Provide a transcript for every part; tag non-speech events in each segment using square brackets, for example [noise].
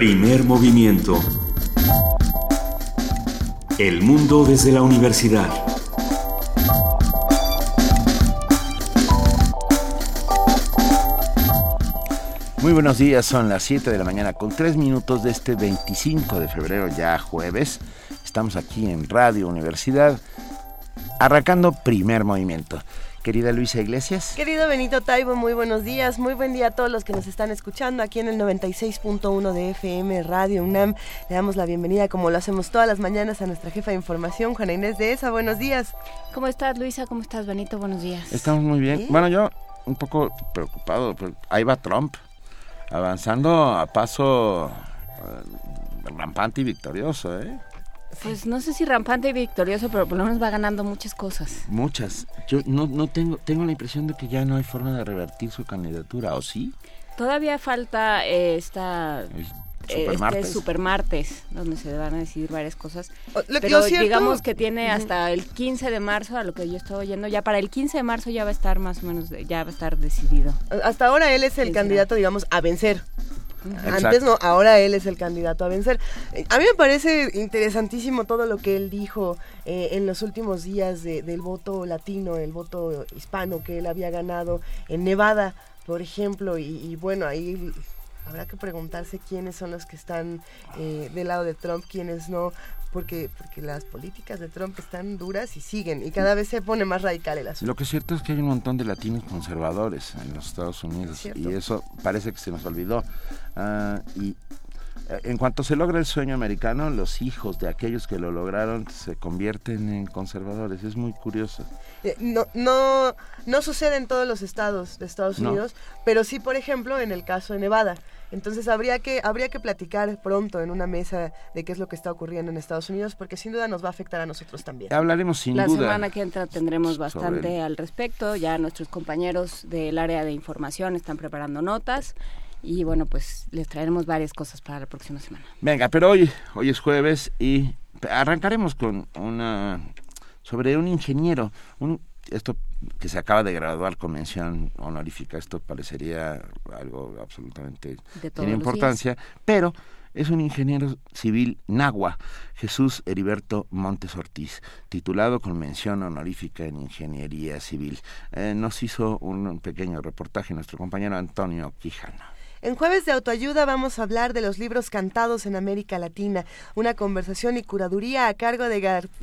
Primer movimiento. El mundo desde la universidad. Muy buenos días, son las 7 de la mañana con 3 minutos de este 25 de febrero, ya jueves. Estamos aquí en Radio Universidad, arrancando primer movimiento. Querida Luisa Iglesias. Querido Benito Taibo, muy buenos días. Muy buen día a todos los que nos están escuchando aquí en el 96.1 de FM Radio UNAM. Le damos la bienvenida, como lo hacemos todas las mañanas, a nuestra jefa de información, Juana Inés de ESA. Buenos días. ¿Cómo estás, Luisa? ¿Cómo estás, Benito? Buenos días. Estamos muy bien. Bueno, yo un poco preocupado. Ahí va Trump, avanzando a paso eh, rampante y victorioso, ¿eh? Pues no sé si rampante y victorioso, pero por lo menos va ganando muchas cosas. Muchas. Yo no, no tengo, tengo la impresión de que ya no hay forma de revertir su candidatura, ¿o sí? Todavía falta eh, esta Supermartes. Este Supermartes, donde se van a decidir varias cosas. Pero digamos que tiene hasta el 15 de marzo, a lo que yo estoy oyendo, ya para el 15 de marzo ya va a estar más o menos, ya va a estar decidido. Hasta ahora él es el candidato, digamos, a vencer. Antes no, ahora él es el candidato a vencer. A mí me parece interesantísimo todo lo que él dijo eh, en los últimos días del voto latino, el voto hispano que él había ganado en Nevada, por ejemplo, y, bueno, ahí habrá que preguntarse quiénes son los que están eh, del lado de Trump, quiénes no, porque, porque las políticas de Trump están duras y siguen, y cada vez se pone más radical el asunto. Lo que es cierto es que hay un montón de latinos conservadores en los Estados Unidos, y eso parece que se nos olvidó. Ah, y en cuanto se logra el sueño americano, los hijos de aquellos que lo lograron se convierten en conservadores. Es muy curioso. Eh, no, no, no sucede en todos los estados de Estados Unidos, pero sí, por ejemplo, en el caso de Nevada. Entonces habría que, habría que platicar pronto en una mesa de qué es lo que está ocurriendo en Estados Unidos, porque sin duda nos va a afectar a nosotros también. Hablaremos sin duda. La semana que entra tendremos bastante al respecto. Ya nuestros compañeros del área de información están preparando notas. Y bueno, pues les traeremos varias cosas para la próxima semana. Venga, pero hoy, hoy es jueves y arrancaremos con una sobre un ingeniero, un esto que se acaba de graduar con mención honorífica, esto parecería algo absolutamente sin importancia, pero es un ingeniero civil nagua, Jesús Heriberto Montes Ortiz, titulado con mención honorífica en ingeniería civil. Eh, nos hizo un pequeño reportaje nuestro compañero Antonio Quijano. En jueves de autoayuda vamos a hablar de los libros cantados en América Latina, una conversación y curaduría a cargo de,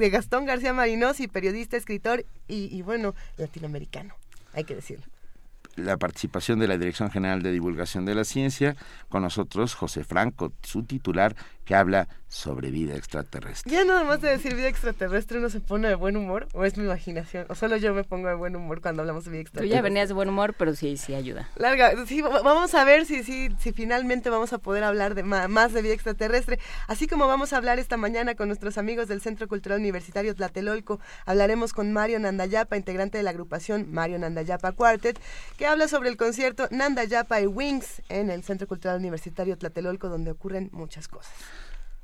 Gastón García Marinos, periodista, escritor y bueno, latinoamericano, hay que decirlo. La participación de la Dirección General de Divulgación de la Ciencia, con nosotros José Franco, su titular, que habla sobre vida extraterrestre. Ya nada más de decir vida extraterrestre uno se pone de buen humor, o es mi imaginación, o solo yo me pongo de buen humor cuando hablamos de vida extraterrestre. Tú ya venías de buen humor, pero sí, sí ayuda. Larga, sí, vamos a ver si, si, si finalmente vamos a poder hablar de más de vida extraterrestre, así como vamos a hablar esta mañana con nuestros amigos del Centro Cultural Universitario Tlatelolco, hablaremos con Mario Nandayapa, integrante de la agrupación Mario Nandayapa Quartet, que habla sobre el concierto Nanda Yapa y Wings en el Centro Cultural Universitario Tlatelolco, donde ocurren muchas cosas.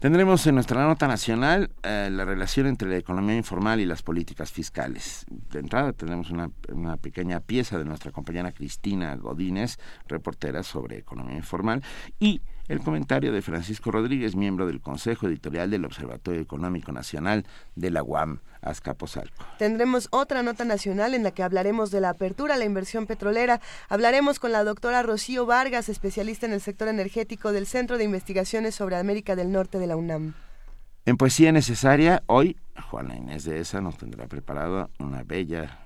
Tendremos en nuestra nota nacional eh, la relación entre la economía informal y las políticas fiscales. De entrada tenemos una, una, pequeña pieza de nuestra compañera Cristina Godínez, reportera sobre economía informal, y el comentario de Francisco Rodríguez, miembro del Consejo Editorial del Observatorio Económico Nacional de la UAM. Azcapotzalco. Tendremos otra nota nacional en la que hablaremos de la apertura a la inversión petrolera. Hablaremos con la doctora Rocío Vargas, especialista en el sector energético del Centro de Investigaciones sobre América del Norte de la UNAM. En Poesía Necesaria, hoy Juana Inés de esa nos tendrá preparado una bella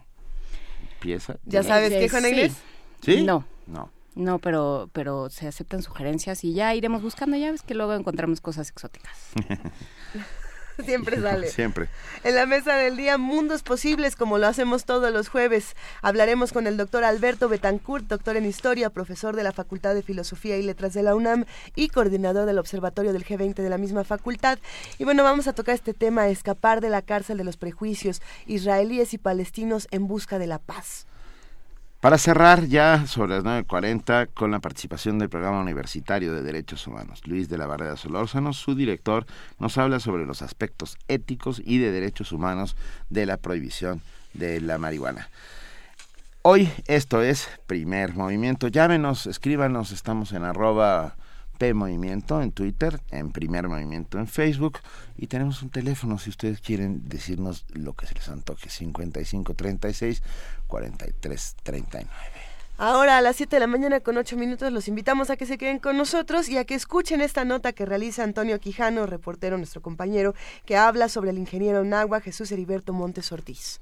pieza. ¿Ya sabes qué, Juana Inés? ¿Sí? No. No. No, pero, pero se aceptan sugerencias y ya iremos buscando. Ya ves que luego encontramos cosas exóticas. [laughs] Siempre sale. Siempre. En la mesa del día, Mundos Posibles, como lo hacemos todos los jueves. Hablaremos con el doctor Alberto Betancourt, doctor en Historia, profesor de la Facultad de Filosofía y Letras de la UNAM y coordinador del Observatorio del G20 de la misma facultad. Y bueno, vamos a tocar este tema, escapar de la cárcel de los prejuicios, israelíes y palestinos en busca de la paz. Para cerrar ya sobre las 9.40 con la participación del Programa Universitario de Derechos Humanos, Luis de la Barrera Solórzano, su director, nos habla sobre los aspectos éticos y de derechos humanos de la prohibición de la marihuana. Hoy esto es Primer Movimiento. Llámenos, escríbanos, estamos en arroba P Movimiento en Twitter, en Primer Movimiento en Facebook y tenemos un teléfono si ustedes quieren decirnos lo que se les antoje 55 36 43 39. Ahora a las 7 de la mañana con 8 minutos los invitamos a que se queden con nosotros y a que escuchen esta nota que realiza Antonio Quijano, reportero, nuestro compañero, que habla sobre el ingeniero Nagua Jesús Heriberto Montes Ortiz.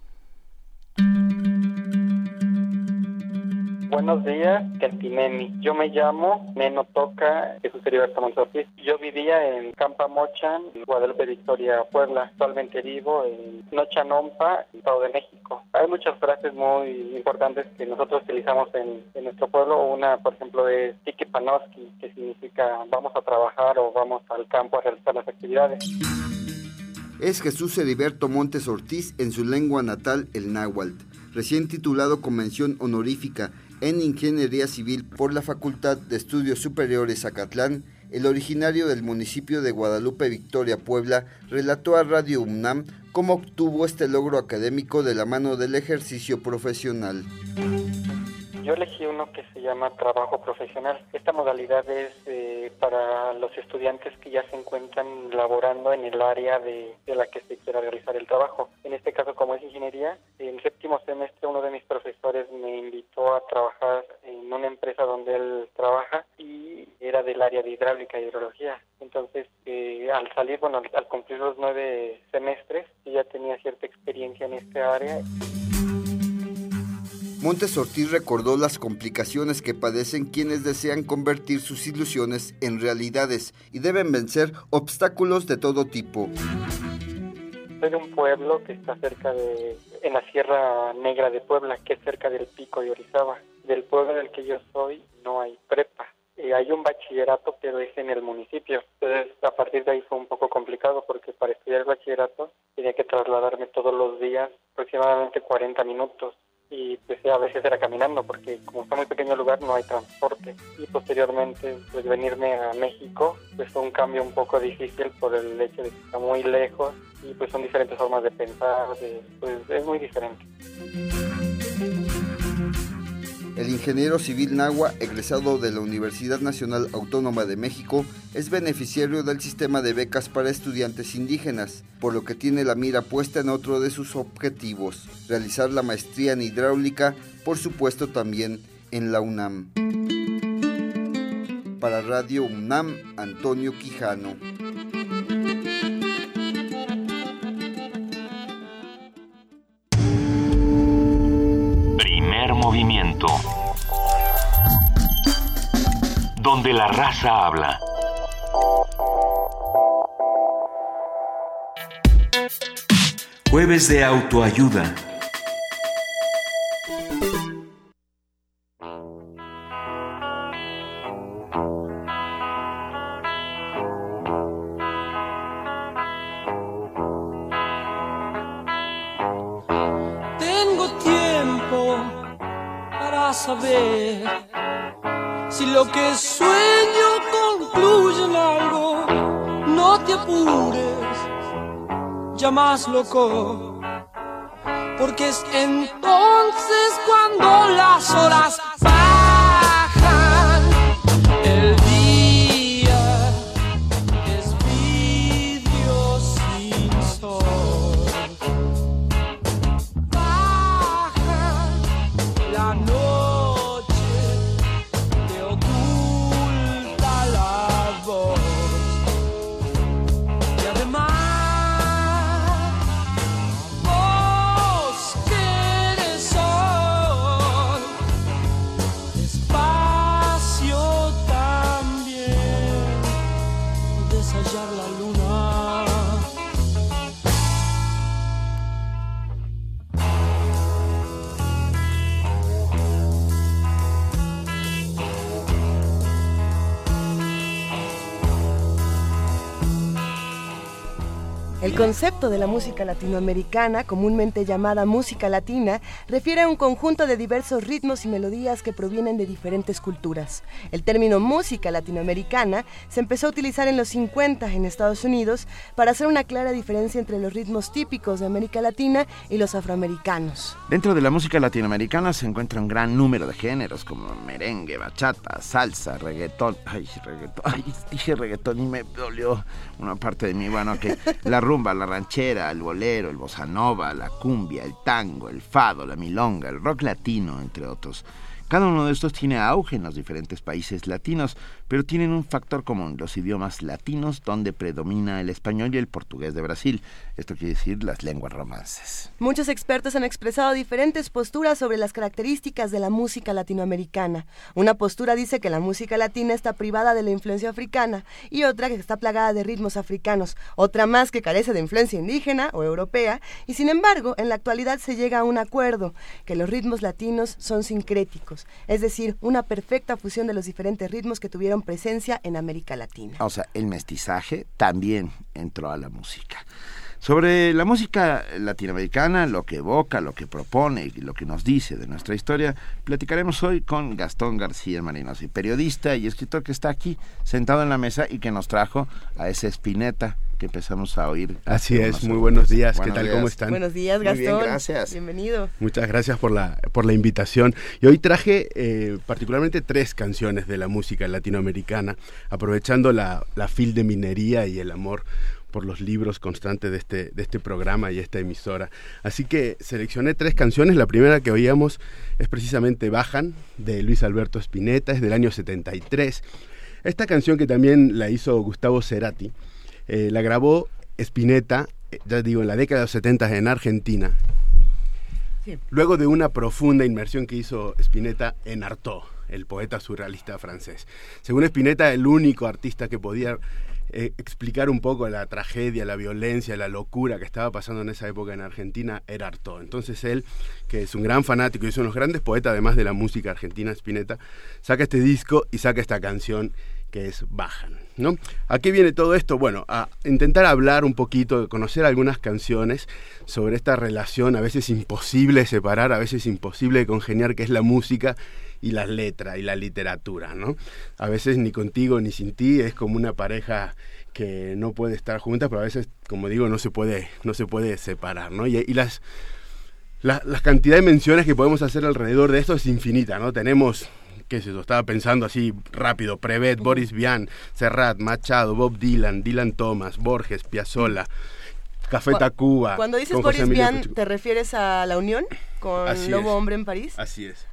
Buenos días, Kentinemi. Yo me llamo Neno Toca Jesús Heriberto Montes Yo vivía en Campamochan, Guadalupe Victoria, Puebla. Actualmente vivo en Nochanompa, Estado de México. Hay muchas frases muy importantes que nosotros utilizamos en, nuestro pueblo. Una, por ejemplo, es Tiki Panoski, que significa vamos a trabajar o vamos al campo a realizar las actividades. Es Jesús Heriberto Montes Ortiz en su lengua natal, el náhuatl, recién titulado Convención Honorífica en Ingeniería Civil por la Facultad de Estudios Superiores Acatlán, el originario del municipio de Guadalupe Victoria, Puebla, relató a Radio UNAM cómo obtuvo este logro académico de la mano del ejercicio profesional. Yo elegí uno que se llama trabajo profesional. Esta modalidad es eh, para los estudiantes que ya se encuentran laborando en el área de, la que se quiera realizar el trabajo. En este caso, como es ingeniería, en séptimo semestre uno de mis profesores me invitó a trabajar en una empresa donde él trabaja y era del área de hidráulica y hidrología. Entonces, eh, al salir, bueno, al, cumplir los nueve semestres, ya tenía cierta experiencia en este área. Montes Ortiz recordó las complicaciones que padecen quienes desean convertir sus ilusiones en realidades y deben vencer obstáculos de todo tipo. Soy de un pueblo que está cerca de, en la Sierra Negra de Puebla, que es cerca del Pico de Orizaba. Del pueblo del que yo soy no hay prepa. y hay un bachillerato, pero es en el municipio. Entonces, a partir de ahí fue un poco complicado porque para estudiar el bachillerato tenía que trasladarme todos los días aproximadamente 40 minutos y pues a veces era caminando porque como está muy pequeño lugar no hay transporte y posteriormente pues venirme a México pues fue un cambio un poco difícil por el hecho de que está muy lejos y pues son diferentes formas de pensar, pues es muy diferente. El ingeniero civil Nahua, egresado de la Universidad Nacional Autónoma de México, es beneficiario del sistema de becas para estudiantes indígenas, por lo que tiene la mira puesta en otro de sus objetivos, realizar la maestría en hidráulica, por supuesto también en la UNAM. Para Radio UNAM, Antonio Quijano. Donde la raza habla. Jueves de autoayuda. Loco. Porque es entonces concepto de la música latinoamericana, comúnmente llamada música latina, refiere a un conjunto de diversos ritmos y melodías que provienen de diferentes culturas. El término música latinoamericana se empezó a utilizar en los 50 en Estados Unidos para hacer una clara diferencia entre los ritmos típicos de América Latina y los afroamericanos. Dentro de la música latinoamericana se encuentra un gran número de géneros como merengue, bachata, salsa, reggaetón. Ay, reggaetón. Ay, dije reggaetón y me dolió una parte de mí. Bueno, que la la ranchera, el bolero, el bossa nova, la cumbia, el tango, el fado, la milonga, el rock latino, entre otros. Cada uno de estos tiene auge en los diferentes países latinos, pero tienen un factor común, los idiomas latinos donde predomina el español y el portugués de Brasil. Esto quiere decir las lenguas romances. Muchos expertos han expresado diferentes posturas sobre las características de la música latinoamericana. Una postura dice que la música latina está privada de la influencia africana y otra que está plagada de ritmos africanos, otra más que carece de influencia indígena o europea, y sin embargo, en la actualidad se llega a un acuerdo, que los ritmos latinos son sincréticos, es decir, una perfecta fusión de los diferentes ritmos que tuvieron presencia en América Latina. O sea, el mestizaje también entró a la música. Sobre la música latinoamericana, lo que evoca, lo que propone y lo que nos dice de nuestra historia, platicaremos hoy con Gastón García Marinosi, periodista y escritor que está aquí sentado en la mesa y que nos trajo a ese Spinetta que empezamos a oír. Así es, muy buenos días, ¿qué tal? ¿Cómo están? Buenos días, Gastón. Muy bien, gracias. Bienvenido. Muchas gracias por la, por la invitación. Y hoy traje eh, particularmente tres canciones de la música latinoamericana, aprovechando la, la fil de minería y el amor por los libros constantes de este, de este programa y esta emisora. Así que seleccioné tres canciones. La primera que oíamos es precisamente Bajan, de Luis Alberto Spinetta, es del año 73. Esta canción que también la hizo Gustavo Cerati, eh, la grabó Spinetta, eh, ya digo, en la década de los 70 en Argentina. Luego de una profunda inmersión que hizo Spinetta en Artaud, el poeta surrealista francés. Según Spinetta, el único artista que podía eh, explicar un poco la tragedia, la violencia, la locura que estaba pasando en esa época en Argentina era Artaud. Entonces él, que es un gran fanático y es uno de los grandes poetas además de la música argentina, Spinetta, saca este disco y saca esta canción que es Bajan. ¿No? ¿A qué viene todo esto? Bueno, a intentar hablar un poquito, conocer algunas canciones sobre esta relación a veces imposible separar, a veces imposible congeniar, que es la música y la letra y la literatura, ¿no? A veces ni contigo ni sin ti es como una pareja que no puede estar juntas, pero a veces, como digo, no se puede, no se puede separar, ¿no? Y, las, la, cantidad de menciones que podemos hacer alrededor de esto es infinita, ¿no? Tenemos qué sé yo, estaba pensando así rápido, Prevet, Boris Vian, Serrat, Machado, Bob Dylan, Dylan Thomas, Borges, Piazzolla, Café Tacuba. Cuando dices Boris Vian, ¿te refieres a La Unión con Lobo Hombre en París? Así es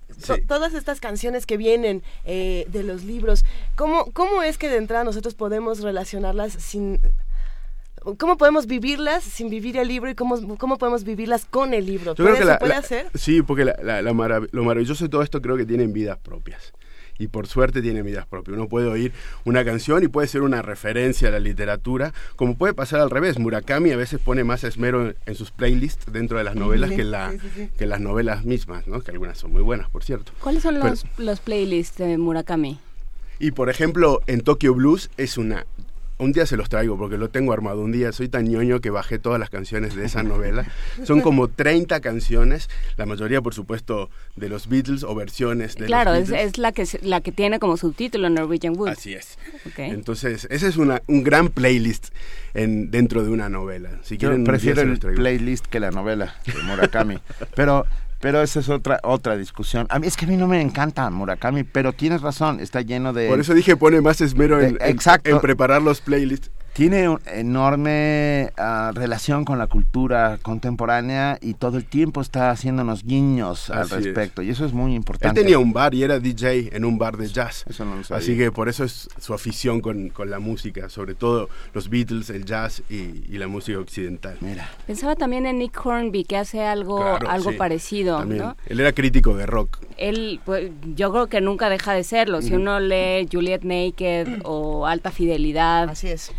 todas estas canciones que vienen eh, de los libros, ¿cómo, ¿cómo es que de entrada nosotros podemos relacionarlas sin... ¿Cómo podemos vivirlas sin vivir el libro y cómo, cómo podemos vivirlas con el libro? ¿Puede, ¿Se puede hacer? Sí, porque lo maravilloso de todo esto creo que tienen vidas propias y por suerte tiene vidas propias. Uno puede oír una canción y puede ser una referencia a la literatura, como puede pasar al revés. Murakami a veces pone más esmero en, sus playlists dentro de las novelas que, la, que las novelas mismas, ¿no? que algunas son muy buenas, por cierto. ¿Cuáles son los, los playlists de Murakami? Y por ejemplo, en Tokyo Blues es una un día se los traigo porque lo tengo armado. Un día soy tan ñoño que bajé todas las canciones de esa novela. Son como 30 canciones, la mayoría, por supuesto, de los Beatles o versiones de claro, los Beatles. es, la que la que tiene como subtítulo Norwegian Wood. Así es. Entonces, ese es una, un gran playlist en, dentro de una novela. Si quieren, prefiero el playlist que la novela de Murakami. [laughs] Pero pero esa es otra otra discusión. A mí es que a mí no me encanta Murakami, pero tienes razón, está lleno de Por eso dije pone más esmero en, en preparar los playlists tiene una enorme ah, relación con la cultura contemporánea y todo el tiempo está haciéndonos guiños al respecto y eso es muy importante. Él tenía un bar y era DJ en un bar de jazz. Eso no lo sabía. Así que por eso es su afición con, con, la música, sobre todo los Beatles, el jazz y, y, la música occidental. Mira. Pensaba también en Nick Hornby que hace algo, algo parecido. ¿no? Él era crítico de rock. Él, pues, yo creo que nunca deja de serlo. Si uno lee Juliet Naked o Alta Fidelidad. Así es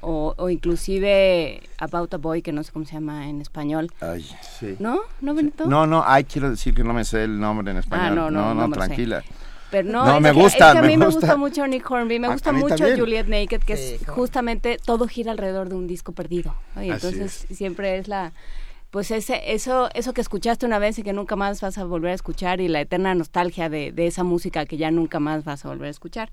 o, o, inclusive About a Boy, que no sé cómo se llama en español. Ay, sí. ¿No? ¿No, Benito? No, no, ay, quiero decir que no me sé el nombre en español. Ah, no, no, no, tranquila. Pero no, me gusta. Es que a mí me gusta, mucho Nick Hornby, me gusta mucho Juliet Naked, que es justamente todo gira alrededor de un disco perdido. Y entonces siempre es la pues ese, eso, eso que escuchaste una vez y que nunca más vas a volver a escuchar y la eterna nostalgia de, de esa música que ya nunca más vas a volver a escuchar.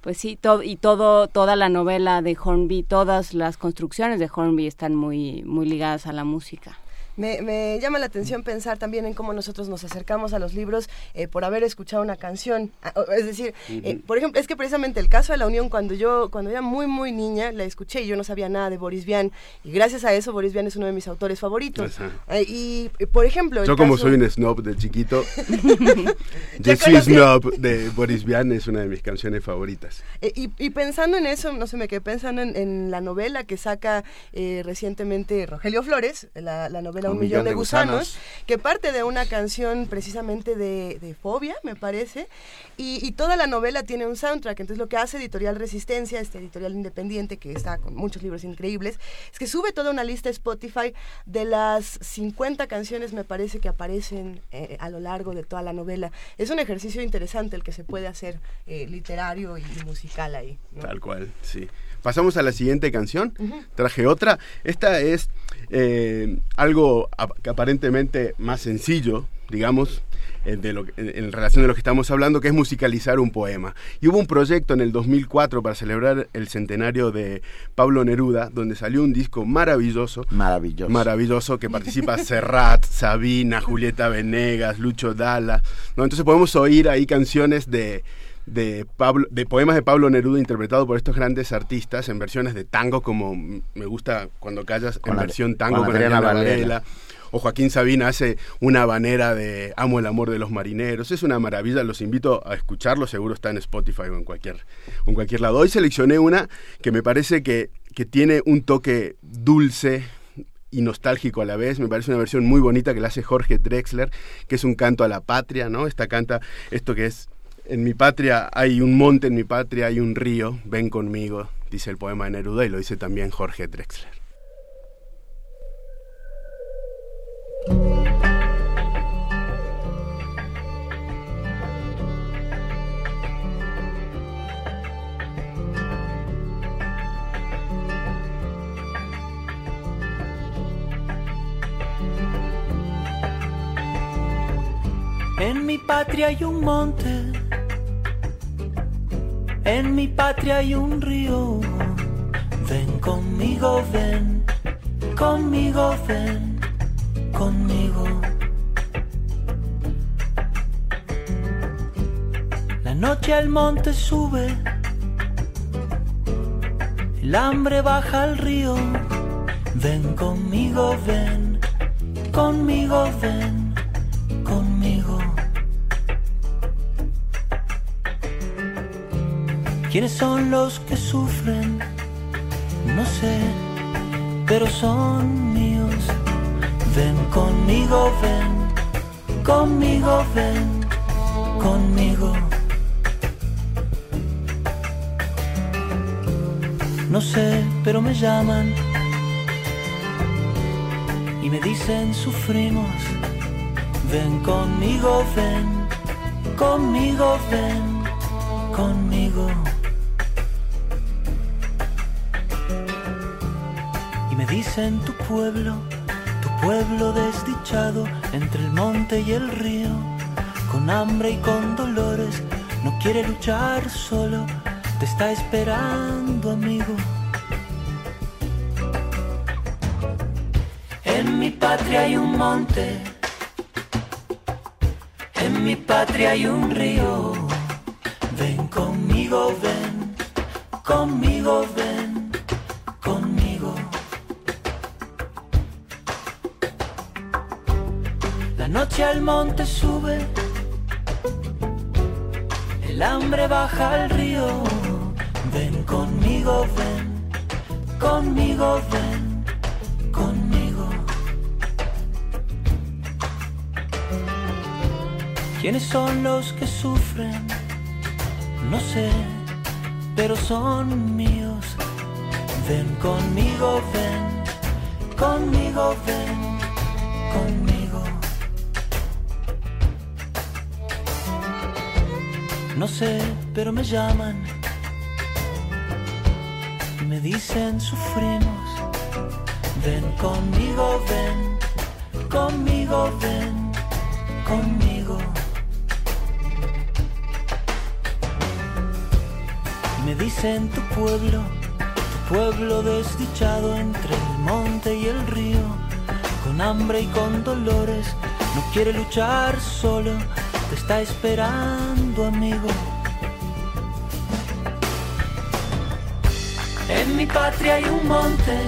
Pues sí, todo, y todo, toda la novela de Hornby, todas las construcciones de Hornby están muy, muy ligadas a la música. Me, llama la atención pensar también en cómo nosotros nos acercamos a los libros eh, por haber escuchado una canción. Ah, es decir, eh, por ejemplo, es que precisamente el caso de la Unión, cuando yo, cuando era muy, muy niña, la escuché y yo no sabía nada de Boris Vian. Y gracias a eso, Boris Vian es uno de mis autores favoritos. Eh, y, por ejemplo... Yo como soy un snob de chiquito, [laughs] [laughs] Yo soy snob de Boris Vian es una de mis canciones favoritas. Y, pensando en eso, no sé, me quedé pensando en, la novela que saca recientemente Rogelio Flores, la novela un, millón, de, gusanos, que parte de una canción precisamente de, fobia, me parece, y, toda la novela tiene un soundtrack. Entonces lo que hace Editorial Resistencia, este editorial independiente que está con muchos libros increíbles, es que sube toda una lista Spotify de las 50 canciones, me parece, que aparecen eh, a lo largo de toda la novela. Es un ejercicio interesante el que se puede hacer eh, literario y, musical ahí. Tal cual, sí. Pasamos a la siguiente canción. Traje otra. Esta es eh, algo aparentemente más sencillo, digamos, eh, de lo, en, relación de lo que estamos hablando, que es musicalizar un poema. Y hubo un proyecto en el 2004 para celebrar el centenario de Pablo Neruda, donde salió un disco maravilloso. Maravilloso. Maravilloso, que participa [laughs] Serrat, Sabina, Julieta Venegas, Lucho Dalla. ¿no? Entonces podemos oír ahí canciones de de, Pablo, de poemas de Pablo Neruda interpretado por estos grandes artistas en versiones de tango, como me gusta cuando callas en versión tango con, Adriana Varela. O Joaquín Sabina hace una banera de Amo el amor de los marineros. Es una maravilla, los invito a escucharlo, seguro está en Spotify o en cualquier, en cualquier lado. Hoy seleccioné una que me parece que, que tiene un toque dulce, y nostálgico a la vez. Me parece una versión muy bonita que la hace Jorge Drexler, que es un canto a la patria, ¿no? Esta canta esto que es en mi patria hay un monte, en mi patria hay un río, ven conmigo, dice el poema de Neruda y lo dice también Jorge Drexler. En mi patria hay un monte en mi patria hay un río. Ven conmigo, ven, conmigo, ven, conmigo. La noche al monte sube, el hambre baja al río. Ven conmigo, ven, conmigo, ven, ¿Quiénes son los que sufren? No sé, pero son míos. Ven conmigo, ven, conmigo, ven, conmigo. No sé, pero me llaman y me dicen sufrimos. Ven conmigo, ven, conmigo, ven, conmigo. En tu pueblo, tu pueblo desdichado entre el monte y el río, con hambre y con dolores, no quiere luchar solo, te está esperando amigo. En mi patria hay un monte, en mi patria hay un río, ven conmigo, ven, conmigo, ven al monte sube, el hambre baja al río. Ven conmigo, ven, conmigo, ven, conmigo. ¿Quiénes son los que sufren? No sé, pero son míos. Ven conmigo, ven, conmigo, ven, No sé, pero me llaman me dicen sufrimos. Ven conmigo, ven, conmigo, ven, conmigo. Me dicen tu pueblo, tu pueblo desdichado entre el monte y el río, con hambre y con dolores, no quiere luchar solo, te está esperando amigo. En mi patria hay un monte,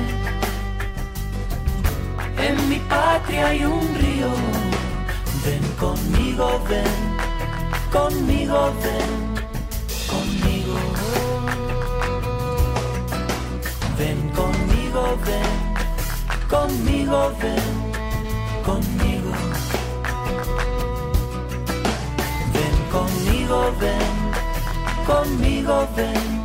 en mi patria hay un río, ven conmigo, ven, conmigo, ven Ven conmigo, ven, conmigo, ven, ven, conmigo, ven,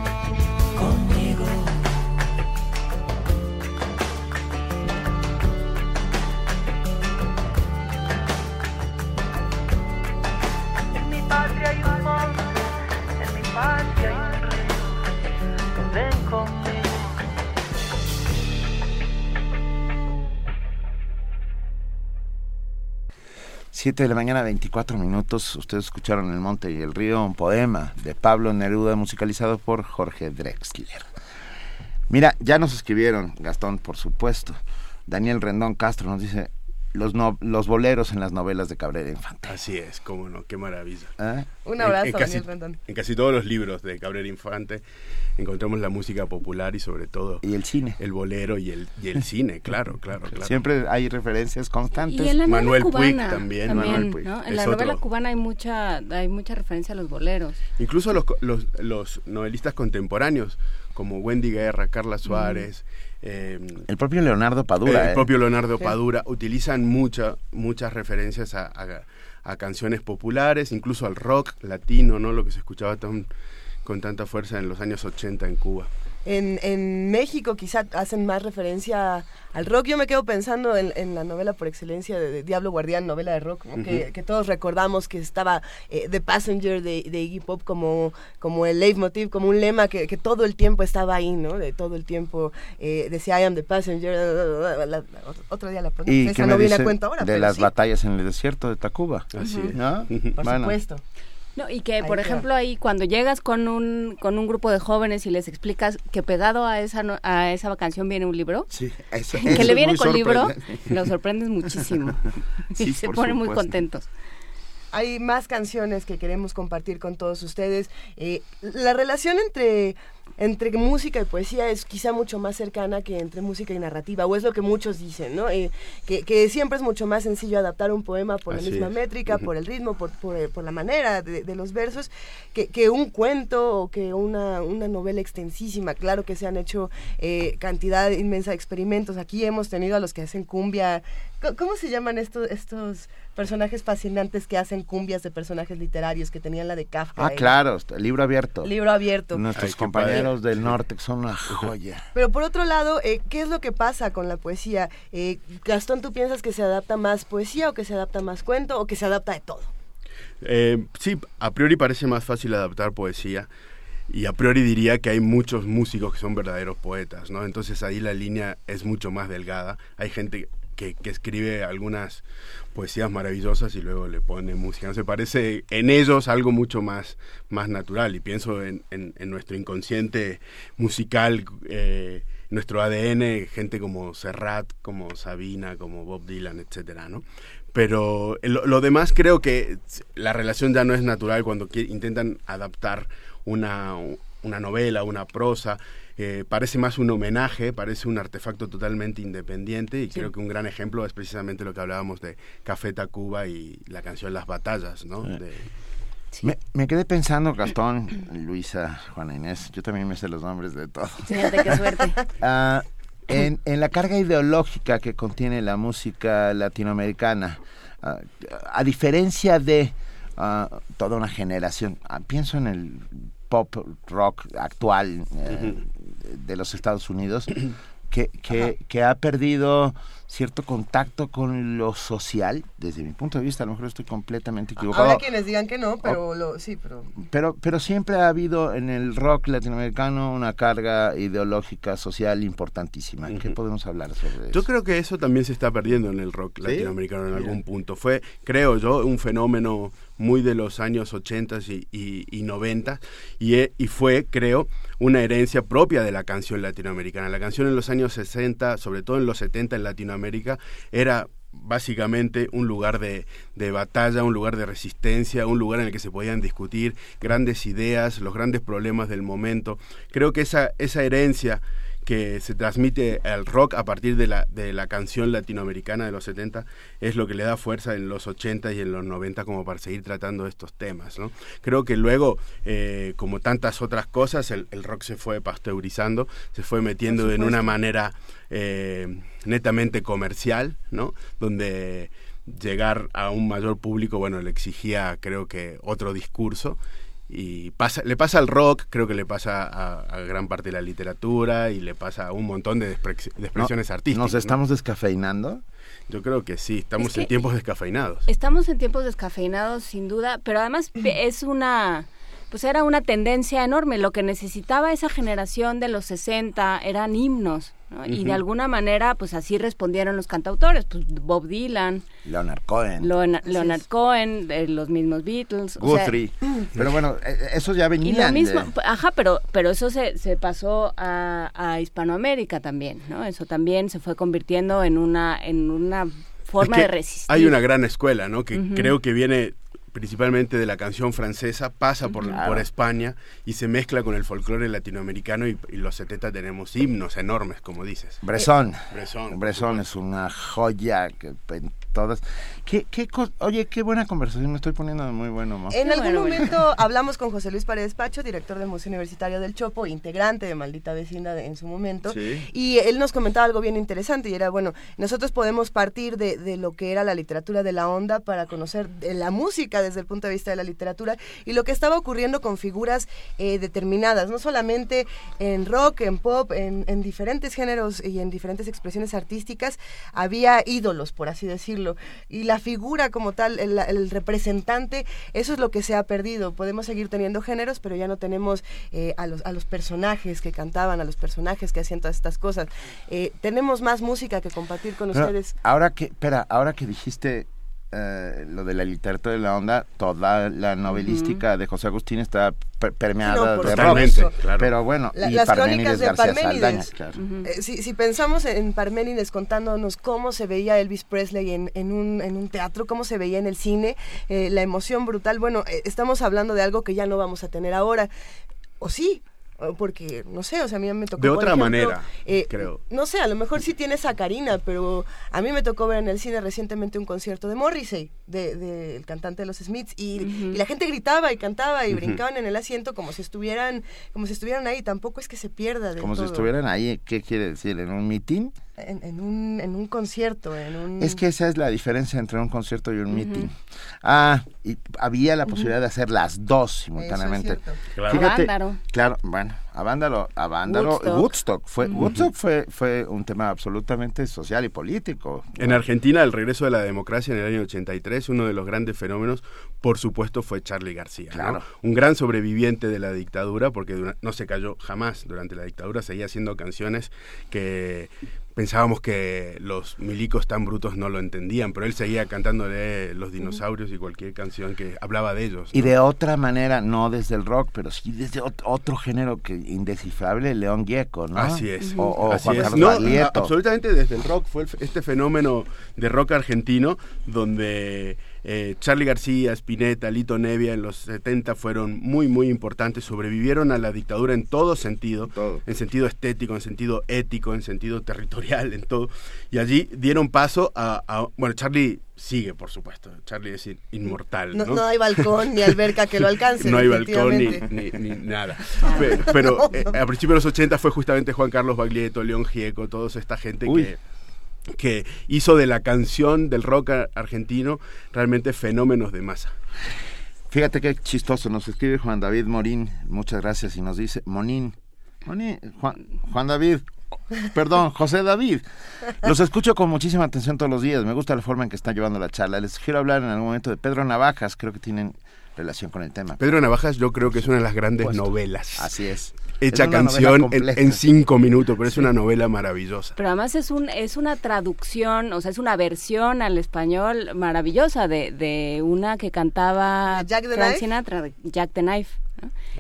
7 de la mañana, 24 minutos. Ustedes escucharon El Monte y el Río, un poema de Pablo Neruda musicalizado por Jorge Drexler. Mira, ya nos escribieron, Gastón, por supuesto. Daniel Rendón Castro nos dice, los, los boleros en las novelas de Cabrera Infante. Así es, cómo no, qué maravilla. ¿Eh? Un abrazo, en, casi, Daniel En casi todos los libros de Cabrera Infante encontramos la música popular y sobre todo... Y el cine. El bolero y el, y el cine, claro, claro, claro. Siempre hay referencias constantes. Y en la Manuel cubana, también. Manuel Puig. En la novela cubana hay mucha, hay mucha referencia a los boleros. Incluso los, los, los novelistas contemporáneos, como Wendy Guerra, Carla Suárez... Eh, el propio Leonardo Padura. El ¿eh? propio Leonardo Padura utilizan mucha, muchas referencias a, a, canciones populares, incluso al rock latino, ¿no? Lo que se escuchaba tan, con tanta fuerza en los años 80 en Cuba. En, en México quizá hacen más referencia al rock. Yo me quedo pensando en, la novela por excelencia de, Diablo Guardián, novela de rock, que, todos recordamos que estaba eh, The Passenger de, de, Iggy Pop como, como el leitmotiv, como un lema que, todo el tiempo estaba ahí, ¿no? De todo el tiempo eh, decía I am the passenger, otro día la pronuncio, no viene a cuenta ahora. De las batallas en el desierto de Tacuba. Así ¿no? Por supuesto. No, y que, por ejemplo, ahí cuando llegas con un, con un grupo de jóvenes y les explicas que pegado a esa, a esa canción viene un libro, sí, eso, [laughs] que le viene con libro, los sorprendes muchísimo. [laughs] [laughs] y se ponen muy contentos hay más canciones que queremos compartir con todos ustedes. Eh, la relación entre entre música y poesía es quizá mucho más cercana que entre música y narrativa, o es lo que muchos dicen, ¿no? Eh, que, siempre es mucho más sencillo adaptar un poema por la misma métrica, por el ritmo, por, por, la manera de, los versos, que, que, un cuento o que una, una novela extensísima. Claro que se han hecho eh, cantidad inmensa de experimentos. Aquí hemos tenido a los que hacen cumbia. ¿Cómo se llaman estos, estos personajes fascinantes que hacen cumbias de personajes literarios que tenían la de Kafka? Ah, claro, libro abierto. Libro abierto. Nuestros compañeros del norte que son una joya. Pero por otro lado, eh, ¿qué es lo que pasa con la poesía? Eh, Gastón, ¿tú piensas que se adapta más poesía o que se adapta más cuento o que se adapta de todo? Eh, sí, a priori parece más fácil adaptar poesía y a priori diría que hay muchos músicos que son verdaderos poetas, ¿no? Entonces ahí la línea es mucho más delgada. Hay gente que, escribe algunas poesías maravillosas y luego le pone música. Se parece en ellos algo mucho más, más natural y pienso en, nuestro inconsciente musical, eh, nuestro ADN, gente como Serrat, como Sabina, como Bob Dylan, etcétera, ¿no? Pero lo, demás creo que la relación ya no es natural cuando intentan adaptar una, una novela, una prosa parece más un homenaje, parece un artefacto totalmente independiente y creo que un gran ejemplo es precisamente lo que hablábamos de Café Tacuba y la canción Las Batallas, ¿no? Me, quedé pensando, Gastón, Luisa, Juana Inés, yo también me sé los nombres de todos. Fíjate qué suerte. [laughs] Ah, en, la carga ideológica que contiene la música latinoamericana, ah, a diferencia de ah, toda una generación, pienso en el pop rock actual, eh, de los Estados Unidos [clears throat] que, que, ha perdido cierto contacto con lo social, desde mi punto de vista, a lo mejor estoy completamente equivocado. Habrá quienes digan que no, pero lo, sí, pero... pero... Pero siempre ha habido en el rock latinoamericano una carga ideológica, social importantísima. ¿Qué podemos hablar sobre eso? Yo creo que eso también se está perdiendo en el rock latinoamericano en algún punto. Fue, creo yo, un fenómeno muy de los años 80 y, y, 90 y, e, y fue, creo, una herencia propia de la canción latinoamericana. La canción en los años 60, sobre todo en los 70 en Latinoamérica, era básicamente un lugar de, de, batalla, un lugar de resistencia, un lugar en el que se podían discutir grandes ideas, los grandes problemas del momento. Creo que esa, esa herencia que se transmite al rock a partir de la, de la canción latinoamericana de los 70 es lo que le da fuerza en los 80 y en los 90 como para seguir tratando estos temas. ¿no? Creo que luego, eh, como tantas otras cosas, el, rock se fue pasteurizando, se fue metiendo en una manera eh, netamente comercial, ¿no? donde llegar a un mayor público, bueno, le exigía creo que otro discurso y pasa, le pasa al rock, creo que le pasa a, gran parte de la literatura y le pasa a un montón de, expresiones artísticas. ¿Nos estamos descafeinando? Yo creo que sí, estamos en tiempos descafeinados. Estamos en tiempos descafeinados, sin duda, pero además [clears throat] es una pues era una tendencia enorme. Lo que necesitaba esa generación de los 60 eran himnos. Y de alguna manera, pues así respondieron los cantautores, pues Bob Dylan, Leonard Cohen, Leonard, Cohen, eh, los mismos Beatles, Guthrie. pero bueno, e, e, eso ya venía. mismo, ajá, pero pero eso se, se pasó a, a, Hispanoamérica también, ¿no? Eso también se fue convirtiendo en una en una forma de resistir. Hay una gran escuela, ¿no? Que creo que viene principalmente de la canción francesa, pasa por, por España y se mezcla con el folclore latinoamericano y, los 70 tenemos himnos enormes, como dices. Bresson. Bresson, es una joya que todas. ¿Qué, qué Oye, qué buena conversación, me estoy poniendo muy bueno. En algún momento hablamos con José Luis Paredes Pacho, director del Museo Universitario del Chopo, integrante de Maldita Vecina en su momento, y él nos comentaba algo bien interesante y era, bueno, nosotros podemos partir de, de lo que era la literatura de la onda para conocer la música desde el punto de vista de la literatura y lo que estaba ocurriendo con figuras eh, determinadas, no solamente en rock, en pop, en, en diferentes géneros y en diferentes expresiones artísticas, había ídolos, por así decirlo y la figura como tal, el, representante, eso es lo que se ha perdido. Podemos seguir teniendo géneros, pero ya no tenemos eh, a, los, a los personajes que cantaban, a los personajes que hacían todas estas cosas. Eh, tenemos más música que compartir con ustedes. Ahora que, espera, ahora que dijiste eh, lo de la literatura de la onda, toda la novelística de José Agustín está permeada de rock. Pero bueno, y las crónicas de Parménides. Eh, si, pensamos en Parménides contándonos cómo se veía Elvis Presley en, en, un, en un teatro, cómo se veía en el cine, eh, la emoción brutal, bueno, estamos hablando de algo que ya no vamos a tener ahora. O sí, porque no sé, o sea, a mí me tocó de otra manera, eh, creo. No sé, a lo mejor sí tiene esa carina, pero a mí me tocó ver en el cine recientemente un concierto de Morrissey, del de, cantante de los Smiths, y, la gente gritaba y cantaba y brincaban en el asiento como si estuvieran, como si estuvieran ahí. Tampoco es que se pierda de como si estuvieran ahí, ¿qué quiere decir? ¿En un meeting? En, un, en un concierto, en un... Es que esa es la diferencia entre un concierto y un meeting. Ah, y había la posibilidad de hacer las dos simultáneamente. claro. Fíjate, claro, bueno, a Woodstock. Woodstock, fue, Woodstock fue, fue un tema absolutamente social y político. En Argentina, el regreso de la democracia en el año 83, uno de los grandes fenómenos, por supuesto, fue Charlie García. Claro. Un gran sobreviviente de la dictadura, porque no se cayó jamás durante la dictadura, seguía haciendo canciones que pensábamos que los milicos tan brutos no lo entendían, pero él seguía cantándole los dinosaurios y cualquier canción que hablaba de ellos. Y de otra manera, no desde el rock, pero sí desde otro género que indescifrable, León Gieco, ¿no? Así es. O, Juan Carlos absolutamente desde el rock fue este fenómeno de rock argentino donde eh, Charlie García, Spinetta, Lito Nevia en los 70 fueron muy, muy importantes, sobrevivieron a la dictadura en todo sentido, en sentido estético, en sentido ético, en sentido territorial, en todo. Y allí dieron paso a, bueno, Charlie sigue, por supuesto. Charlie es inmortal. No, hay balcón ni alberca que lo alcance. [laughs] no hay balcón ni, [laughs] nada. Pero, [laughs] eh, a principios de los 80 fue justamente Juan Carlos Baglietto, León Gieco, toda esta gente que que hizo de la canción del rock argentino realmente fenómenos de masa. Fíjate qué chistoso, nos escribe Juan David Morín, muchas gracias, y nos dice, Monín, Monín Juan, David, Perdón, José David. Los escucho con muchísima atención todos los días. Me gusta la forma en que están llevando la charla. Les quiero hablar en algún momento de Pedro Navajas. Creo que tienen relación con el tema. Pedro Navajas yo creo que es una de las grandes novelas. Así es. Hecha canción en, cinco minutos, pero es una novela maravillosa. Pero además es un es una traducción, o sea, es una versión al español maravillosa de, de una que cantaba Jack the Frank Sinatra, Jack the Knife.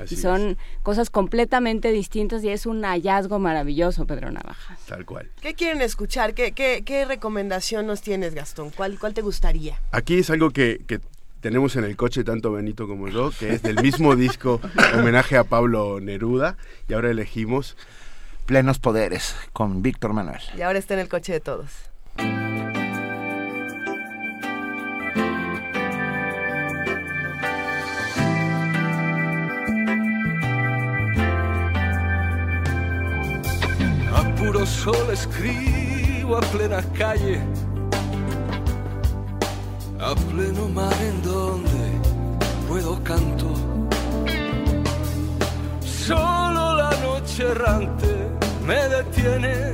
Y son cosas completamente distintas y es un hallazgo maravilloso, Pedro Navajas. Tal cual. ¿Qué quieren escuchar? ¿Qué, qué, qué recomendación nos tienes, Gastón? ¿Cuál, cuál te gustaría? Aquí es algo que, que tenemos en el coche tanto Benito como yo, que es del mismo disco homenaje a Pablo Neruda, y ahora elegimos Plenos Poderes con Víctor Manuel. Y ahora está en el coche de todos. A puro sol escribo a plena calle a pleno mar en donde puedo canto. Solo la noche errante me detiene,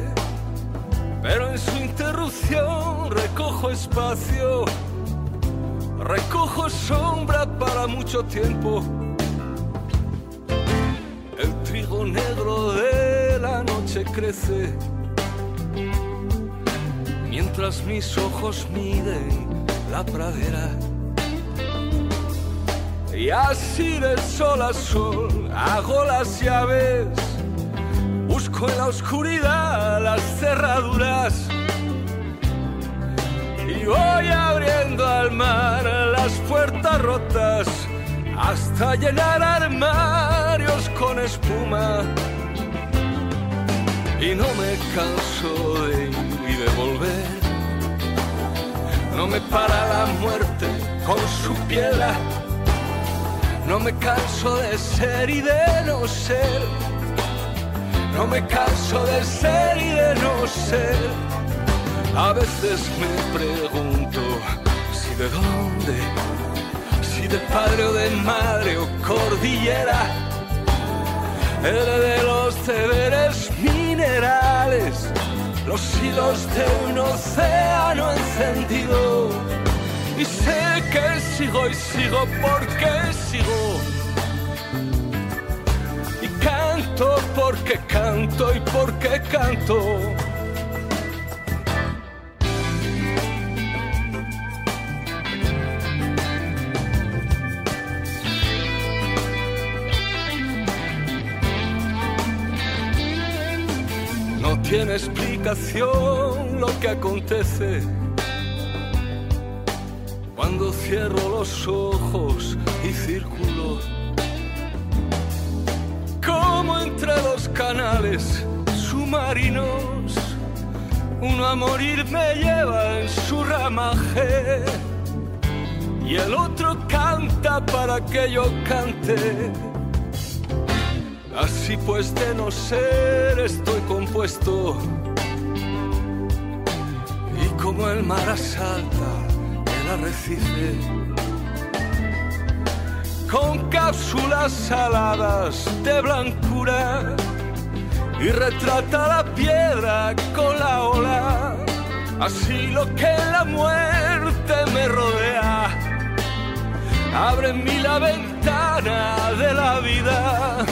pero en su interrupción recojo espacio, recojo sombra para mucho tiempo. El trigo negro de la noche crece, mientras mis ojos miden la pradera. Y así de sol a sol hago las llaves, busco en la oscuridad las cerraduras. Y voy abriendo al mar las puertas rotas hasta llenar armarios con espuma. Y no me canso de ir y de volver no me para la muerte con su piedra. No me canso de ser y de no ser. No me canso de ser y de no ser. A veces me pregunto si de dónde, si de padre o de madre o cordillera, de los deberes minerales los hilos de un océano encendido. Y sé que sigo y sigo porque sigo. Y canto porque canto y porque canto. Tiene explicación lo que acontece cuando cierro los ojos y circulo como entre los canales submarinos. Uno a morir me lleva en su ramaje y el otro canta para que yo cante Así pues de no ser estoy compuesto. Y como el mar asalta el arrecife con cápsulas saladas de blancura y retrata la piedra con la ola así lo que la muerte me rodea abre en mí la ventana de la vida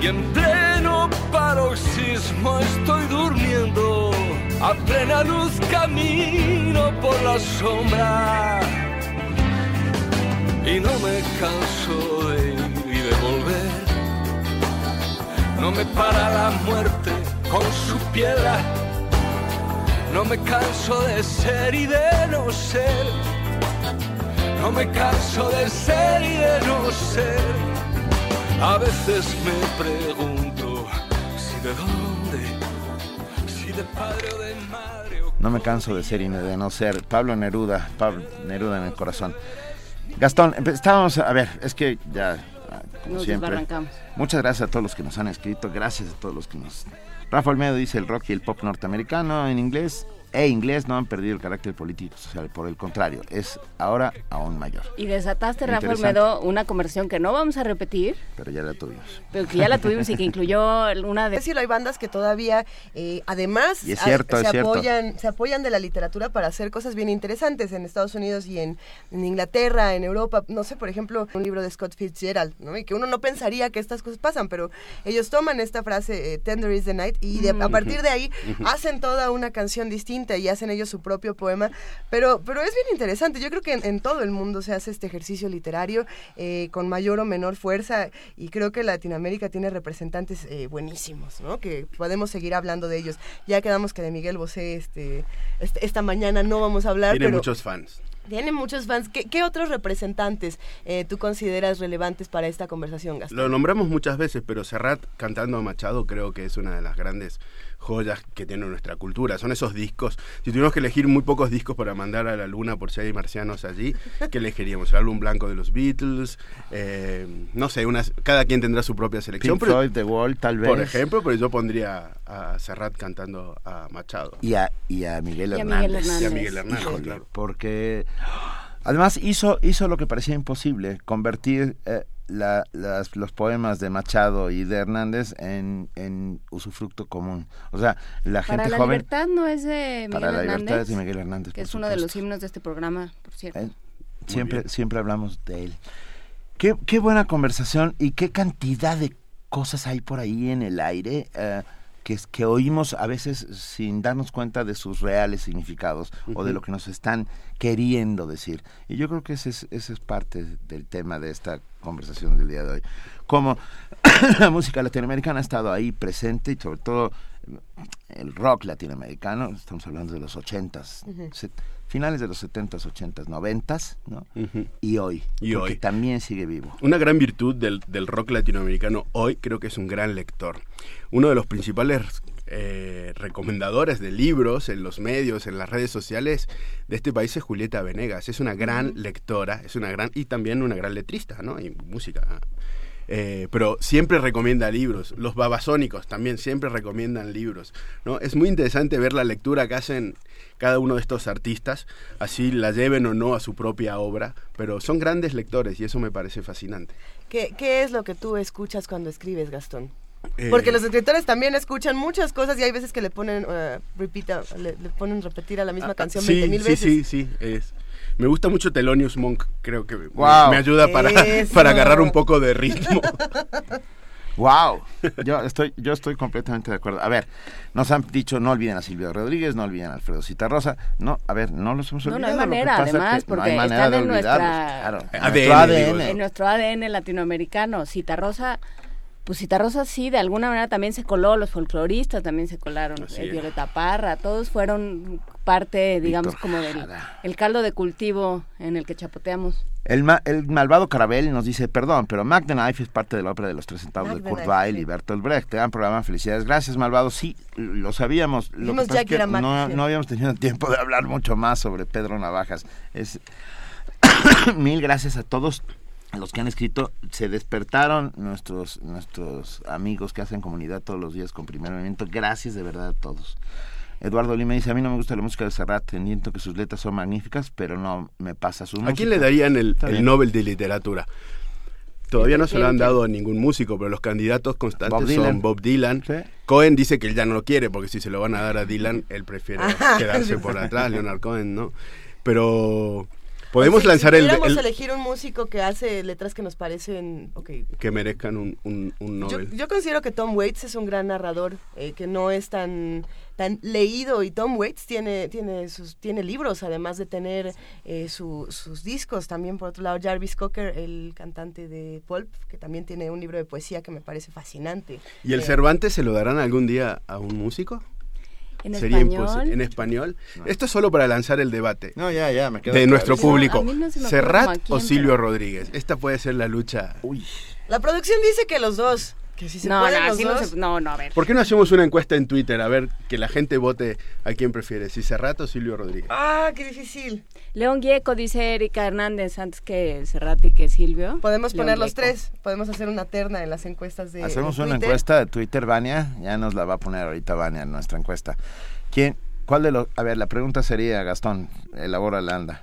y en pleno paroxismo estoy durmiendo, a plena luz camino por la sombra y no me canso de ir y de volver. No me para la muerte con su piedra, no me canso de ser y de no ser. No me canso de ser y de no ser a veces me pregunto si de dónde, si de padre o de madre. no me canso de ser y de no ser. Pablo Neruda, Pablo Neruda en el corazón. Gastón, estábamos, a ver, es que ya, como siempre. Muchas gracias a todos los que nos han escrito, gracias a todos los que nos... Rafa Olmedo dice el rock y el pop norteamericano en inglés, e inglés no han perdido el carácter político social, por el contrario, es ahora aún mayor. Y desataste, Rafa Olmedo, una conversación que no vamos a repetir. Pero ya la tuvimos. Pero que ya la tuvimos y que incluyó una de... [laughs] Es decir, hay bandas que todavía, eh, además, se, apoyan, se apoyan de la literatura para hacer cosas bien interesantes en Estados Unidos y en, Inglaterra, en Europa. No sé, por ejemplo, un libro de Scott Fitzgerald, ¿no? Y que uno no pensaría que estas cosas pasan, pero ellos toman esta frase, eh, Tender is the Night, y a partir de ahí hacen toda una canción distinta y hacen ellos su propio poema, pero, pero es bien interesante. Yo creo que en, todo el mundo se hace este ejercicio literario eh, con mayor o menor fuerza y creo que Latinoamérica tiene representantes eh, buenísimos, ¿no? Que podemos seguir hablando de ellos. Ya quedamos que de Miguel Bosé este, este esta mañana no vamos a hablar. Tiene muchos fans. Tiene muchos fans. ¿Qué, otros representantes eh, tú consideras relevantes para esta conversación, Gastón? Lo nombramos muchas veces, pero Serrat cantando a Machado creo que es una de las grandes joyas que tiene nuestra cultura. Son esos discos. Si tuvimos que elegir muy pocos discos para mandar a la luna por si hay marcianos allí, ¿qué [laughs] elegiríamos? El álbum blanco de los Beatles, eh, no sé, unas, cada quien tendrá su propia selección. Pink Floyd, The Wall, tal vez. Por ejemplo, pero yo pondría a Serrat cantando a Machado. Y a, y a Miguel Hernández. Y a Miguel Hernández, claro. Porque [gasps] además hizo, hizo lo que parecía imposible, convertir... Eh, la, las, los poemas de Machado y de Hernández en, en usufructo común. O sea, la gente para la libertad no es de Miguel Para la libertad es de Miguel Hernández. Que es uno de los himnos de este programa, por cierto. Eh, siempre, siempre hablamos de él. Qué, qué buena conversación y qué cantidad de cosas hay por ahí en el aire. Eh, que, que oímos a veces sin darnos cuenta de sus reales significados o de lo que nos están queriendo decir. Y yo creo que ese es, ese es parte del tema de esta conversación del día de hoy. Como [coughs] la música latinoamericana ha estado ahí presente y sobre todo el rock latinoamericano, estamos hablando de los ochentas, finales de los setentas, ochentas, noventas, ¿no? Y hoy, y hoy también sigue vivo. Una gran virtud del, del rock latinoamericano hoy creo que es un gran lector uno de los principales eh, recomendadores de libros en los medios, en las redes sociales de este país es Julieta Venegas. Es una gran lectora, es una gran y también una gran letrista, ¿no? Y música. Eh, pero siempre recomienda libros. Los babasónicos también siempre recomiendan libros. ¿no? Es muy interesante ver la lectura que hacen cada uno de estos artistas, así la lleven o no a su propia obra, pero son grandes lectores y eso me parece fascinante. ¿Qué, qué es lo que tú escuchas cuando escribes, Gastón? Eh, Porque los escritores también escuchan muchas cosas y hay veces que le ponen, uh, le, ponen repetir a la misma ah, canción sí, mil veces. Sí, sí, sí. Me gusta mucho Thelonious Monk, creo que me, ayuda para, [laughs] para agarrar un poco de ritmo. [laughs] Wow, yo estoy, yo estoy completamente de acuerdo. A ver, nos han dicho no olviden a Silvia Rodríguez, no olviden a Alfredo Citarrosa. No, a ver, no los hemos olvidado. No, no hay manera, además, porque están en, nuestra, ADN, en nuestro ADN latinoamericano. Citarrosa pues Citarrosa sí, de alguna manera también se coló, los folcloristas también se colaron, el Violeta Parra, todos fueron parte, digamos, como del el caldo de cultivo en el que chapoteamos. El, el malvado Carabel nos dice, perdón, pero Mac the Knife es parte de la ópera de los tres centavos de Kurt Weill y Bertolt Brecht. Te dan programa, felicidades. Gracias, malvado. Sí, lo sabíamos. Lo que no, no habíamos tenido [laughs] tiempo de hablar mucho más sobre Pedro Navajas. Es... [coughs] Mil gracias a todos los que han escrito, se despertaron nuestros, nuestros amigos que hacen comunidad todos los días con primer movimiento. Gracias de verdad a todos. Eduardo Lima dice, a mí no me gusta la música de Serrat, entiendo que sus letras son magníficas, pero no me pasa su música. ¿A quién le darían el, el Nobel de Literatura? Todavía no se lo han dado a ningún músico, pero los candidatos constantes son Bob Dylan. Cohen dice que él ya no lo quiere, porque si se lo van a dar a Dylan, él prefiere [laughs] quedarse por atrás, Leonard Cohen, ¿no? Pero Podemos lanzar el, el, elegir un músico que hace letras que nos parecen que merezcan un, un, Nobel. Yo, considero que Tom Waits es un gran narrador eh, que no es tan tan leído y Tom Waits tiene tiene sus tiene libros además de tener eh, sus discos también por otro lado Jarvis Cocker el cantante de Pulp que también tiene un libro de poesía que me parece fascinante. ¿Y el eh, Cervantes se lo darán algún día a un músico? ¿En Sería imposible. ¿En español? Esto es solo para lanzar el debate. No, ya, ya, me De nuestro público. ¿Serrat o Silvio Rodríguez? Esta puede ser la lucha. Uy. La producción dice que los dos no, no, no, a ver. ¿Por qué no hacemos una encuesta en Twitter? A ver, que la gente vote a quién prefiere, si Serrato o Silvio Rodríguez. Ah, qué difícil. León Gieco dice Erika Hernández antes que Serrato y que Silvio. Podemos poner los tres, podemos hacer una terna en las encuestas de Hacemos una encuesta de Twitter, Vania, ya nos la va a poner ahorita Vania en nuestra encuesta. ¿Quién, ¿Cuál de los...? A ver, la pregunta sería, Gastón, elabora la anda.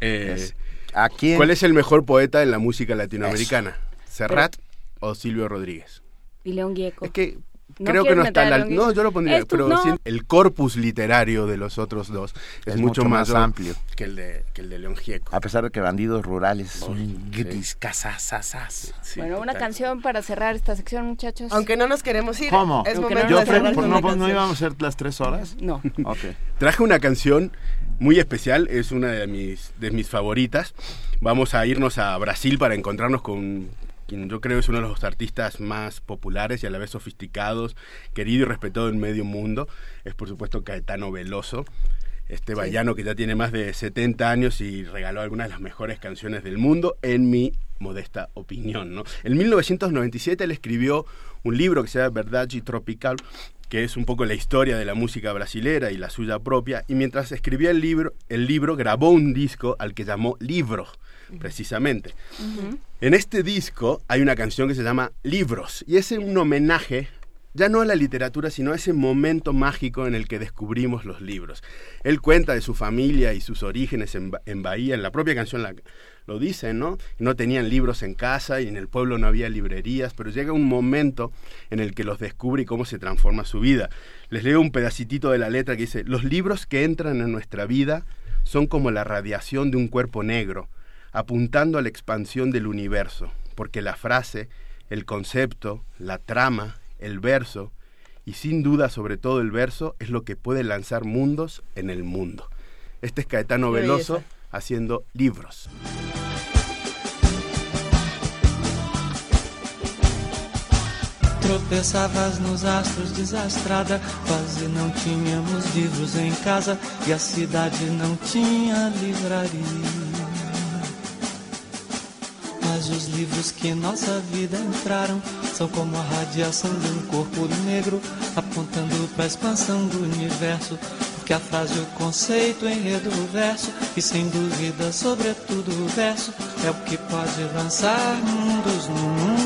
Eh, ¿A quién? ¿Cuál es el mejor poeta en la música latinoamericana? ¿Serrat o Silvio Rodríguez? Y León Gieco. Es que creo que no está la, no yo lo pondría pero el corpus literario de los otros dos es, mucho, más amplio. que el de que el de León Gieco. A pesar de que bandidos rurales. Son bueno una canción para cerrar esta sección muchachos. Aunque no nos queremos ir cómo es momento no, no, no, íbamos a ser las tres horas. No. [laughs] Okay. traje una canción muy especial es una de mis de mis favoritas. Vamos a irnos a Brasil para encontrarnos con quien yo creo es uno de los artistas más populares y a la vez sofisticados, querido y respetado en medio mundo, es por supuesto Caetano Veloso, este vallano que ya tiene más de 70 años y regaló algunas de las mejores canciones del mundo, en mi modesta opinión. ¿no? En 1997 él escribió un libro que se llama Verdade Tropical, que es un poco la historia de la música brasilera y la suya propia, y mientras escribía el libro, el libro grabó un disco al que llamó Libro, precisamente. En este disco hay una canción que se llama Libros y es un homenaje ya no a la literatura, sino a ese momento mágico en el que descubrimos los libros. Él cuenta de su familia y sus orígenes en, Bahía, en la propia canción lo dice, ¿no? No tenían libros en casa y en el pueblo no había librerías, pero llega un momento en el que los descubre y cómo se transforma su vida. Les leo un pedacitito de la letra que dice, los libros que entran en nuestra vida son como la radiación de un cuerpo negro apuntando a la expansión del universo, porque la frase, el concepto, la trama, el verso, y sin duda sobre todo el verso, es lo que puede lanzar mundos en el mundo. Este es Caetano Veloso haciendo libros. Tropeçavas nos astros desastrada, quase não tínhamos livros em casa e a cidade não tinha livraria. Mas os livros que em nossa vida entraram são como a radiação de um corpo negro apontando para a expansão do universo. Porque a frase, o conceito, o enredo, o verso e sem dúvida, sobretudo o verso é o que pode lançar mundos no mundo.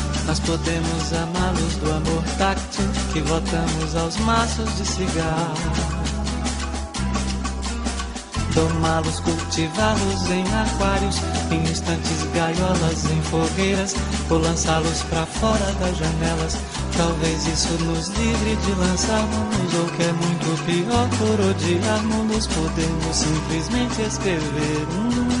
Nós podemos amá-los do amor táctil que votamos aos maços de cigarro domá-los, cultivá-los em aquários, em instantes gaiolas, em fogueiras, ou lançá-los para fora das janelas. Talvez isso nos livre de lançarmos, ou que é muito pior, por odiarmos, podemos simplesmente escrever. Hum.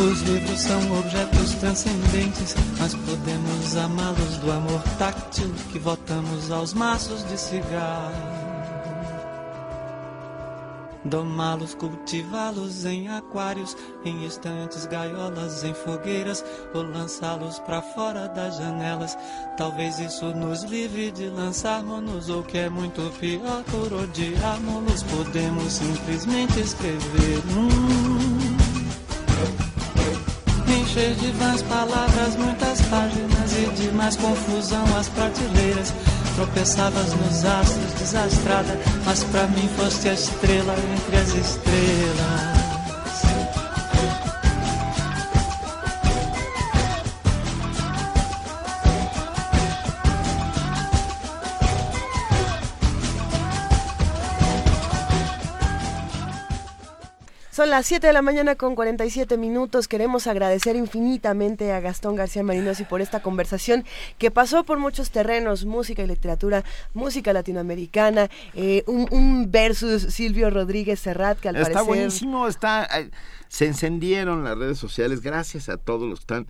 Os livros são objetos transcendentes, mas podemos amá-los do amor táctil que votamos aos maços de cigarro domá-los, cultivá-los em aquários, em estantes, gaiolas, em fogueiras, ou lançá-los para fora das janelas. Talvez isso nos livre de lançarmos-nos, ou que é muito pior, por odiarmos-nos, podemos simplesmente escrever. Hum. Encher de vãs palavras, muitas páginas e de mais confusão as prateleiras Tropeçavas nos astros, desastrada, mas pra mim foste a estrela entre as estrelas. Son las 7 de la mañana con 47 minutos. Queremos agradecer infinitamente a Gastón García Marinos y por esta conversación que pasó por muchos terrenos, música y literatura, música latinoamericana, eh, un, versus Silvio Rodríguez Serrat que al está parecer... buenísimo, está, se encendieron las redes sociales gracias a todos los que están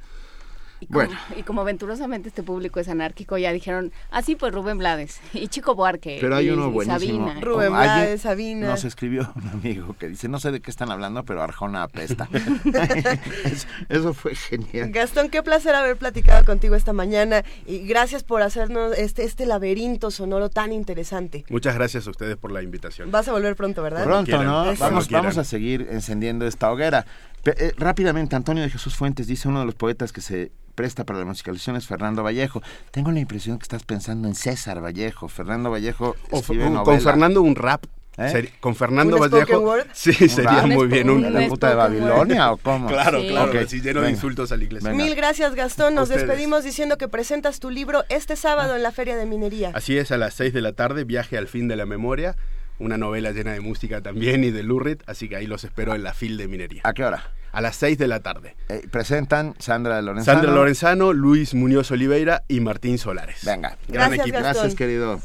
Y como, bueno. y como venturosamente este público es anárquico, ya dijeron, ah, sí, pues Rubén Blades y Chico Buarque. Pero hay uno buenísimo. Sabina. Rubén Blades, Sabina. Nos escribió [laughs] un amigo que dice, no sé de qué están hablando, pero Arjona apesta. [laughs] eso, fue genial. Gastón, qué placer haber platicado contigo esta mañana y gracias por hacernos este, este laberinto sonoro tan interesante. Muchas gracias a ustedes por la invitación. Vas a volver pronto, ¿verdad? Pronto, ¿no? Vamos, vamos a seguir encendiendo esta hoguera. Eh, rápidamente, Antonio de Jesús Fuentes dice uno de los poetas que se presta para la musicalización es Fernando Vallejo. Tengo la impresión que estás pensando en César Vallejo. Fernando Vallejo o, con Fernando un rap. ¿Eh? con Fernando Vallejo. Sí, sería muy bien. Un, ¿La puta de Babilonia o [laughs] cómo? Claro, claro, okay. lleno de insultos a la iglesia. Mil gracias, Gastón. Nos despedimos diciendo que presentas tu libro este sábado en la Feria de Minería. Así es, a las seis de la tarde, Viaje al fin de la memoria. Una novela llena de música también y de Lurrit, así que ahí los espero en la FIL de Minería. ¿A qué hora? a las 6 de la tarde. Eh, presentan Sandra Lorenzano. Sandra Lorenzano, Luis Muñoz Oliveira y Martín Solares. Venga, gran Gracias, equipo. Gracias, querido.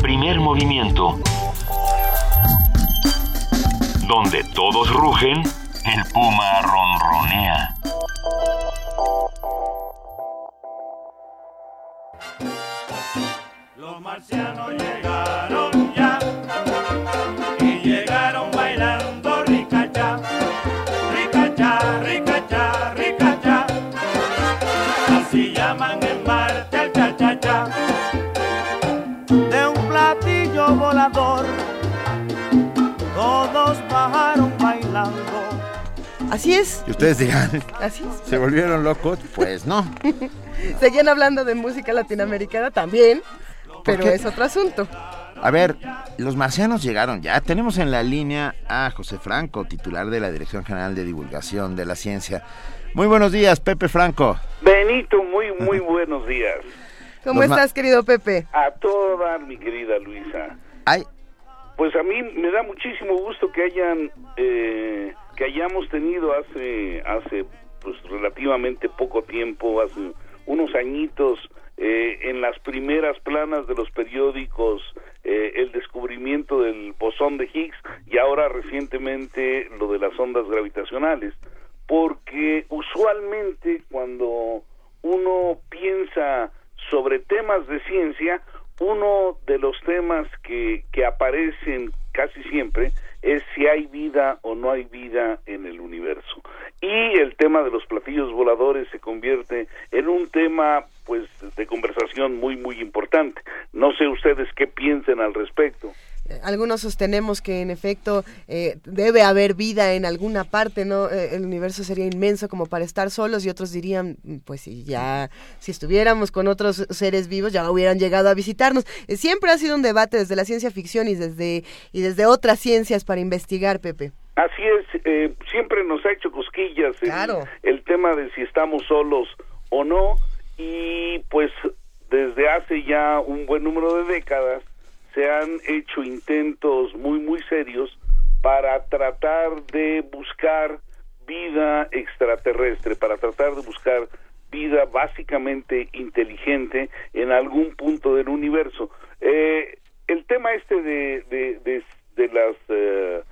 Primer movimiento. Donde todos rugen, el puma ronronea. Los marcianos llegaron. todos bajaron bailando. Así es. Y ustedes digan, Así ¿se volvieron locos? Pues no. [laughs] Seguían hablando de música latinoamericana también, pero es otro asunto. A ver, los marcianos llegaron ya. Tenemos en la línea a José Franco, titular de la Dirección General de Divulgación de la Ciencia. Muy buenos días, Pepe Franco. Benito, muy, muy buenos días. ¿Cómo estás, querido Pepe? A toda mi querida Luisa. Ay. Pues a mí me da muchísimo gusto que hayan eh, que hayamos tenido hace hace pues relativamente poco tiempo, hace unos añitos eh, en las primeras planas de los periódicos eh, el descubrimiento del bosón de Higgs y ahora recientemente lo de las ondas gravitacionales, porque usualmente cuando uno piensa sobre temas de ciencia, uno de los temas que, que aparecen casi siempre es si hay vida o no hay vida en el universo. Y el tema de los platillos voladores se convierte en un tema pues de conversación muy muy importante. No sé ustedes qué piensen al respecto algunos sostenemos que en efecto eh, debe haber vida en alguna parte, ¿no? Eh, el universo sería inmenso como para estar solos y otros dirían, pues si ya, si estuviéramos con otros seres vivos ya hubieran llegado a visitarnos. Eh, siempre ha sido un debate desde la ciencia ficción y desde, y desde otras ciencias para investigar, Pepe. Así es, siempre nos ha hecho cosquillas el tema de si estamos solos o no y pues desde hace ya un buen número de décadas se han hecho intentos muy muy serios para tratar de buscar vida extraterrestre, para tratar de buscar vida básicamente inteligente en algún punto del universo. Eh, el tema este de, de, de, las eh,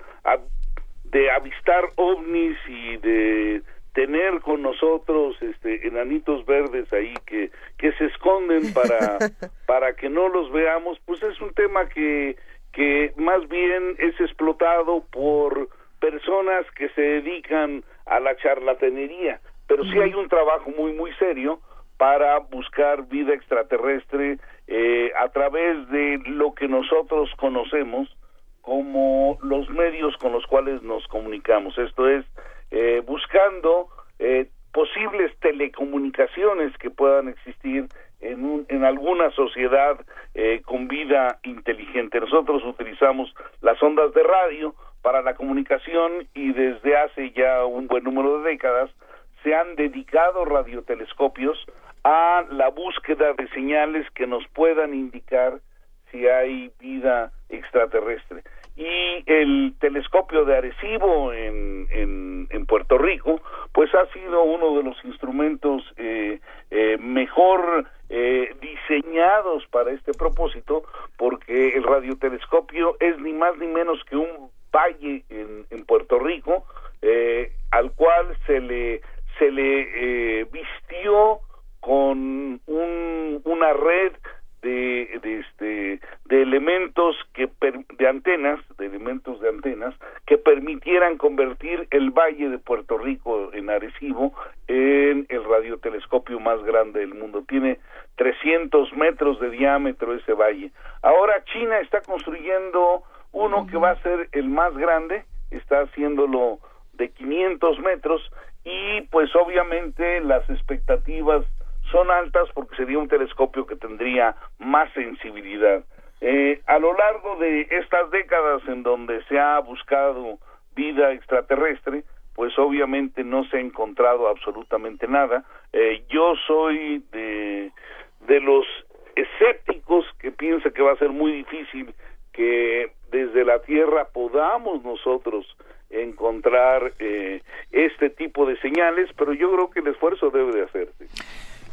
de avistar ovnis y de tener con nosotros este enanitos verdes ahí que que se esconden para [laughs] para que no los veamos pues es un tema que que más bien es explotado por personas que se dedican a la charlatanería. Pero sí hay un trabajo muy muy serio para buscar vida extraterrestre eh, a través de lo que nosotros conocemos como los medios con los cuales nos comunicamos. Esto es eh, buscando eh, posibles telecomunicaciones que puedan existir en, en alguna sociedad eh, con vida inteligente. Nosotros utilizamos las ondas de radio para la comunicación y desde hace ya un buen número de décadas se han dedicado radiotelescopios a la búsqueda de señales que nos puedan indicar si hay vida extraterrestre y el telescopio de Arecibo en, en, Puerto Rico, pues ha sido uno de los instrumentos eh, eh, mejor eh, diseñados para este propósito, porque el radiotelescopio es ni más ni menos que un valle en, en Puerto Rico, al cual se le se le vistió con una red de, este, de elementos que de antenas, de elementos de antenas que permitieran convertir el valle de Puerto Rico en Arecibo en el radiotelescopio más grande del mundo. Tiene 300 metros de diámetro ese valle. Ahora China está construyendo uno que va a ser el más grande, está haciéndolo de 500 metros y pues obviamente las expectativas son altas porque sería un telescopio que tendría más sensibilidad. Eh, a lo largo de estas décadas en donde se ha buscado vida extraterrestre, pues obviamente no se ha encontrado absolutamente nada. Eh, yo soy de, de los escépticos que piensa que va a ser muy difícil que desde la Tierra podamos nosotros encontrar eh, este tipo de señales, pero yo creo que el esfuerzo debe de hacerse.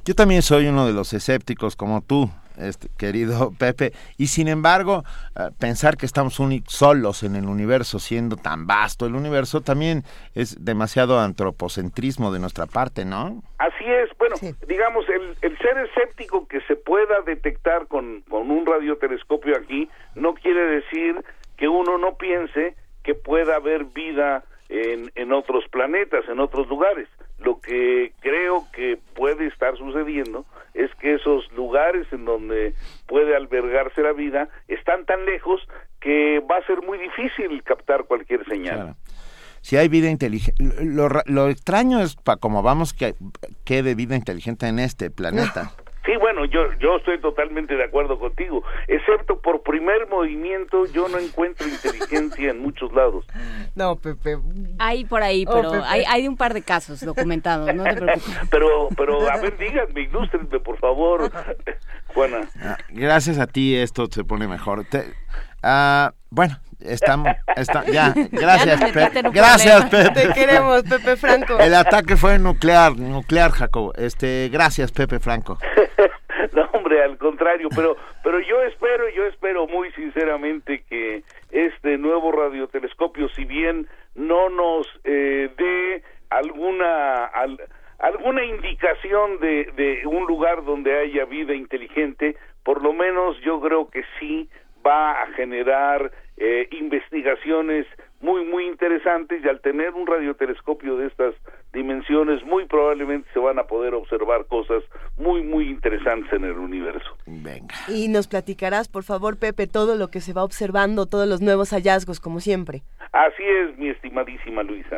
Yo también soy uno de los escépticos como tú, este, querido [laughs] Pepe, y sin embargo, eh, pensar que estamos solos en el universo, siendo tan vasto el universo, también es demasiado antropocentrismo de nuestra parte, ¿no? Así es, bueno, digamos, el, el, ser escéptico que se pueda detectar con, con un radiotelescopio aquí, no quiere decir que uno no piense que pueda haber vida en, en otros planetas, en otros lugares. Lo que creo que puede estar sucediendo es que esos lugares en donde puede albergarse la vida están tan lejos que va a ser muy difícil captar cualquier señal. Si hay vida inteligente, lo, extraño es para cómo vamos que quede vida inteligente en este planeta. [laughs] Sí, bueno, yo, yo estoy totalmente de acuerdo contigo, excepto por primer movimiento yo no encuentro inteligencia en muchos lados. No, Pepe. Hay por ahí, oh, pero hay, hay un par de casos documentados, no te preocupes. [laughs] Pero, pero, a ver, díganme, ilústrenme, por favor, [laughs] Juana. Ah, gracias a ti esto se pone mejor. Ah, bueno, estamos, [laughs] ya, gracias, Pepe. Gracias, Pepe. Te queremos, Pepe Franco. El ataque fue nuclear, nuclear, Jacobo. Este, gracias, Pepe Franco. [laughs] no, hombre, al contrario, pero, pero yo espero, yo espero muy sinceramente que este nuevo radiotelescopio, si bien no nos eh, dé alguna alguna indicación de, de un lugar donde haya vida inteligente, por lo menos yo creo que sí va a generar eh, investigaciones muy muy interesantes y al tener un radiotelescopio de estas dimensiones muy probablemente se van a poder observar cosas muy muy interesantes en el universo. Venga. Y nos platicarás, por favor, Pepe, todo lo que se va observando, todos los nuevos hallazgos como siempre. Así es, mi estimadísima Luisa.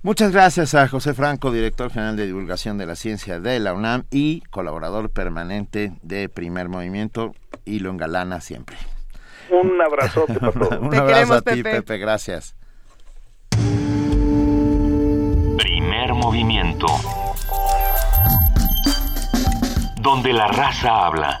Muchas gracias a José Franco, director general de divulgación de la ciencia de la UNAM y colaborador permanente de Primer Movimiento y lo engalana siempre. Un abrazote para todos. [laughs] Un abrazo a ti, Pepe. Gracias. Primer movimiento. Donde la raza habla.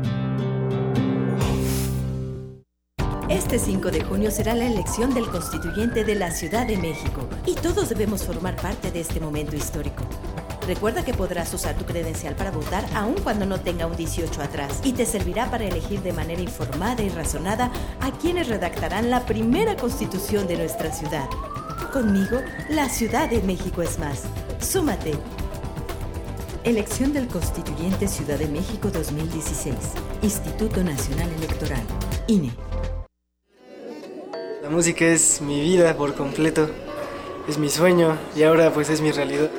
Este 5 de junio será la elección del constituyente de la Ciudad de México y todos debemos formar parte de este momento histórico. Recuerda que podrás usar tu credencial para votar aun cuando no tenga un 18 atrás y te servirá para elegir de manera informada y razonada a quienes redactarán la primera constitución de nuestra ciudad. Conmigo, la Ciudad de México es más. Súmate. Elección del Constituyente Ciudad de México 2016. Instituto Nacional Electoral. INE. La música es mi vida por completo. Es mi sueño y ahora pues es mi realidad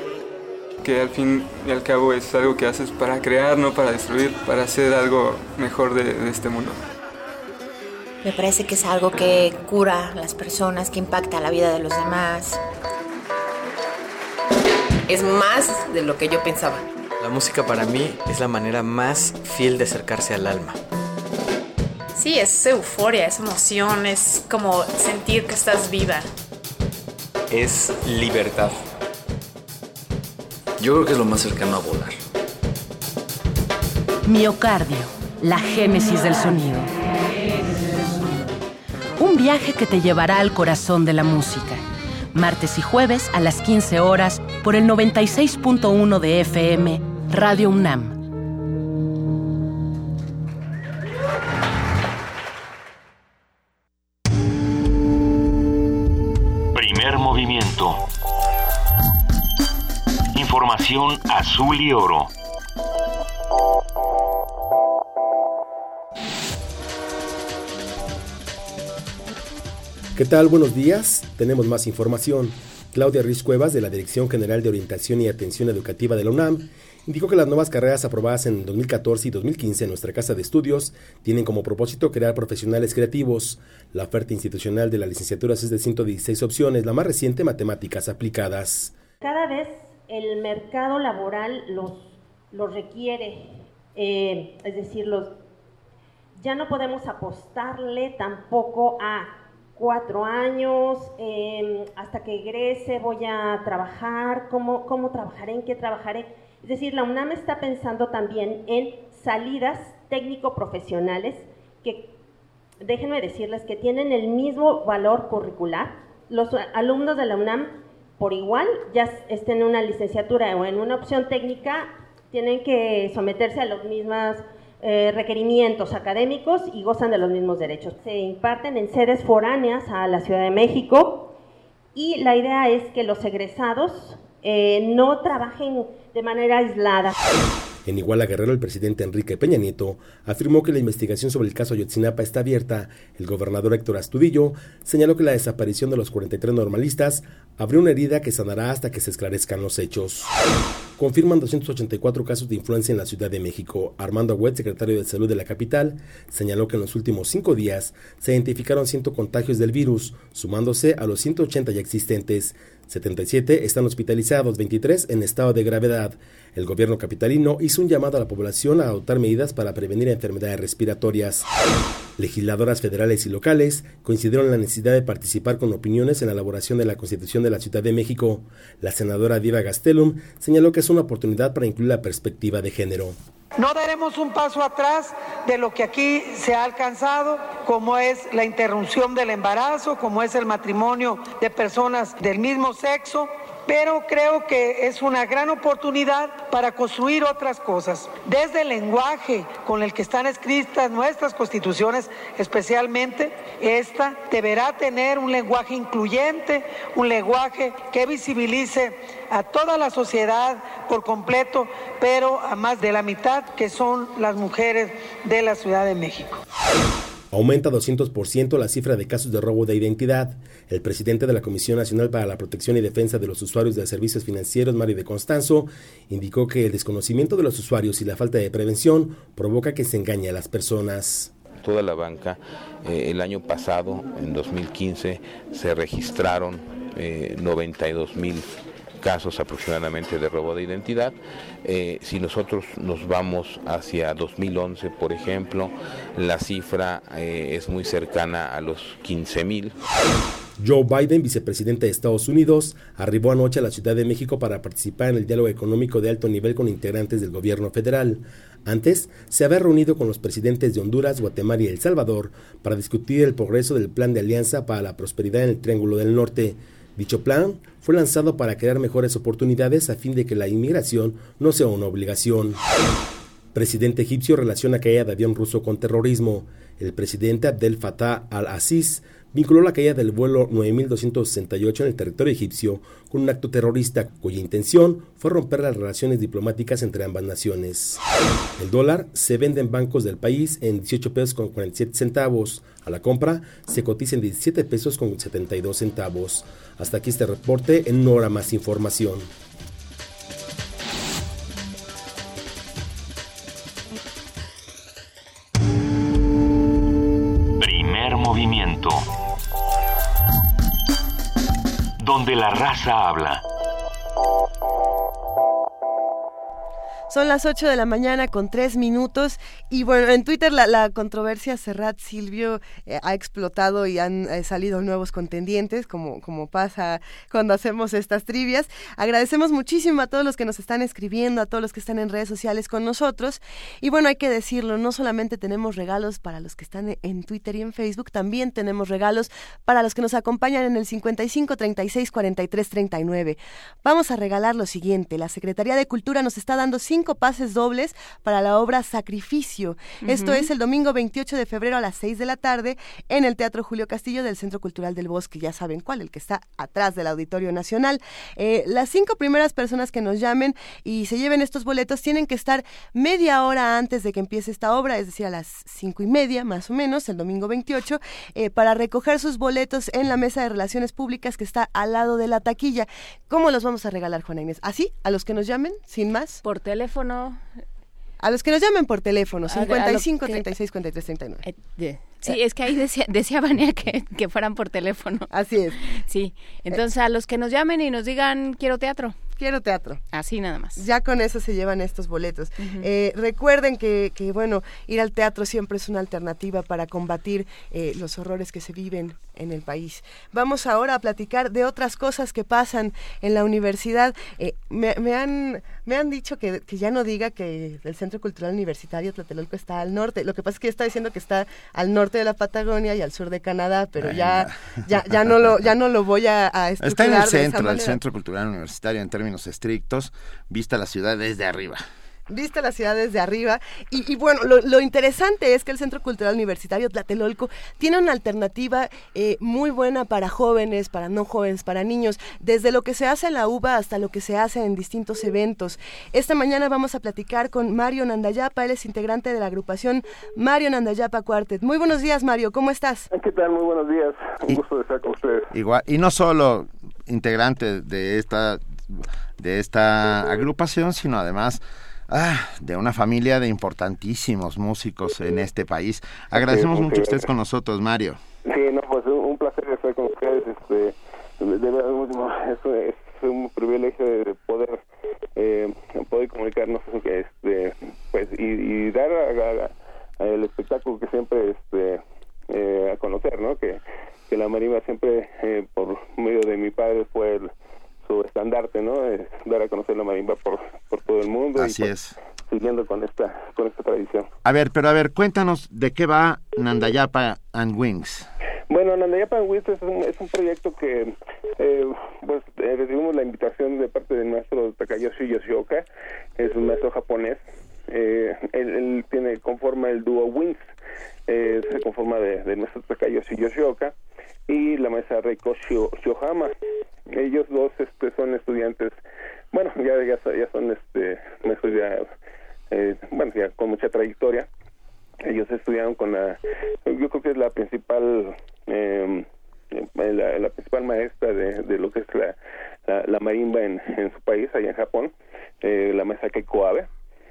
que al fin y al cabo es algo que haces para crear, no para destruir, para hacer algo mejor de, este mundo. Me parece que es algo que cura a las personas, que impacta la vida de los demás. Es más de lo que yo pensaba. La música para mí es la manera más fiel de acercarse al alma. Sí, es euforia, es emoción, es como sentir que estás viva. Es libertad. Yo creo que es lo más cercano a volar. Miocardio, la génesis del sonido. Un viaje que te llevará al corazón de la música. Martes y jueves a las 15 horas por el 96.1 de FM, Radio UNAM. Azul y oro. ¿Qué tal? Buenos días. Tenemos más información. Claudia Ruiz Cuevas, de la Dirección General de Orientación y Atención Educativa de la UNAM, indicó que las nuevas carreras aprobadas en 2014 y 2015 en nuestra Casa de Estudios tienen como propósito crear profesionales creativos. La oferta institucional de las licenciaturas es de 116 opciones, la más reciente matemáticas aplicadas. Cada vez el mercado laboral los, los requiere, eh, es decir, los, ya no podemos apostarle tampoco a cuatro años, em, hasta que egrese voy a trabajar, ¿cómo, cómo trabajaré, en qué trabajaré. Es decir, la UNAM está pensando también en salidas técnico-profesionales que, déjenme decirles, que tienen el mismo valor curricular. Los alumnos de la UNAM por igual, ya estén en una licenciatura o en una opción técnica, tienen que someterse a los mismos eh, requerimientos académicos y gozan de los mismos derechos. Se imparten en sedes foráneas a la Ciudad de México y la idea es que los egresados eh, no trabajen de manera aislada. En Iguala Guerrero, el presidente Enrique Peña Nieto afirmó que la investigación sobre el caso Ayotzinapa está abierta. El gobernador Héctor Astudillo señaló que la desaparición de los 43 normalistas abrió una herida que sanará hasta que se esclarezcan los hechos. Confirman 284 casos de influencia en la Ciudad de México. Armando Agüet, secretario de Salud de la capital, señaló que en los últimos cinco días se identificaron 100 contagios del virus, sumándose a los 180 ya existentes. 77 están hospitalizados, 23 en estado de gravedad. El gobierno capitalino hizo un llamado a la población a adoptar medidas para prevenir enfermedades respiratorias. Legisladoras federales y locales coincidieron en la necesidad de participar con opiniones en la elaboración de la Constitución de la Ciudad de México. La senadora Diva Gastelum señaló que es una oportunidad para incluir la perspectiva de género. No daremos un paso atrás de lo que aquí se ha alcanzado, como es la interrupción del embarazo, como es el matrimonio de personas del mismo sexo, pero creo que es una gran oportunidad para construir otras cosas. Desde el lenguaje con el que están escritas nuestras constituciones, especialmente esta, deberá tener un lenguaje incluyente, un lenguaje que visibilice a toda la sociedad por completo, pero a más de la mitad que son las mujeres de la Ciudad de México. Aumenta 200% la cifra de casos de robo de identidad. El presidente de la Comisión Nacional para la Protección y Defensa de los Usuarios de Servicios Financieros, Mario de Constanzo, indicó que el desconocimiento de los usuarios y la falta de prevención provoca que se engañe a las personas. Toda la banca, eh, el año pasado, en 2015, se registraron 92 eh, mil casos aproximadamente de robo de identidad. Eh, si nosotros nos vamos hacia 2011, por ejemplo, la cifra eh, es muy cercana a los 15 mil. Joe Biden, vicepresidente de Estados Unidos, arribó anoche a la Ciudad de México para participar en el diálogo económico de alto nivel con integrantes del gobierno federal. Antes, se había reunido con los presidentes de Honduras, Guatemala y El Salvador para discutir el progreso del plan de alianza para la prosperidad en el Triángulo del Norte. Dicho plan fue lanzado para crear mejores oportunidades a fin de que la inmigración no sea una obligación. Presidente egipcio relaciona caída de avión ruso con terrorismo. El presidente Abdel Fattah al-Aziz vinculó la caída del vuelo 9268 en el territorio egipcio con un acto terrorista cuya intención fue romper las relaciones diplomáticas entre ambas naciones. El dólar se vende en bancos del país en 18 pesos con 47 centavos. A la compra se cotiza en 17 pesos con 72 centavos. Hasta aquí este reporte en hora más información. Primer movimiento donde la raza habla. Son las 8 de la mañana con 3 minutos y bueno, en Twitter la, controversia Serrat Silvio eh, ha explotado y han eh, salido nuevos contendientes, como, como pasa cuando hacemos estas trivias. Agradecemos muchísimo a todos los que nos están escribiendo, a todos los que están en redes sociales con nosotros. Y bueno, hay que decirlo, no solamente tenemos regalos para los que están en Twitter y en Facebook, también tenemos regalos para los que nos acompañan en el 55 36 43 39. Vamos a regalar lo siguiente, la Secretaría de Cultura nos está dando cinco pases dobles para la obra Sacrificio. Esto es el domingo 28 de febrero a las 6 de la tarde en el Teatro Julio Castillo del Centro Cultural del Bosque. Ya saben cuál, el que está atrás del Auditorio Nacional. Eh, las cinco primeras personas que nos llamen y se lleven estos boletos tienen que estar media hora antes de que empiece esta obra, es decir, a las cinco y media más o menos, el domingo 28, eh, para recoger sus boletos en la mesa de relaciones públicas que está al lado de la taquilla. ¿Cómo los vamos a regalar, Juana Inés? ¿Así? ¿A los que nos llamen? ¿Sin más? Por teléfono a los que nos llamen por teléfono, 55 36 43 39. Sí, es que ahí decía, decía Vania que, que, fueran por teléfono. Así es. Sí, entonces a los que nos llamen y nos digan quiero teatro. Quiero teatro. Así nada más. Ya con eso se llevan estos boletos. Eh, recuerden que, que, bueno, ir al teatro siempre es una alternativa para combatir eh, los horrores que se viven en el país. Vamos ahora a platicar de otras cosas que pasan en la universidad. Eh, me, me, han, me han dicho que, que, ya no diga que el Centro Cultural Universitario Tlatelolco está al norte. Lo que pasa es que está diciendo que está al norte de la Patagonia y al sur de Canadá, pero ya, ya, ya, no lo, ya no lo voy a, a Está en el centro, el Centro Cultural Universitario en términos estrictos, vista la ciudad desde arriba vista la ciudad desde arriba. Y, bueno, lo, interesante es que el Centro Cultural Universitario Tlatelolco tiene una alternativa eh, muy buena para jóvenes, para no jóvenes, para niños, desde lo que se hace en la UBA hasta lo que se hace en distintos eventos. Esta mañana vamos a platicar con Mario Nandayapa, él es integrante de la agrupación Mario Nandayapa Quartet. Muy buenos días, Mario, ¿cómo estás? ¿Qué tal? Muy buenos días. Un gusto de estar con ustedes. Igual, y no solo integrante de esta de esta agrupación, sino además ah, de una familia de importantísimos músicos en este país. Agradecemos mucho que estés con nosotros, Mario. Sí, no, pues un placer estar con ustedes. Este, de, es, un privilegio de poder eh, poder comunicarnos este, pues, y, dar el espectáculo que siempre este, eh, a conocer, ¿no? Que, que la marimba siempre, eh, por medio de mi padre, fue el estandarte, ¿no? Es dar a conocer la marimba por, por todo el mundo. Así y es. Siguiendo con esta, con esta tradición. A ver, pero a ver, cuéntanos de qué va Nandayapa and Wings. Bueno, Nandayapa and Wings es un, es un proyecto que eh, pues eh, recibimos la invitación de parte del maestro Takayoshi Yoshioka, es un maestro japonés. Eh, él, tiene conforma el dúo Wings, eh, se conforma de, del maestro Takayoshi Yoshioka y la maestra Reiko Shohama. Ellos dos este, son estudiantes, bueno, ya, ya, son este, ya, eh, bueno, ya con mucha trayectoria. Ellos estudiaron con la, yo creo que es la principal, eh, la, principal maestra de, de, lo que es la, la, marimba en, en, su país, allá en Japón, eh, la maestra Keiko Abe.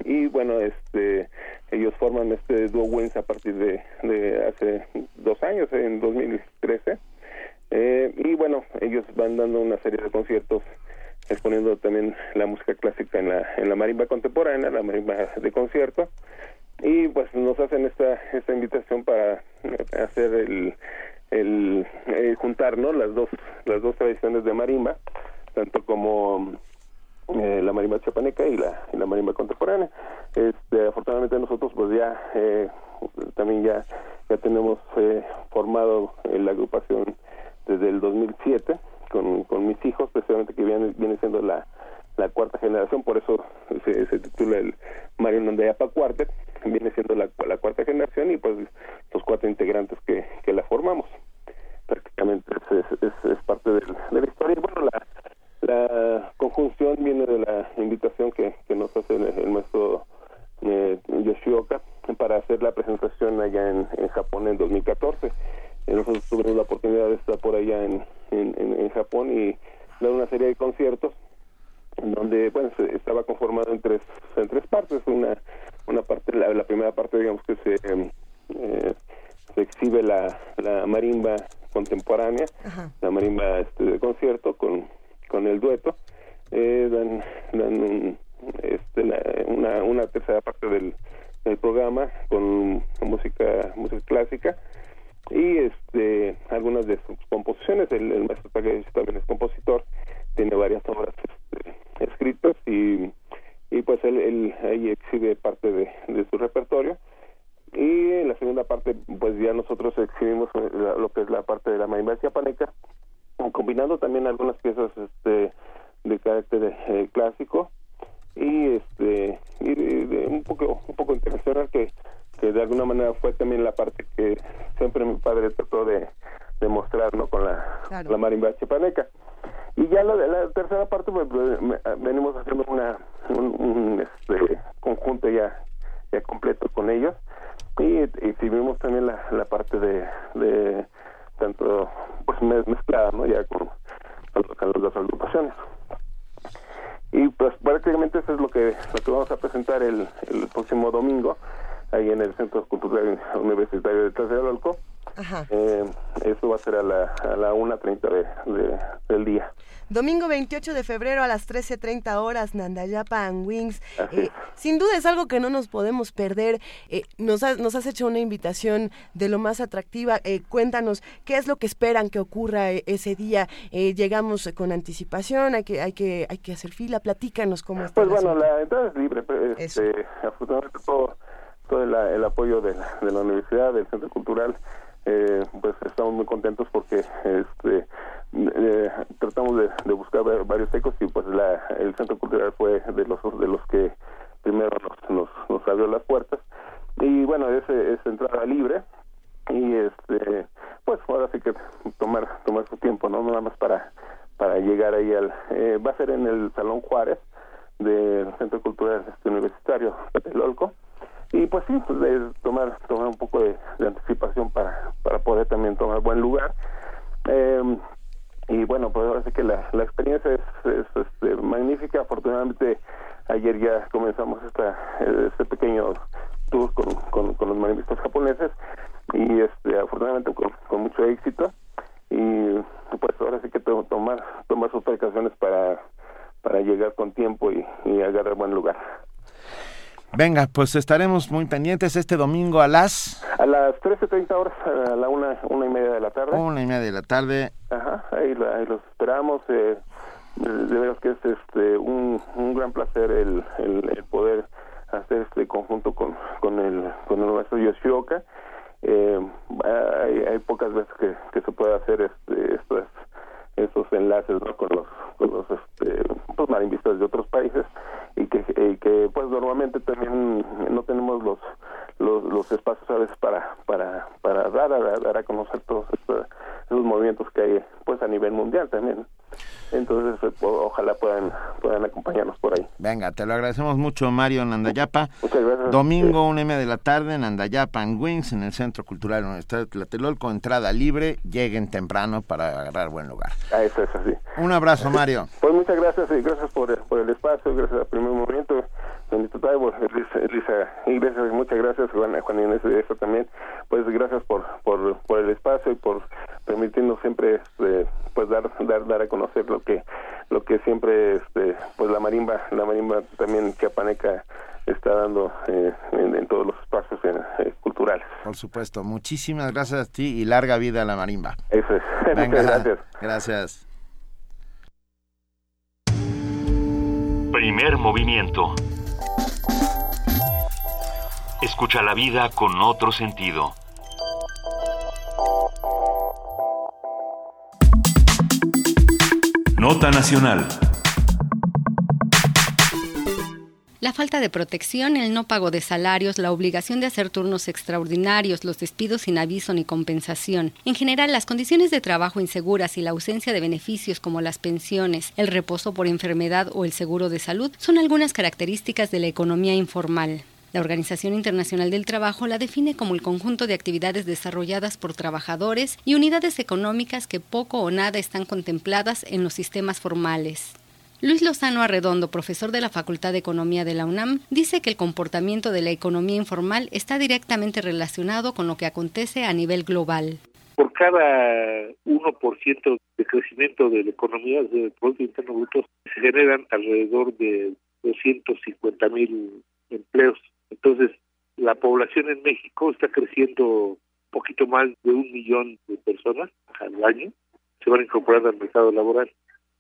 Y bueno, este, ellos forman este dúo Wins a partir de, de hace dos años, en 2013 eh, y bueno, ellos van dando una serie de conciertos exponiendo también la música clásica en la, en la marimba contemporánea, la marimba de concierto. Y pues nos hacen esta, esta invitación para hacer el, el eh, juntar ¿no? las dos las dos tradiciones de marimba tanto como eh, la marimba chapaneca y la, y la marimba contemporánea este afortunadamente nosotros pues ya eh, también ya ya tenemos eh, formado la agrupación desde el 2007 con, con mis hijos, precisamente que viene, viene siendo la, la cuarta generación, por eso se, se titula el Mario Nandayapa Quartet, viene siendo la, la cuarta generación y pues los cuatro integrantes que, que la formamos. Prácticamente es, es, es parte de, de la historia. Y bueno, la, la conjunción viene de la invitación que, que nos hace el, el maestro eh, Yoshioka para hacer la presentación allá en, en Japón en 2014. Eh, nosotros tuvimos la oportunidad de estar por allá en, en, en Japón y dar una serie de conciertos en donde bueno se- estaba conformado en tres en tres partes una una parte la, la primera parte digamos que se em, eh, se exhibe la, la marimba contemporánea la marimba este de concierto con con el dueto eh, dan un, este una tercera parte del, del programa con música música clásica y este algunas de sus composiciones. El, maestro Takahashi también es compositor tiene varias obras este, escritas y y pues él, él ahí exhibe parte de, de su repertorio. Y en la segunda parte pues ya nosotros exhibimos eh, lo que es la parte de la marimba chiapaneca combinando también algunas piezas este de carácter eh, clásico y este y de- de un poco un poco internacional que que de alguna manera fue también la parte que siempre mi padre trató de, de mostrar no con la, la marimba chiapaneca. Y ya la, la tercera parte pues, pues, me- venimos haciendo una un, un, este conjunto ya ya completo con ellos. Y exhibimos también la, la parte de, de tanto pues mez- mezclada no ya con, con, con las agrupaciones. Y pues prácticamente eso es lo que lo que vamos a presentar el, el próximo domingo ahí en el Centro Cultural Universitario de Tlatelolco. Ajá. eh, eso va a ser a la a la 1.30 de, de, del día Domingo 28 de febrero a las 13.30 horas, Nandayapa and Wings. Eh, sin duda es algo que no nos podemos perder. Eh, nos, has, nos has hecho una invitación de lo más atractiva. Eh, cuéntanos qué es lo que esperan que ocurra eh, ese día. Eh, llegamos con anticipación, hay que, hay, que, hay que hacer fila. Platícanos cómo está. Pues bueno, asunto. la entrada es libre, pero, este, afortunadamente todo, todo el, el apoyo de la, de la universidad, del centro cultural, eh, pues estamos muy contentos porque este eh, tratamos de, de buscar va- varios ecos y pues la, el centro cultural fue de los de los que primero nos, nos, nos abrió las puertas. Y bueno es, es entrada libre y este pues ahora sí que tomar tomar su tiempo no nada más para para llegar ahí al eh, va a ser en el salón Juárez del Centro Cultural Universitario de Telolco y pues sí pues, tomar tomar un poco de, anticipación para para poder también tomar buen lugar. Eh, y bueno pues ahora sí que la, la experiencia es, es, este, magnífica. Afortunadamente ayer ya comenzamos esta este pequeño tour con, con, los marimbistas japoneses y este afortunadamente con, mucho éxito. Y pues ahora sí que tengo tomar tomar sus precauciones para para llegar con tiempo y, y agarrar buen lugar Venga, pues estaremos muy pendientes este domingo a las a las 13.30 horas a la una una y media de la tarde una y media de la tarde. Ajá, ahí, ahí los esperamos. Eh, de veras que es este un, un gran placer el, el, el poder hacer este conjunto con, con el con el maestro Yoshioka. Eh, hay, hay pocas veces que, que se puede hacer este, estos esos enlaces ¿no? con los con los este, pues, marimbistas de otros países y que, y que pues normalmente también no tenemos los los, los espacios a veces para para para dar a, dar a conocer todos estos, esos movimientos que hay pues a nivel mundial también entonces eh, ojalá puedan puedan acompañarnos por ahí Venga, te lo agradecemos mucho, Mario Nandayapa. Muchas gracias. Domingo, una y media de la tarde, Nandayapa and Wings, en el Centro Cultural Universitario de Tlatelolco, entrada libre. Lleguen temprano para agarrar buen lugar. Ah, eso es así Un abrazo, Mario. Pues muchas gracias y gracias por, por el espacio, gracias al primer movimiento, Taibo, Elisa, Elisa Iglesias, muchas gracias, Juan, Juan Inés de eso también, pues gracias por, por, por el espacio y por permitirnos siempre este, pues dar, dar, dar a conocer lo que, lo que siempre este, pues la marimba, la marimba también chiapaneca está dando eh, en, en todos los espacios eh, culturales. Por supuesto, muchísimas gracias a ti y larga vida a la marimba. Eso es. [laughs] Venga, Muchas gracias. Gracias. Primer movimiento. Escucha la vida con otro sentido. Nota Nacional. La falta de protección, el no pago de salarios, la obligación de hacer turnos extraordinarios, los despidos sin aviso ni compensación. En general, las condiciones de trabajo inseguras y la ausencia de beneficios como las pensiones, el reposo por enfermedad o el seguro de salud son algunas características de la economía informal. La Organización Internacional del Trabajo la define como el conjunto de actividades desarrolladas por trabajadores y unidades económicas que poco o nada están contempladas en los sistemas formales. Luis Lozano Arredondo, profesor de la Facultad de Economía de la UNAM, dice que el comportamiento de la economía informal está directamente relacionado con lo que acontece a nivel global. Por cada 1% de crecimiento de la economía del Producto Interno Bruto se generan alrededor de 250 mil empleos. Entonces, la población en México está creciendo un poquito más de un millón de personas al año, se van a incorporar al mercado laboral.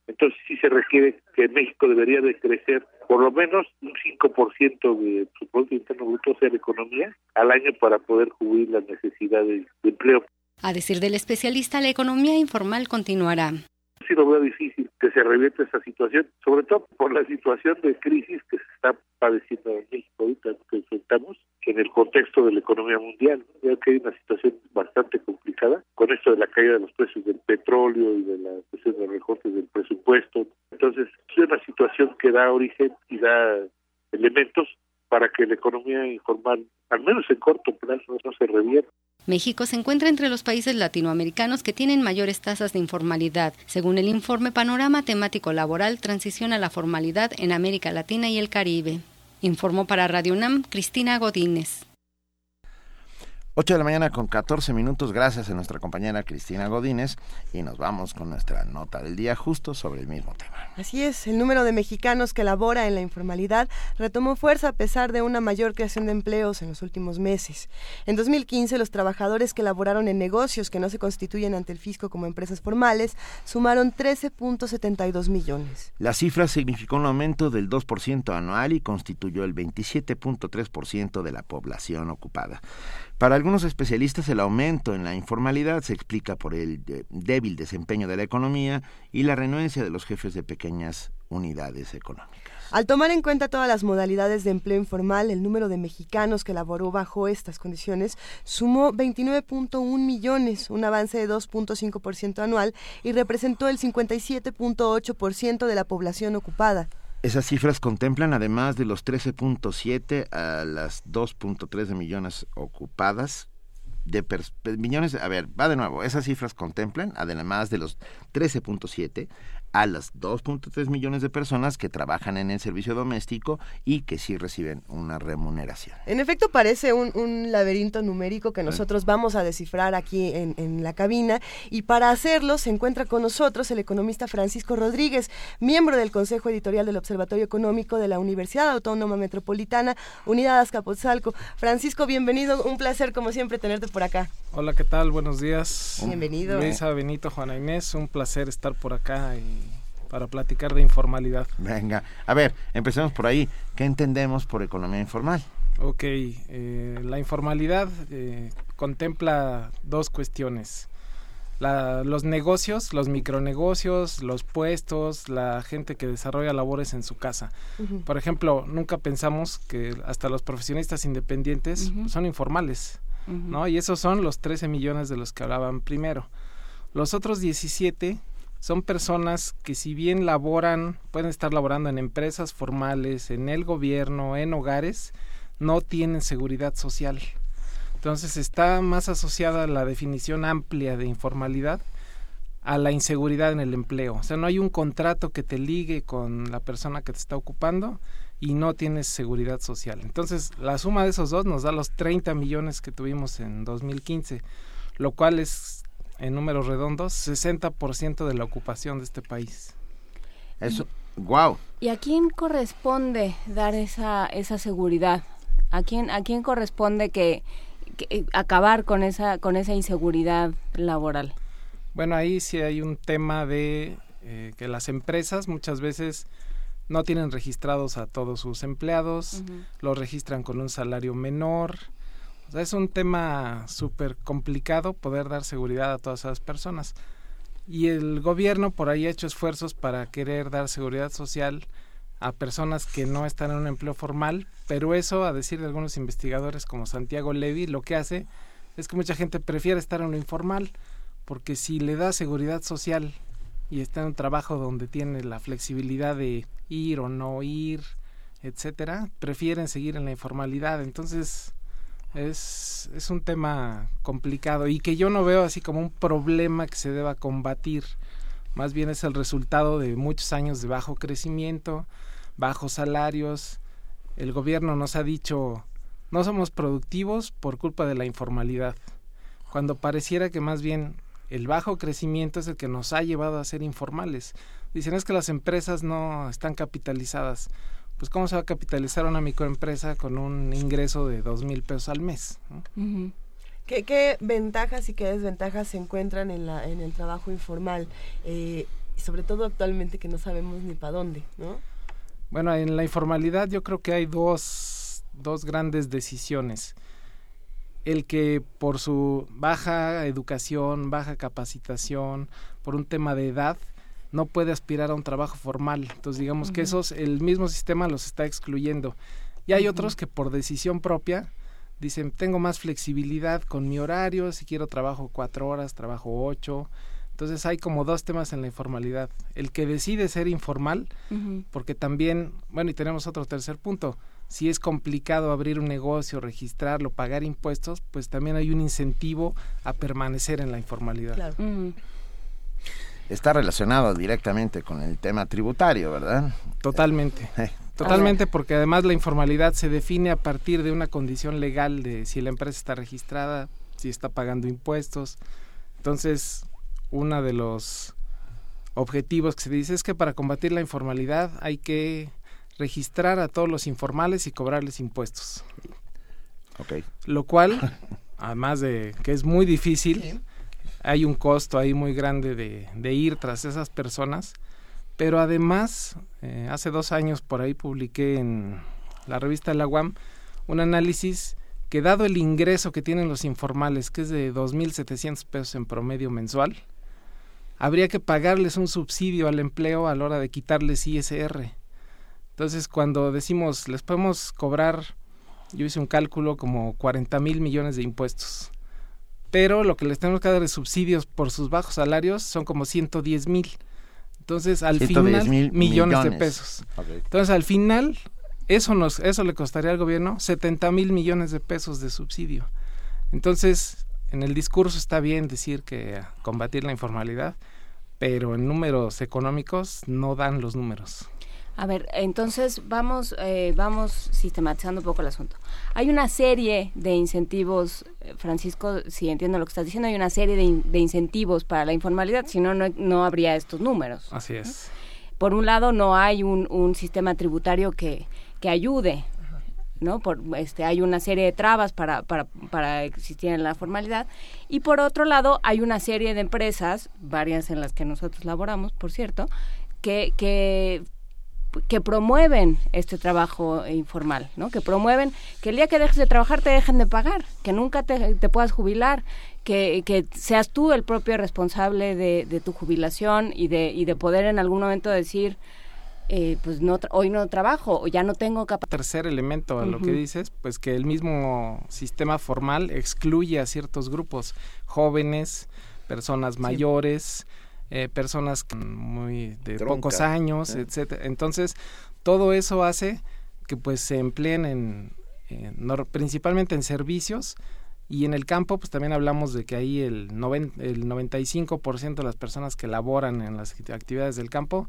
Entonces sí se requiere que México debería de crecer por lo menos un 5% de su Producto Interno Bruto, sea la economía, al año para poder cubrir las necesidades de empleo. A decir del especialista, la economía informal continuará. Sí lo veo difícil que se revierta esa situación, sobre todo por la situación de crisis que se está padeciendo en México ahorita, que enfrentamos, en el contexto de la economía mundial. Ya que hay una situación bastante complicada con esto de la caída de los precios del petróleo y de la cuestión de recortes del presupuesto. Entonces, es una situación que da origen y da elementos para que la economía informal, al menos en corto plazo, no se revierta. México se encuentra entre los países latinoamericanos que tienen mayores tasas de informalidad. Según el informe Panorama Temático Laboral, Transición a la Formalidad en América Latina y el Caribe. Informó para Radio UNAM Cristina Godínez. 8 de la mañana con 14 minutos, gracias a nuestra compañera Cristina Godínez y nos vamos con nuestra nota del día justo sobre el mismo tema. Así es, el número de mexicanos que labora en la informalidad retomó fuerza a pesar de una mayor creación de empleos en los últimos meses. En 2015, los trabajadores que laboraron en negocios que no se constituyen ante el fisco como empresas formales sumaron 13.72 millones. La cifra significó un aumento del 2% anual y constituyó el 27.3% de la población ocupada. Para algunos especialistas el aumento en la informalidad se explica por el eh, débil desempeño de la economía y la renuencia de los jefes de pequeñas unidades económicas. Al tomar en cuenta todas las modalidades de empleo informal, el número de mexicanos que laboró bajo estas condiciones sumó 29.1 millones, un avance de 2.5% anual y representó el 57.8% de la población ocupada. Esas cifras contemplan, además de los 13.7 a las 2.3 de millones ocupadas, de millones, a ver, va de nuevo, esas cifras contemplan, además de los 13.7 a las 2.3 millones de personas que trabajan en el servicio doméstico y que sí reciben una remuneración. En efecto, parece un, laberinto numérico que nosotros vamos a descifrar aquí en, en, la cabina y para hacerlo se encuentra con nosotros el economista Francisco Rodríguez, miembro del Consejo Editorial del Observatorio Económico de la Universidad Autónoma Metropolitana, Unidad Azcapotzalco. Francisco, bienvenido, un placer como siempre tenerte por acá. Hola, ¿qué tal? Buenos días. Bienvenido. Luisa, Benito, Juana Inés, un placer estar por acá y para platicar de informalidad. Venga, a ver, empecemos por ahí. ¿Qué entendemos por economía informal? Ok, eh, la informalidad eh, contempla dos cuestiones. los negocios, los micronegocios, los puestos, la gente que desarrolla labores en su casa. Por ejemplo, nunca pensamos que hasta los profesionistas independientes son informales, ¿no? Y esos son los 13 millones de los que hablaban primero. Los otros 17 son personas que si bien laboran, pueden estar laborando en empresas formales, en el gobierno, en hogares, no tienen seguridad social. Entonces está más asociada la definición amplia de informalidad a la inseguridad en el empleo. O sea, no hay un contrato que te ligue con la persona que te está ocupando y no tienes seguridad social. Entonces, la suma de esos dos nos da los 30 millones que tuvimos en 2015, lo cual es en números redondos, 60% de la ocupación de este país. Eso, wow. ¿Y a quién corresponde dar esa, esa seguridad? ¿A quién, a quién corresponde que, eh, acabar con esa, con esa inseguridad laboral? Bueno, ahí sí hay un tema de eh, que las empresas muchas veces no tienen registrados a todos sus empleados, los registran con un salario menor, es un tema súper complicado poder dar seguridad a todas esas personas. Y el gobierno por ahí ha hecho esfuerzos para querer dar seguridad social a personas que no están en un empleo formal, pero eso, a decir de algunos investigadores como Santiago Levy, lo que hace es que mucha gente prefiere estar en lo informal, porque si le da seguridad social y está en un trabajo donde tiene la flexibilidad de ir o no ir, etcétera, prefieren seguir en la informalidad. Entonces, es, es un tema complicado y que yo no veo así como un problema que se deba combatir. Más bien es el resultado de muchos años de bajo crecimiento, bajos salarios. El gobierno nos ha dicho no somos productivos por culpa de la informalidad, cuando pareciera que más bien el bajo crecimiento es el que nos ha llevado a ser informales. Dicen es que las empresas no están capitalizadas pues cómo se va a capitalizar una microempresa con un ingreso de dos mil pesos al mes. ¿Qué, ventajas y qué desventajas se encuentran en, la, en el trabajo informal? Eh, sobre todo actualmente que no sabemos ni para dónde, ¿no? Bueno, en la informalidad yo creo que hay dos, dos grandes decisiones. El que por su baja educación, baja capacitación, por un tema de edad, no puede aspirar a un trabajo formal. Entonces, digamos que esos, el mismo sistema los está excluyendo. Y hay otros que por decisión propia dicen, tengo más flexibilidad con mi horario, si quiero trabajo cuatro horas, trabajo ocho. Entonces hay como dos temas en la informalidad. El que decide ser informal, porque también, bueno, y tenemos otro tercer punto, si es complicado abrir un negocio, registrarlo, pagar impuestos, pues también hay un incentivo a permanecer en la informalidad. Claro está relacionado directamente con el tema tributario, ¿verdad? Totalmente. Eh. Totalmente, porque además la informalidad se define a partir de una condición legal de si la empresa está registrada, si está pagando impuestos. Entonces, uno de los objetivos que se dice es que para combatir la informalidad hay que registrar a todos los informales y cobrarles impuestos. Okay. Lo cual, además de que es muy difícil, hay un costo ahí muy grande de, ir tras esas personas, pero además, eh, hace dos años por ahí publiqué en la revista La UAM un análisis que dado el ingreso que tienen los informales, que es de 2.700 pesos en promedio mensual, habría que pagarles un subsidio al empleo a la hora de quitarles ISR. Entonces, cuando decimos, les podemos cobrar, yo hice un cálculo como 40 mil millones de impuestos pero lo que les tenemos que dar de subsidios por sus bajos salarios son como 110 mil. Entonces, al final, millones, de pesos. Entonces, al final, eso, nos, eso le costaría al gobierno 70 mil millones de pesos de subsidio. Entonces, en el discurso está bien decir que combatir la informalidad, pero en números económicos no dan los números. A ver, entonces vamos, eh, vamos sistematizando un poco el asunto. Hay una serie de incentivos, eh, Francisco, si entiendo lo que estás diciendo, hay una serie de, incentivos para la informalidad, si no, no habría estos números. Así es. Por un lado, no hay un, un sistema tributario que, que ayude ¿no? Por, este, hay una serie de trabas para, para, para existir en la formalidad. Y por otro lado, hay una serie de empresas, varias en las que nosotros laboramos, por cierto, que, que que promueven este trabajo informal, ¿no? Que promueven que el día que dejes de trabajar te dejen de pagar, que nunca te, puedas jubilar, que, que, seas tú el propio responsable de, de, tu jubilación y de, y de poder en algún momento decir, eh, pues no hoy no trabajo o ya no tengo capacidad. Tercer elemento a lo que dices, pues que el mismo sistema formal excluye a ciertos grupos, jóvenes, personas mayores, eh, personas muy de pocos años, ¿eh? etcétera. Entonces, todo eso hace que pues se empleen en, principalmente en servicios y en el campo pues también hablamos de que ahí el, el 95% de las personas que laboran en las actividades del campo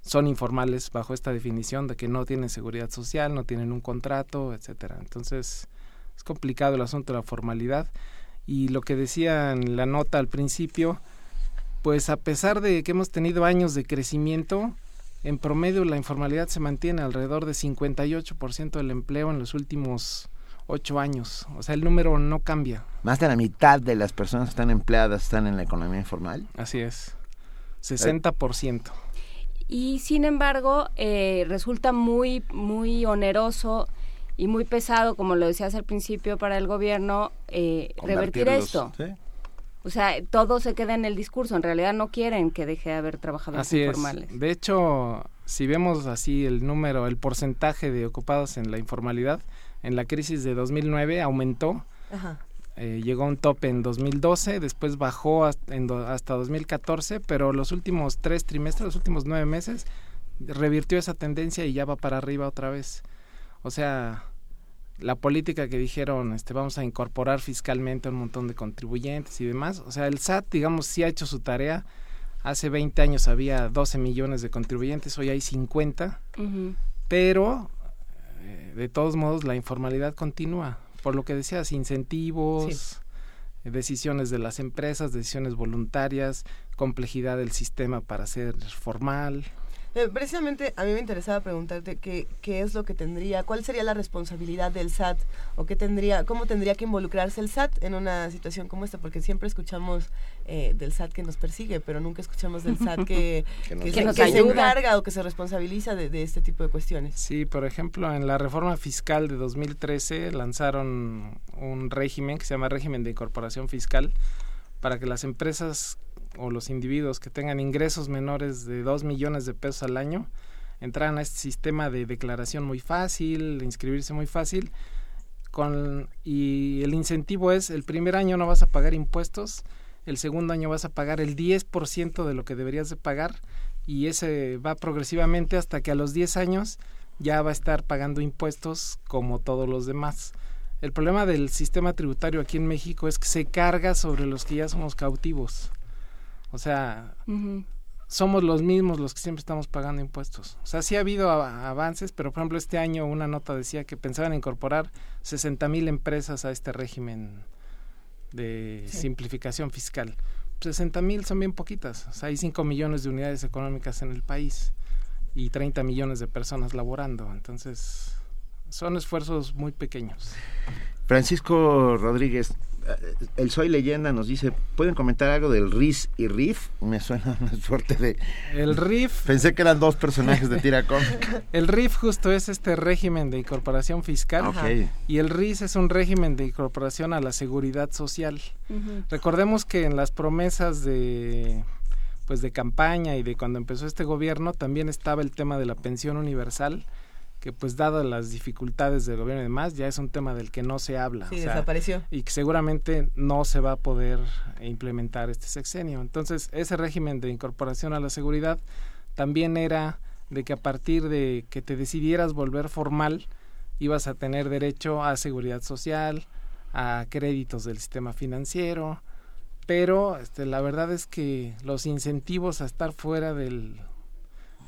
son informales bajo esta definición de que no tienen seguridad social, no tienen un contrato, etcétera. Entonces, es complicado el asunto de la formalidad y lo que decía en la nota al principio pues a pesar de que hemos tenido años de crecimiento, en promedio la informalidad se mantiene alrededor de 58% del empleo en los últimos ocho años. O sea, el número no cambia. Más de la mitad de las personas que están empleadas están en la economía informal. Así es, 60%. Y sin embargo, eh, resulta muy, muy oneroso y muy pesado, como lo decías al principio, para el gobierno eh, revertir esto. O sea, todo se queda en el discurso. En realidad no quieren que deje de haber trabajadores así informales. Es. De hecho, si vemos así el número, el porcentaje de ocupados en la informalidad, en la crisis de 2009 aumentó. Eh, llegó a un tope en 2012, después bajó hasta, en hasta 2014, pero los últimos tres trimestres, los últimos nueve meses, revirtió esa tendencia y ya va para arriba otra vez. O sea, la política que dijeron, este, vamos a incorporar fiscalmente a un montón de contribuyentes y demás. O sea, el SAT, digamos, sí ha hecho su tarea. Hace 20 años había 12 millones de contribuyentes, hoy hay 50. Pero, eh, de todos modos, la informalidad continúa. Por lo que decías, incentivos, decisiones de las empresas, decisiones voluntarias, complejidad del sistema para ser formal. Eh, precisamente a mí me interesaba preguntarte qué, qué es lo que tendría, cuál sería la responsabilidad del SAT o qué tendría, cómo tendría que involucrarse el SAT en una situación como esta, porque siempre escuchamos eh, del SAT que nos persigue, pero nunca escuchamos del SAT que, [laughs] que, nos, se, encarga o que se responsabiliza de, de, este tipo de cuestiones. Sí, por ejemplo, en la reforma fiscal de 2013 lanzaron un régimen que se llama régimen de incorporación fiscal para que las empresas o los individuos que tengan ingresos menores de 2 millones de pesos al año entraran a este sistema de declaración muy fácil, inscribirse muy fácil, con, y el incentivo es el primer año no vas a pagar impuestos, el segundo año vas a pagar el 10% de lo que deberías de pagar y ese va progresivamente hasta que a los 10 años ya va a estar pagando impuestos como todos los demás. El problema del sistema tributario aquí en México es que se carga sobre los que ya somos cautivos. O sea, somos los mismos los que siempre estamos pagando impuestos. O sea, sí ha habido avances, pero por ejemplo este año una nota decía que pensaban incorporar 60 mil empresas a este régimen de simplificación fiscal. 60 mil son bien poquitas. O sea, hay 5 millones de unidades económicas en el país y 30 millones de personas laborando. Entonces, son esfuerzos muy pequeños. Francisco Rodríguez, el Soy Leyenda nos dice, ¿pueden comentar algo del RIS y RIF? Me suena una suerte de... El RIF... Pensé que eran dos personajes de tira cómica. [laughs] el RIF justo es este régimen de incorporación fiscal y el RIS es un régimen de incorporación a la seguridad social. Recordemos que en las promesas de pues de campaña y de cuando empezó este gobierno también estaba el tema de la pensión universal que pues dadas las dificultades del gobierno y demás, ya es un tema del que no se habla. Sí, desapareció. Y que seguramente no se va a poder implementar este sexenio. Entonces, ese régimen de incorporación a la seguridad también era de que a partir de que te decidieras volver formal, ibas a tener derecho a seguridad social, a créditos del sistema financiero, pero este, la verdad es que los incentivos a estar fuera del,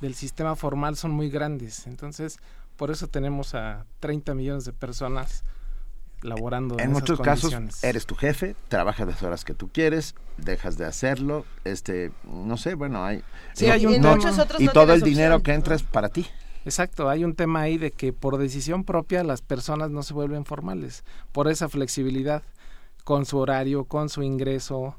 del sistema formal son muy grandes. Entonces, por eso tenemos a 30 millones de personas laborando en, muchos casos eres tu jefe trabajas las horas que tú quieres dejas de hacerlo este no sé bueno hay sí, hay un y todo el dinero que entra es para ti. Exacto, hay un tema ahí de que por decisión propia las personas no se vuelven formales, por esa flexibilidad con su horario, con su ingreso,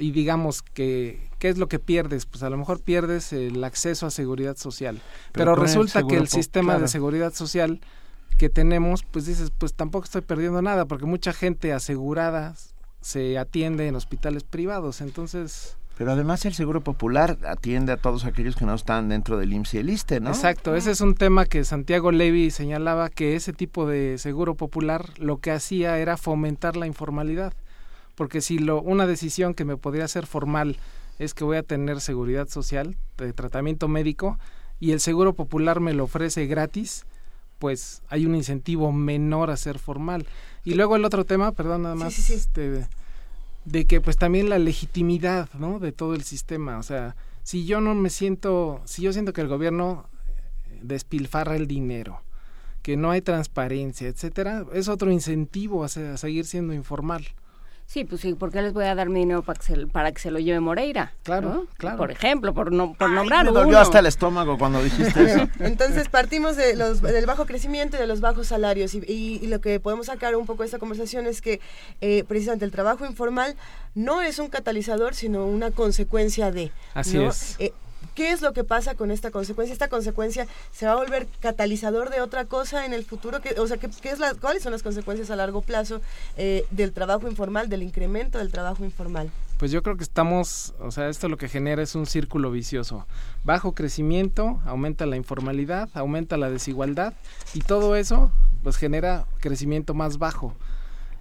y digamos que ¿qué es lo que pierdes? Pues a lo mejor pierdes el acceso a seguridad social. Pero, resulta que el sistema de seguridad social que tenemos, pues dices, pues tampoco estoy perdiendo nada, porque mucha gente asegurada se atiende en hospitales privados, entonces... Pero además el Seguro Popular atiende a todos aquellos que no están dentro del IMSS y el ISTE, ¿no? Exacto, ese es un tema que Santiago Levy señalaba que ese tipo de Seguro Popular lo que hacía era fomentar la informalidad porque si lo, una decisión que me podría hacer formal es que voy a tener seguridad social de tratamiento médico y el seguro popular me lo ofrece gratis, pues hay un incentivo menor a ser formal. Y luego el otro tema, perdón, nada más, Este, de que pues también la legitimidad, ¿no? De todo el sistema, o sea, si yo no me siento, si yo siento que el gobierno despilfarra el dinero, que no hay transparencia, etcétera, es otro incentivo a seguir siendo informal. Sí, pues sí, ¿por qué les voy a dar mi dinero para que se, para que se lo lleve Moreira? Claro, claro. Por ejemplo, por, no, por nombrar me dolió hasta el estómago cuando dijiste eso. [laughs] Entonces partimos de los, del bajo crecimiento y de los bajos salarios y, y, lo que podemos sacar un poco de esta conversación es que eh, precisamente el trabajo informal no es un catalizador, sino una consecuencia de. Así es. Eh, ¿Qué es lo que pasa con esta consecuencia? ¿Esta consecuencia se va a volver catalizador de otra cosa en el futuro? ¿Qué, o sea, ¿qué, es la, ¿cuáles son las consecuencias a largo plazo eh, del trabajo informal, del incremento del trabajo informal? Pues yo creo que estamos, o sea, esto lo que genera es un círculo vicioso. Bajo crecimiento, aumenta la informalidad, aumenta la desigualdad y todo eso pues genera crecimiento más bajo.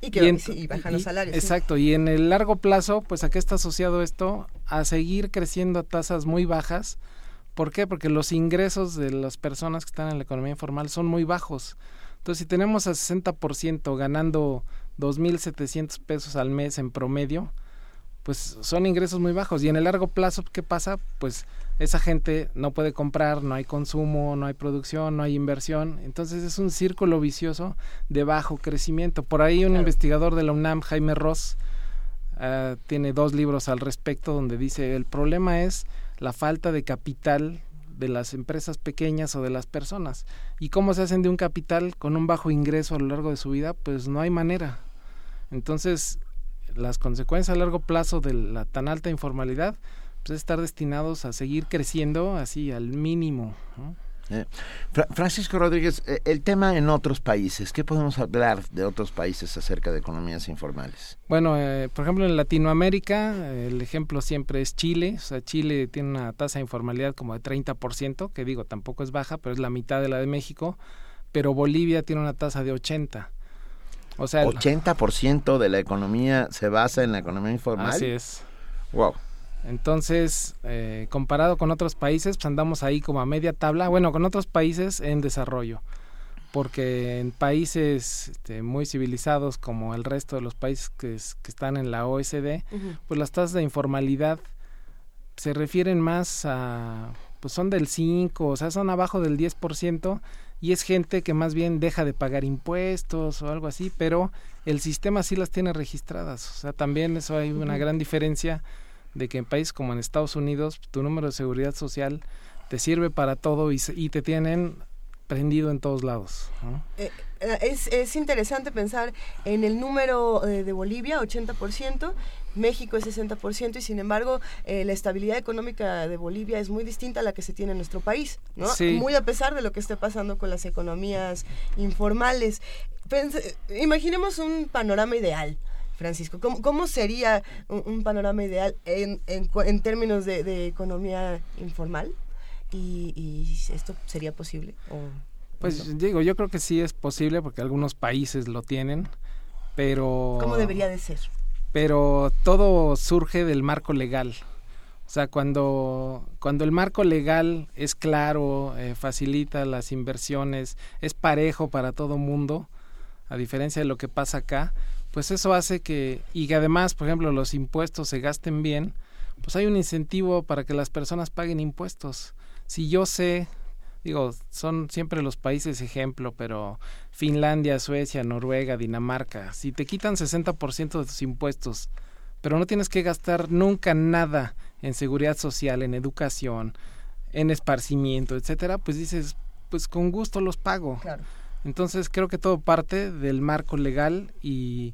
Y, que, bajan los salarios. Exacto, y en el largo plazo, pues a qué está asociado esto? A seguir creciendo a tasas muy bajas. ¿Por qué? Porque los ingresos de las personas que están en la economía informal son muy bajos. Entonces, si tenemos a 60% ganando 2.700 pesos al mes en promedio, pues son ingresos muy bajos. Y en el largo plazo, ¿qué pasa? Pues esa gente no puede comprar, no hay consumo, no hay producción, no hay inversión. Entonces es un círculo vicioso de bajo crecimiento. Por ahí un investigador de la UNAM, Jaime Ross, ah, tiene dos libros al respecto donde dice el problema es la falta de capital de las empresas pequeñas o de las personas. ¿Y cómo se hacen de un capital con un bajo ingreso a lo largo de su vida? Pues no hay manera. Entonces, las consecuencias a largo plazo de la tan alta informalidad pues, estar destinados a seguir creciendo así al mínimo. Eh, Francisco Rodríguez, eh, el tema en otros países, ¿qué podemos hablar de otros países acerca de economías informales? Bueno, eh, por ejemplo en Latinoamérica el ejemplo siempre es Chile, o sea, Chile tiene una tasa de informalidad como de 30%, que digo, tampoco es baja, pero es la mitad de la de México, pero Bolivia tiene una tasa de 80. O sea, 80% de la economía se basa en la economía informal. Así es. Wow. Entonces, eh, comparado con otros países, pues andamos ahí como a media tabla, bueno, con otros países en desarrollo, porque en países este, muy civilizados como el resto de los países que, están en la OSD, pues las tasas de informalidad se refieren más a, pues son del 5, o sea, son abajo del 10%, y es gente que más bien deja de pagar impuestos o algo así, pero el sistema sí las tiene registradas, o sea, también eso hay una gran diferencia de que en países como en Estados Unidos tu número de seguridad social te sirve para todo y, y te tienen prendido en todos lados. Eh, eh, es, es, interesante pensar en el número eh, de Bolivia, 80%, México es 60% y sin embargo la estabilidad económica de Bolivia es muy distinta a la que se tiene en nuestro país, ¿no? Muy a pesar de lo que esté pasando con las economías informales. imaginemos un panorama ideal. Francisco? ¿Cómo, sería un, panorama ideal en, en, términos de, economía informal? ¿Y, esto sería posible? pues digo, yo creo que sí es posible porque algunos países lo tienen, pero... ¿Cómo debería de ser? Pero todo surge del marco legal. O sea, cuando, cuando el marco legal es claro, eh, facilita las inversiones, es parejo para todo mundo, a diferencia de lo que pasa acá, pues eso hace que, y que además, por ejemplo, los impuestos se gasten bien, pues hay un incentivo para que las personas paguen impuestos. Si yo sé, digo, son siempre los países ejemplo, pero Finlandia, Suecia, Noruega, Dinamarca, si te quitan 60% de tus impuestos, pero no tienes que gastar nunca nada en seguridad social, en educación, en esparcimiento, etcétera, pues dices, pues con gusto los pago. Claro. Entonces creo que todo parte del marco legal y,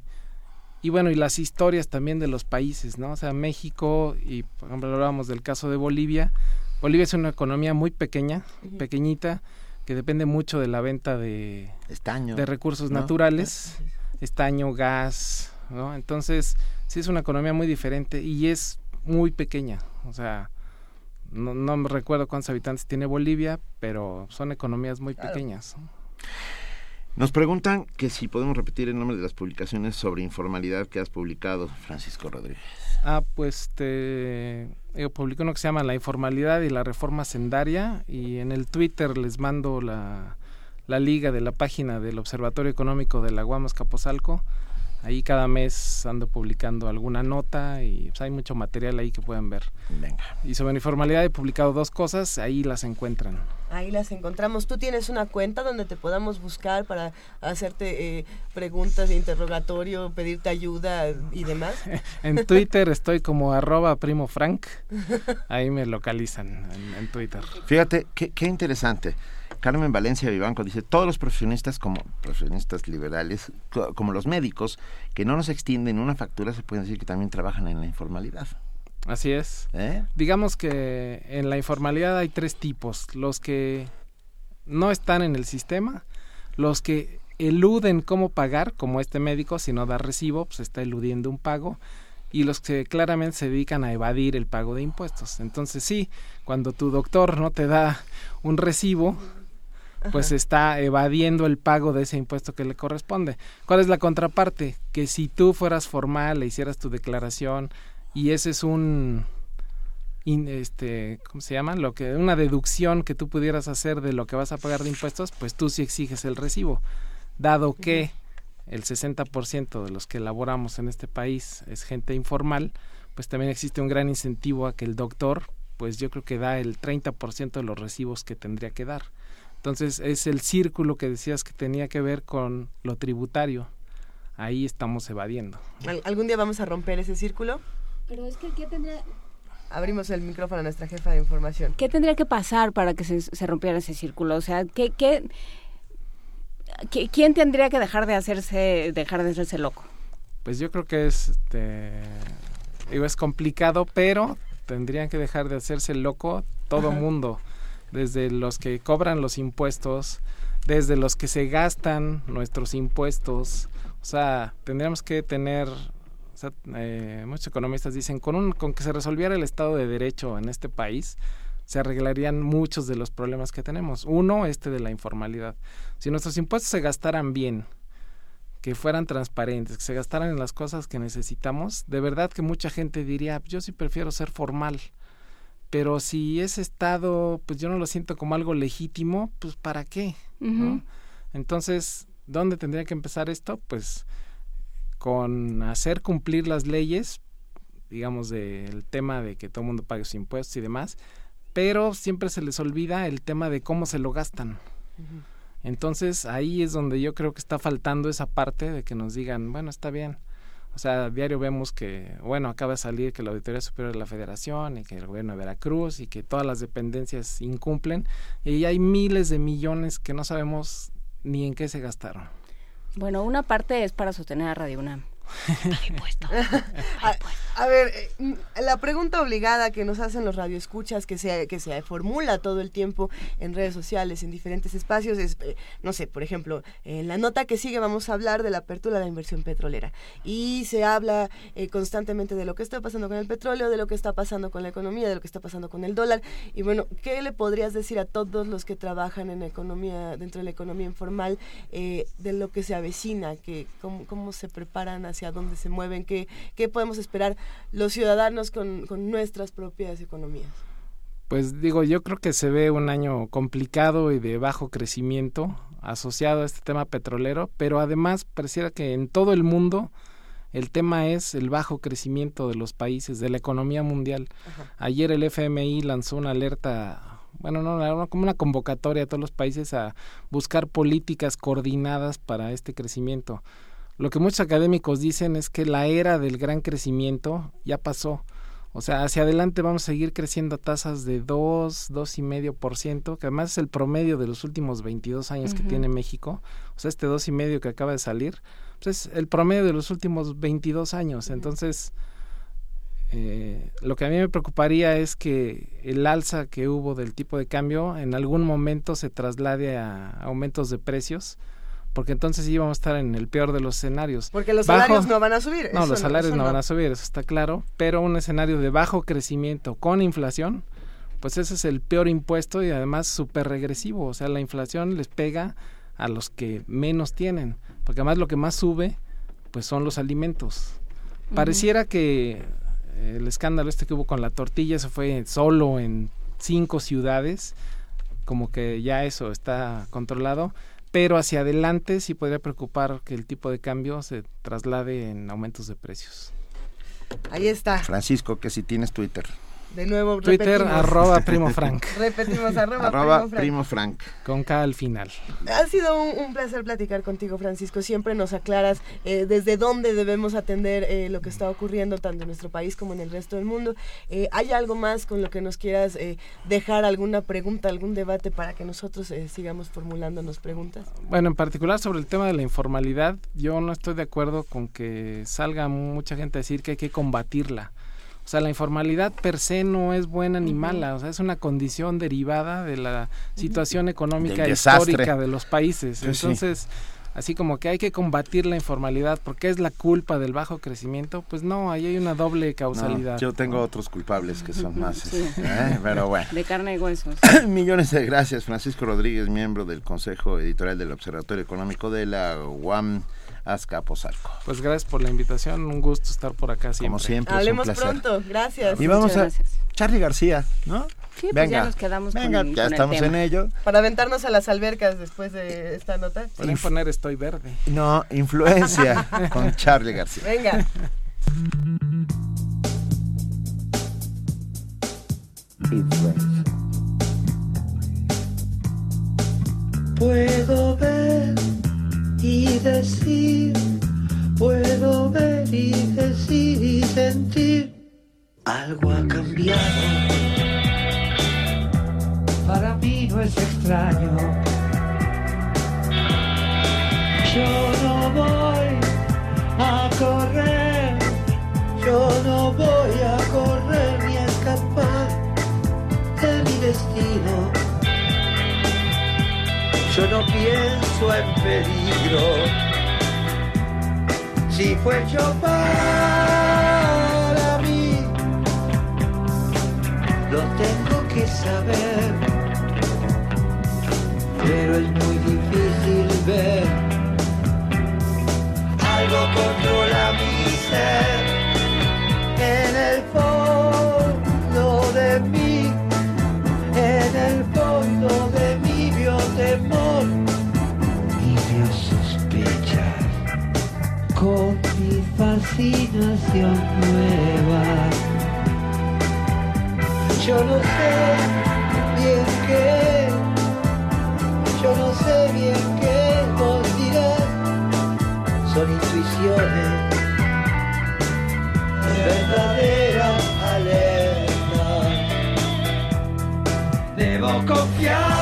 y bueno, y las historias también de los países, ¿no? O sea, México, y por ejemplo hablábamos del caso de Bolivia, Bolivia es una economía muy pequeña, pequeñita, que depende mucho de la venta de, Estaño, de recursos naturales, estaño, gas, ¿no? Entonces, sí es una economía muy diferente y es muy pequeña, o sea, no, no me recuerdo cuántos habitantes tiene Bolivia, pero son economías muy pequeñas. Nos preguntan que si podemos repetir el nombre de las publicaciones sobre informalidad que has publicado, Francisco Rodríguez. Ah, pues te yo publico uno que se llama La informalidad y la reforma sendaria y en el Twitter les mando la, la liga de la página del Observatorio Económico de la Guamas Capozalco Ahí cada mes ando publicando alguna nota y pues, hay mucho material ahí que pueden ver. Venga. Y sobre informalidad he publicado dos cosas, ahí las encuentran. Ahí las encontramos. ¿Tú tienes una cuenta donde te podamos buscar para hacerte eh, preguntas de interrogatorio, pedirte ayuda y demás? [laughs] en Twitter estoy como arroba primo frank. Ahí me localizan en, Twitter. Fíjate, qué, qué interesante. Carmen Valencia Vivanco dice, todos los profesionistas como profesionistas liberales, como los médicos, que no nos extienden una factura, se puede decir que también trabajan en la informalidad. Así es. ¿Eh? Digamos que en la informalidad hay tres tipos. Los que no están en el sistema, los que eluden cómo pagar, como este médico, si no da recibo, pues está eludiendo un pago, y los que claramente se dedican a evadir el pago de impuestos. Entonces sí, cuando tu doctor no te da un recibo, pues está evadiendo el pago de ese impuesto que le corresponde. ¿Cuál es la contraparte? Que si tú fueras formal, le hicieras tu declaración y ese es un este, ¿cómo se llama? Lo que una deducción que tú pudieras hacer de lo que vas a pagar de impuestos, pues tú sí exiges el recibo, dado que el 60% de los que elaboramos en este país es gente informal, pues también existe un gran incentivo a que el doctor, pues yo creo que da el 30% de los recibos que tendría que dar. Entonces es el círculo que decías que tenía que ver con lo tributario. Ahí estamos evadiendo. ¿Algún día vamos a romper ese círculo? Pero es que ¿qué tendría...? Abrimos el micrófono a nuestra jefa de información. ¿Qué tendría que pasar para que se, se rompiera ese círculo? O sea, ¿qué, qué, quién tendría que dejar de hacerse, dejar de hacerse loco? Pues yo creo que es, este, digo, es complicado, pero tendrían que dejar de hacerse loco todo mundo, desde los que cobran los impuestos, desde los que se gastan nuestros impuestos, o sea, tendríamos que tener eh, muchos economistas dicen, con, un, con que se resolviera el Estado de Derecho en este país, se arreglarían muchos de los problemas que tenemos. Uno, este de la informalidad. Si nuestros impuestos se gastaran bien, que fueran transparentes, que se gastaran en las cosas que necesitamos, de verdad que mucha gente diría, yo sí prefiero ser formal. Pero si ese Estado, pues yo no lo siento como algo legítimo, pues ¿para qué? Entonces, ¿dónde tendría que empezar esto? Pues con hacer cumplir las leyes, digamos, del tema de que todo el mundo pague sus impuestos y demás, pero siempre se les olvida el tema de cómo se lo gastan. Entonces ahí es donde yo creo que está faltando esa parte de que nos digan, bueno, está bien. O sea, a diario vemos que, bueno, acaba de salir que la Auditoría Superior de la Federación y que el gobierno de Veracruz y que todas las dependencias incumplen y hay miles de millones que no sabemos ni en qué se gastaron. Bueno, una parte es para sostener a Radio UNAM. [laughs] a, ver, eh, la pregunta obligada que nos hacen los radioescuchas, que se, que se formula todo el tiempo en redes sociales, en diferentes espacios, es, eh, no sé, por ejemplo, en la nota que sigue vamos a hablar de la apertura de la inversión petrolera. Y se habla eh, constantemente de lo que está pasando con el petróleo, de lo que está pasando con la economía, de lo que está pasando con el dólar. Y bueno, ¿qué le podrías decir a todos los que trabajan en economía, dentro de la economía informal, de lo que se avecina, que cómo, cómo se preparan a hacia dónde se mueven, qué, qué podemos esperar los ciudadanos con, con nuestras propias economías. Pues digo, yo creo que se ve un año complicado y de bajo crecimiento asociado a este tema petrolero, pero además pareciera que en todo el mundo el tema es el bajo crecimiento de los países, de la economía mundial. Ayer el FMI lanzó una alerta, bueno, no, como una convocatoria a todos los países a buscar políticas coordinadas para este crecimiento. Lo que muchos académicos dicen es que la era del gran crecimiento ya pasó. O sea, hacia adelante vamos a seguir creciendo a tasas de 2, 2,5%, que además es el promedio de los últimos 22 años que tiene México. O sea, este 2,5% que acaba de salir, pues es el promedio de los últimos 22 años. Entonces, eh, lo que a mí me preocuparía es que el alza que hubo del tipo de cambio en algún momento se traslade a aumentos de precios porque entonces íbamos a estar en el peor de los escenarios. Porque los salarios no van a subir. No, los salarios no, van a subir, eso está claro, pero un escenario de bajo crecimiento con inflación, pues ese es el peor impuesto y además súper regresivo, o sea, la inflación les pega a los que menos tienen, porque además lo que más sube, pues son los alimentos. Pareciera que el escándalo este que hubo con la tortilla se fue solo en cinco ciudades, como que ya eso está controlado pero hacia adelante sí podría preocupar que el tipo de cambio se traslade en aumentos de precios. Ahí está. Francisco, que si tienes Twitter. De nuevo, Twitter, arroba [laughs] Primo Frank. repetimos, arroba, Primo, Frank. Con K al final. Ha sido un, placer platicar contigo, Francisco. Siempre nos aclaras eh, desde dónde debemos atender eh, lo que está ocurriendo tanto en nuestro país como en el resto del mundo. Eh, ¿Hay algo más con lo que nos quieras dejar, alguna pregunta, algún debate para que nosotros sigamos formulándonos preguntas? Bueno, en particular sobre el tema de la informalidad, yo no estoy de acuerdo con que salga mucha gente a decir que hay que combatirla. O sea, la informalidad per se no es buena ni mala, o sea, es una condición derivada de la situación económica histórica de los países. Pues Entonces, así como que hay que combatir la informalidad porque es la culpa del bajo crecimiento, pues no, ahí hay una doble causalidad. yo tengo otros culpables que son más, ¿eh? pero bueno. De carne y huesos. [clears throat] Millones de gracias, Francisco Rodríguez, miembro del Consejo Editorial del Observatorio Económico de la UAM. Azcapotzalco. Pues gracias por la invitación, un gusto estar por acá siempre. Como siempre, Hablemos pronto, gracias. Y vamos a Charlie García, ¿no? Sí, pues ya nos quedamos Venga, ya estamos en ello. Para aventarnos a las albercas después de esta nota. Pueden poner Estoy Verde. No, influencia [laughs] con Charlie García. Venga. Puedo ver y decir, puedo ver y decir y sentir, algo ha cambiado. Para mí no es extraño. Yo no voy a correr, yo no voy a correr ni a escapar de mi destino yo no pienso en peligro. Si fue yo para mí, lo tengo que saber, pero es muy difícil ver. Algo controla mi ser en el fondo de mí, en el fondo de mí vio fascinación nueva. Yo no sé bien qué, yo no sé bien qué vos dirás, son intuiciones, verdadera alerta. Debo confiar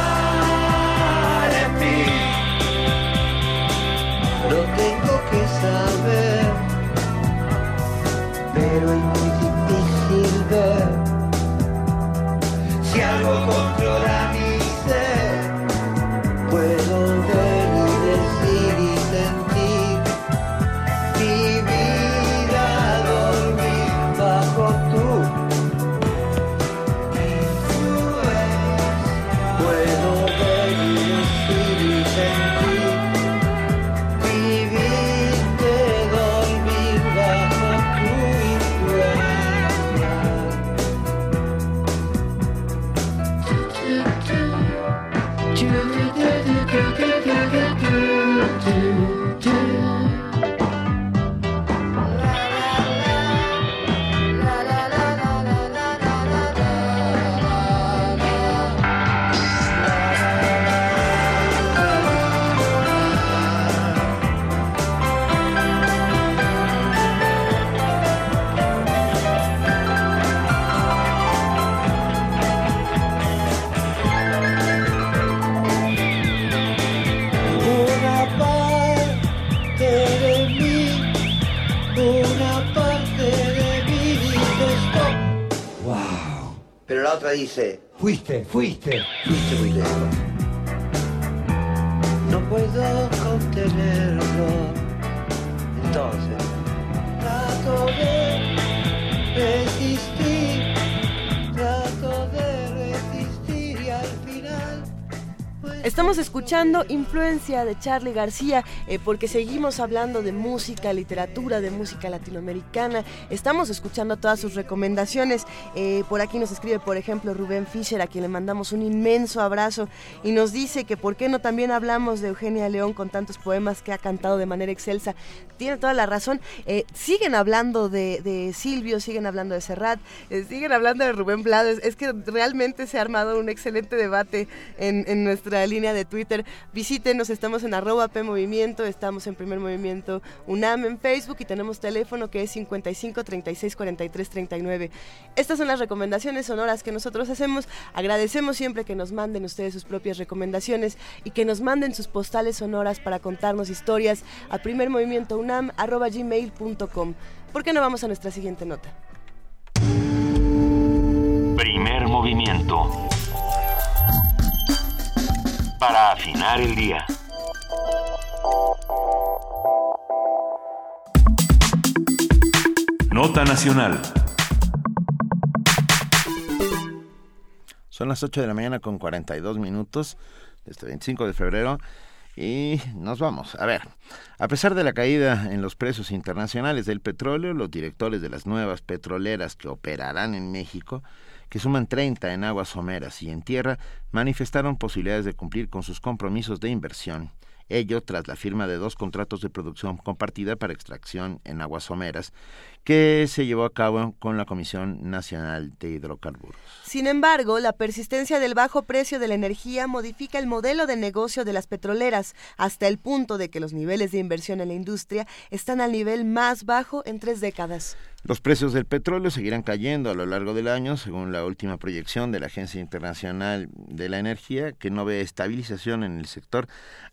otra dice, fuiste, fuiste, fuiste muy lejos. No puedo contenerlo. Entonces, trato de Estamos escuchando Influencia de Charlie García eh, porque seguimos hablando de música, literatura, de música latinoamericana. Estamos escuchando todas sus recomendaciones. Eh, por aquí nos escribe, por ejemplo, Rubén Fischer, a quien le mandamos un inmenso abrazo y nos dice que por qué no también hablamos de Eugenia León con tantos poemas que ha cantado de manera excelsa. Tiene toda la razón. Eh, siguen hablando de, Silvio, siguen hablando de Serrat, siguen hablando de Rubén Blades. Es que realmente se ha armado un excelente debate en, en nuestra línea de Twitter. Visítenos, estamos en arroba P Movimiento, estamos en Primer Movimiento UNAM en Facebook y tenemos teléfono que es 55 36 43 39. Estas son las recomendaciones sonoras que nosotros hacemos. Agradecemos siempre que nos manden ustedes sus propias recomendaciones y que nos manden sus postales sonoras para contarnos historias a primermovimientounam arroba gmail.com. ¿Por qué no vamos a nuestra siguiente nota? movimiento. Para afinar el día. Nota Nacional. Son las 8 de la mañana con 42 minutos, este 25 de febrero, y nos vamos. A ver, a pesar de la caída en los precios internacionales del petróleo, los directores de las nuevas petroleras que operarán en México, que suman 30 en aguas someras y en tierra, manifestaron posibilidades de cumplir con sus compromisos de inversión ello tras la firma de dos contratos de producción compartida para extracción en aguas someras que se llevó a cabo con la Comisión Nacional de Hidrocarburos. Sin embargo, la persistencia del bajo precio de la energía modifica el modelo de negocio de las petroleras hasta el punto de que los niveles de inversión en la industria están al nivel más bajo en tres décadas. Los precios del petróleo seguirán cayendo a lo largo del año, según la última proyección de la Agencia Internacional de la Energía, que no ve estabilización en el sector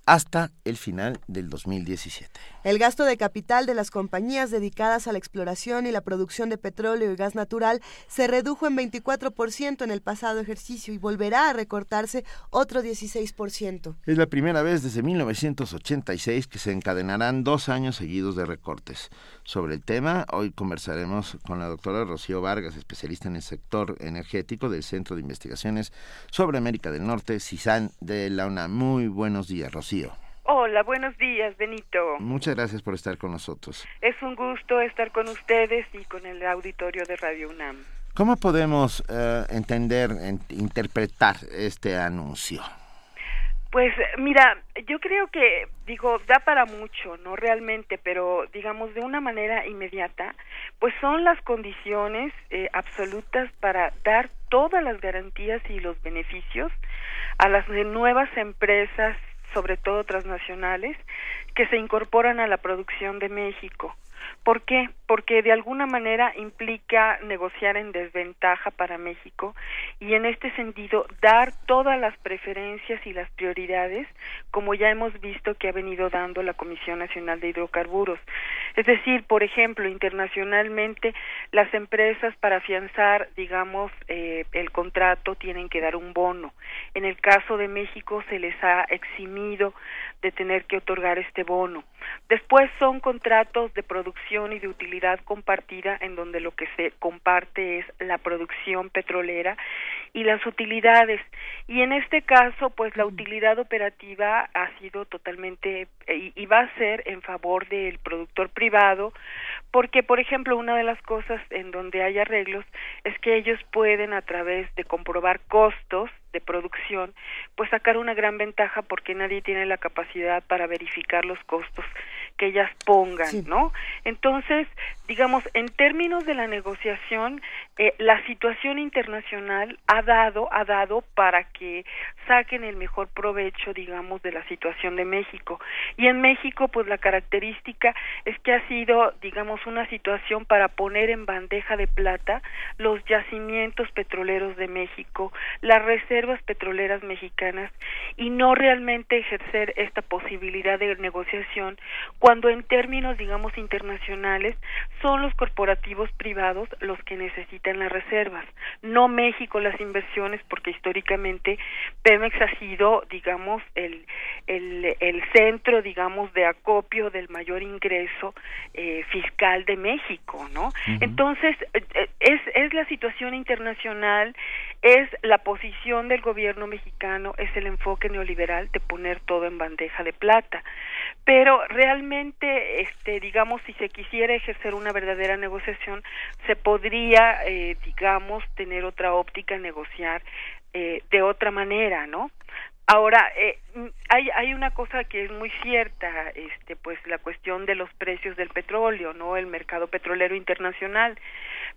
hasta el final del 2017. El gasto de capital de las compañías dedicadas a la exploración y la producción de petróleo y gas natural se redujo en 24% en el pasado ejercicio y volverá a recortarse otro 16%. Es la primera vez desde 1986 que se encadenarán dos años seguidos de recortes. Sobre el tema, hoy conversaremos con la doctora Rocío Vargas, especialista en el sector energético del Centro de Investigaciones sobre América del Norte, CISAN de la UNAM. Muy buenos días, Rocío. Hola, buenos días, Benito. Muchas gracias por estar con nosotros. Es un gusto estar con ustedes y con el auditorio de Radio UNAM. ¿Cómo podemos eh, entender, interpretar este anuncio? Pues mira, yo creo que, digo, da para mucho, ¿no? Realmente, pero digamos de una manera inmediata, pues son las condiciones eh, absolutas para dar todas las garantías y los beneficios a las nuevas empresas, sobre todo transnacionales, que se incorporan a la producción de México. ¿Por qué? Porque de alguna manera implica negociar en desventaja para México y en este sentido dar todas las preferencias y las prioridades como ya hemos visto que ha venido dando la Comisión Nacional de Hidrocarburos. Es decir, por ejemplo, internacionalmente las empresas para afianzar, digamos, eh, el contrato tienen que dar un bono. En el caso de México se les ha eximido de tener que otorgar este bono. Después son contratos de producción y de utilidad compartida en donde lo que se comparte es la producción petrolera y las utilidades. Y en este caso, pues la utilidad operativa ha sido totalmente y, y va a ser en favor del productor privado porque, por ejemplo, una de las cosas en donde hay arreglos es que ellos pueden a través de comprobar costos de producción, pues sacar una gran ventaja porque nadie tiene la capacidad para verificar los costos que ellas pongan, ¿no? Entonces, digamos, en términos de la negociación, eh, la situación internacional ha dado, ha dado para que saquen el mejor provecho, digamos, de la situación de México. Y en México, pues la característica es que ha sido, digamos, una situación para poner en bandeja de plata los yacimientos petroleros de México, las reservas petroleras mexicanas y no realmente ejercer esta posibilidad de negociación cuando en términos, digamos, internacionales son los corporativos privados los que necesitan las reservas, no México las inversiones, porque históricamente Pemex ha sido, digamos, el, el, el centro, digamos, de acopio del mayor ingreso eh, fiscal de México, ¿no? Entonces, eh, eh, es, es la situación internacional, es la posición del gobierno mexicano, es el enfoque neoliberal de poner todo en bandeja de plata. Pero realmente este digamos si se quisiera ejercer una verdadera negociación se podría eh, digamos tener otra óptica negociar eh, de otra manera no ahora eh, hay hay una cosa que es muy cierta este pues la cuestión de los precios del petróleo no el mercado petrolero internacional.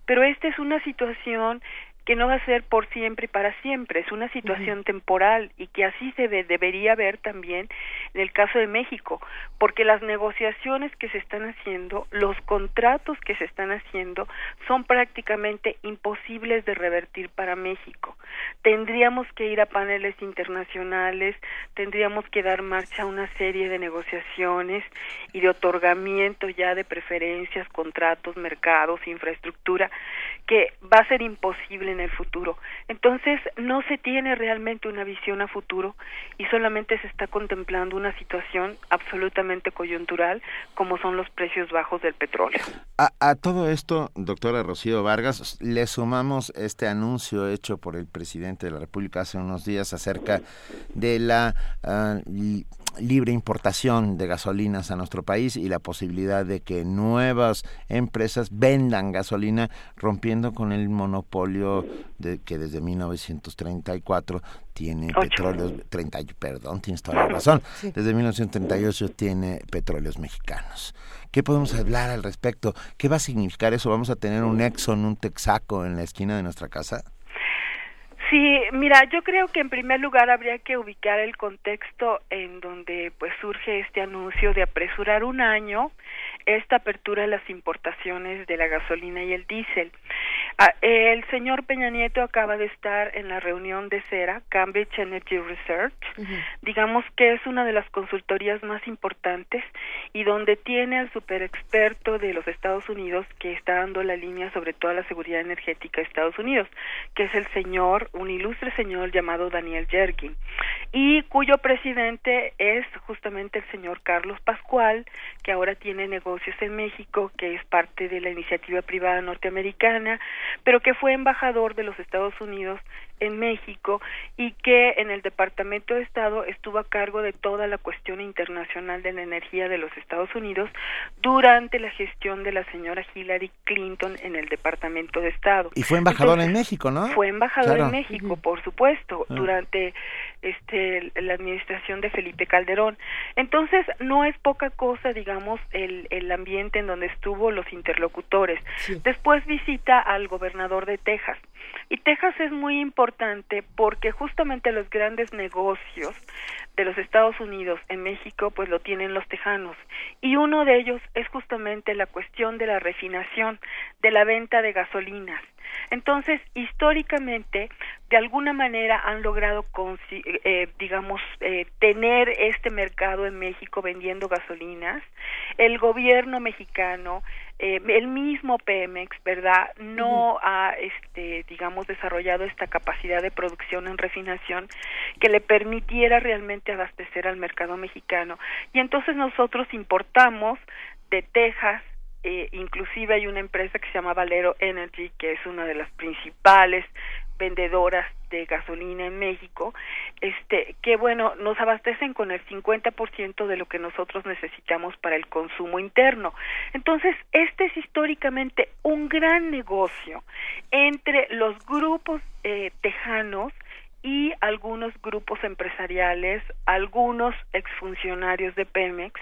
Pero esta es una situación que no va a ser por siempre y para siempre, es una situación temporal y que así se debería ver también en el caso de México, porque las negociaciones que se están haciendo, los contratos que se están haciendo son prácticamente imposibles de revertir para México. Tendríamos que ir a paneles internacionales, tendríamos que dar marcha a una serie de negociaciones y de otorgamiento ya de preferencias, contratos, mercados, infraestructura que va a ser imposible en el futuro. Entonces, no se tiene realmente una visión a futuro y solamente se está contemplando una situación absolutamente coyuntural como son los precios bajos del petróleo. A, todo esto, doctora Rocío Vargas, le sumamos este anuncio hecho por el presidente de la República hace unos días acerca de la ah, libre importación de gasolinas a nuestro país y la posibilidad de que nuevas empresas vendan gasolina rompiendo con el monopolio de que desde 1934 tiene petróleos 30 perdón tienes toda la razón. Desde 1938 tiene petróleos mexicanos. Qué podemos hablar al respecto qué va a significar eso vamos a tener un Exxon un Texaco en la esquina de nuestra casa Sí, mira, yo creo que en primer lugar habría que ubicar el contexto en donde pues surge este anuncio de apresurar un año esta apertura de las importaciones de la gasolina y el diésel. Ah, el señor Peña Nieto acaba de estar en la reunión de CERA, Cambridge Energy Research, digamos que es una de las consultorías más importantes y donde tiene al super experto de los Estados Unidos que está dando la línea sobre toda la seguridad energética de Estados Unidos, que es el señor, un ilustre señor llamado Daniel Yergin, y cuyo presidente es justamente el señor Carlos Pascual, que ahora tiene negocios en México, que es parte de la iniciativa privada norteamericana, pero que fue embajador de los Estados Unidos en México y que en el Departamento de Estado estuvo a cargo de toda la cuestión internacional de la energía de los Estados Unidos durante la gestión de la señora Hillary Clinton en el Departamento de Estado. Y fue embajador en México, ¿no? Fue embajador en México, por supuesto, ah. durante este la administración de Felipe Calderón. Entonces, no es poca cosa, digamos, el, el ambiente en donde estuvo los interlocutores. Después visita al gobernador de Texas. Y Texas es muy importante porque justamente los grandes negocios de los Estados Unidos en México pues lo tienen los tejanos y uno de ellos es justamente la cuestión de la refinación, de la venta de gasolinas. Entonces, históricamente, de alguna manera han logrado, eh, digamos, eh, tener este mercado en México vendiendo gasolinas. El gobierno mexicano eh, el mismo Pemex, ¿verdad? No ha, este, digamos, desarrollado esta capacidad de producción en refinación que le permitiera realmente abastecer al mercado mexicano. Y entonces nosotros importamos de Texas, eh, inclusive hay una empresa que se llama Valero Energy, que es una de las principales vendedoras de gasolina en México, este, que bueno, nos abastecen con el 50% de lo que nosotros necesitamos para el consumo interno. Entonces, este es históricamente un gran negocio entre los grupos eh, tejanos y algunos grupos empresariales, algunos exfuncionarios de Pemex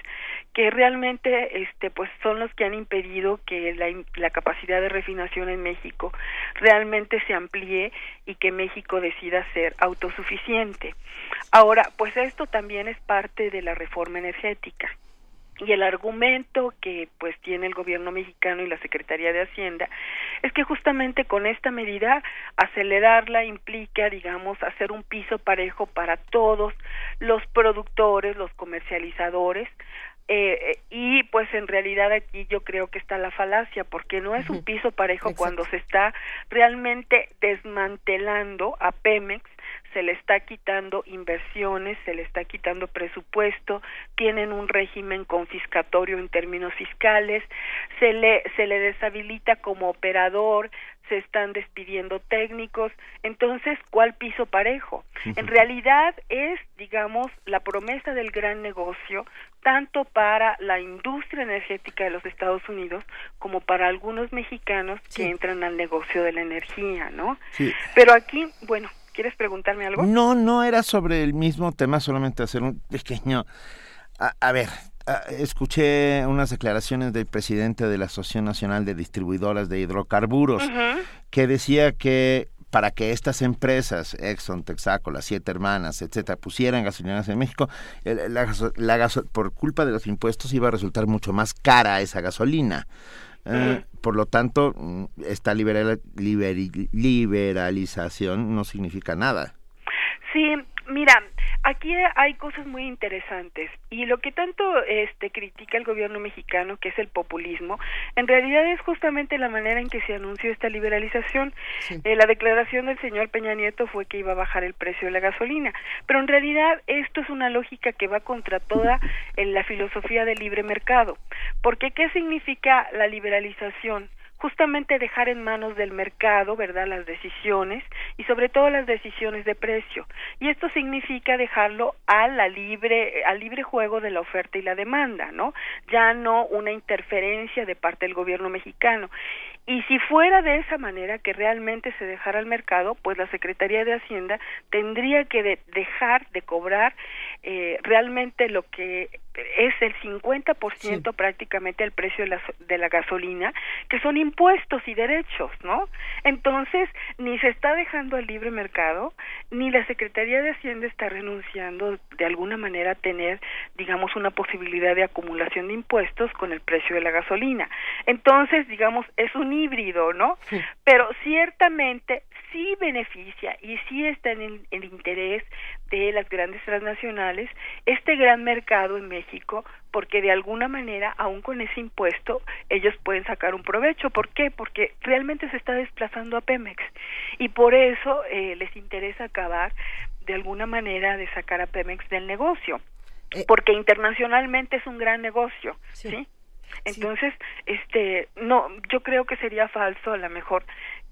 que realmente este pues son los que han impedido que la, la capacidad de refinación en México realmente se amplíe y que México decida ser autosuficiente. Ahora, pues esto también es parte de la reforma energética y el argumento que pues tiene el gobierno mexicano y la Secretaría de Hacienda es que justamente con esta medida acelerarla implica digamos hacer un piso parejo para todos los productores, los comercializadores eh, y pues en realidad aquí yo creo que está la falacia porque no es un piso parejo cuando se está realmente desmantelando a Pemex se le está quitando inversiones, se le está quitando presupuesto, tienen un régimen confiscatorio en términos fiscales, se le, se le deshabilita como operador, se están despidiendo técnicos, entonces, ¿cuál piso parejo? En realidad es, digamos, la promesa del gran negocio, tanto para la industria energética de los Estados Unidos como para algunos mexicanos que entran al negocio de la energía, ¿no? Pero aquí, bueno, ¿Quieres preguntarme algo? No, no era sobre el mismo tema, solamente hacer un pequeño... A, ver, escuché unas declaraciones del presidente de la Asociación Nacional de Distribuidoras de Hidrocarburos, que decía que para que estas empresas, Exxon, Texaco, las siete hermanas, etcétera, pusieran gasolineras en México, la, por culpa de los impuestos iba a resultar mucho más cara esa gasolina. Eh, por lo tanto, mm, esta liberalización no significa nada. Sí, Mira, aquí hay cosas muy interesantes y lo que tanto este critica el gobierno mexicano, que es el populismo, en realidad es justamente la manera en que se anunció esta liberalización. Eh, la declaración del señor Peña Nieto fue que iba a bajar el precio de la gasolina, pero en realidad esto es una lógica que va contra toda la filosofía del libre mercado, porque ¿qué significa la liberalización? Justamente dejar en manos del mercado, ¿verdad?, las decisiones y sobre todo las decisiones de precio. Y esto significa dejarlo a la libre al libre juego de la oferta y la demanda, ¿no? Ya no una interferencia de parte del gobierno mexicano. Y si fuera de esa manera que realmente se dejara al mercado, pues la Secretaría de Hacienda tendría que dejar de cobrar eh, realmente lo que es el 50% prácticamente el precio de la, de la gasolina, que son impuestos y derechos, ¿no? Entonces, ni se está dejando al libre mercado, ni la Secretaría de Hacienda está renunciando de alguna manera a tener, digamos, una posibilidad de acumulación de impuestos con el precio de la gasolina. Entonces, digamos, es un híbrido, ¿no? Pero ciertamente sí beneficia y sí está en el, interés de las grandes transnacionales este gran mercado en México porque de alguna manera aún con ese impuesto ellos pueden sacar un provecho. ¿por qué? porque realmente se está desplazando a Pemex. Y por eso eh, les interesa acabar de alguna manera de sacar a Pemex del negocio. Eh, porque internacionalmente es un gran negocio sí, entonces este no yo creo que sería falso a lo mejor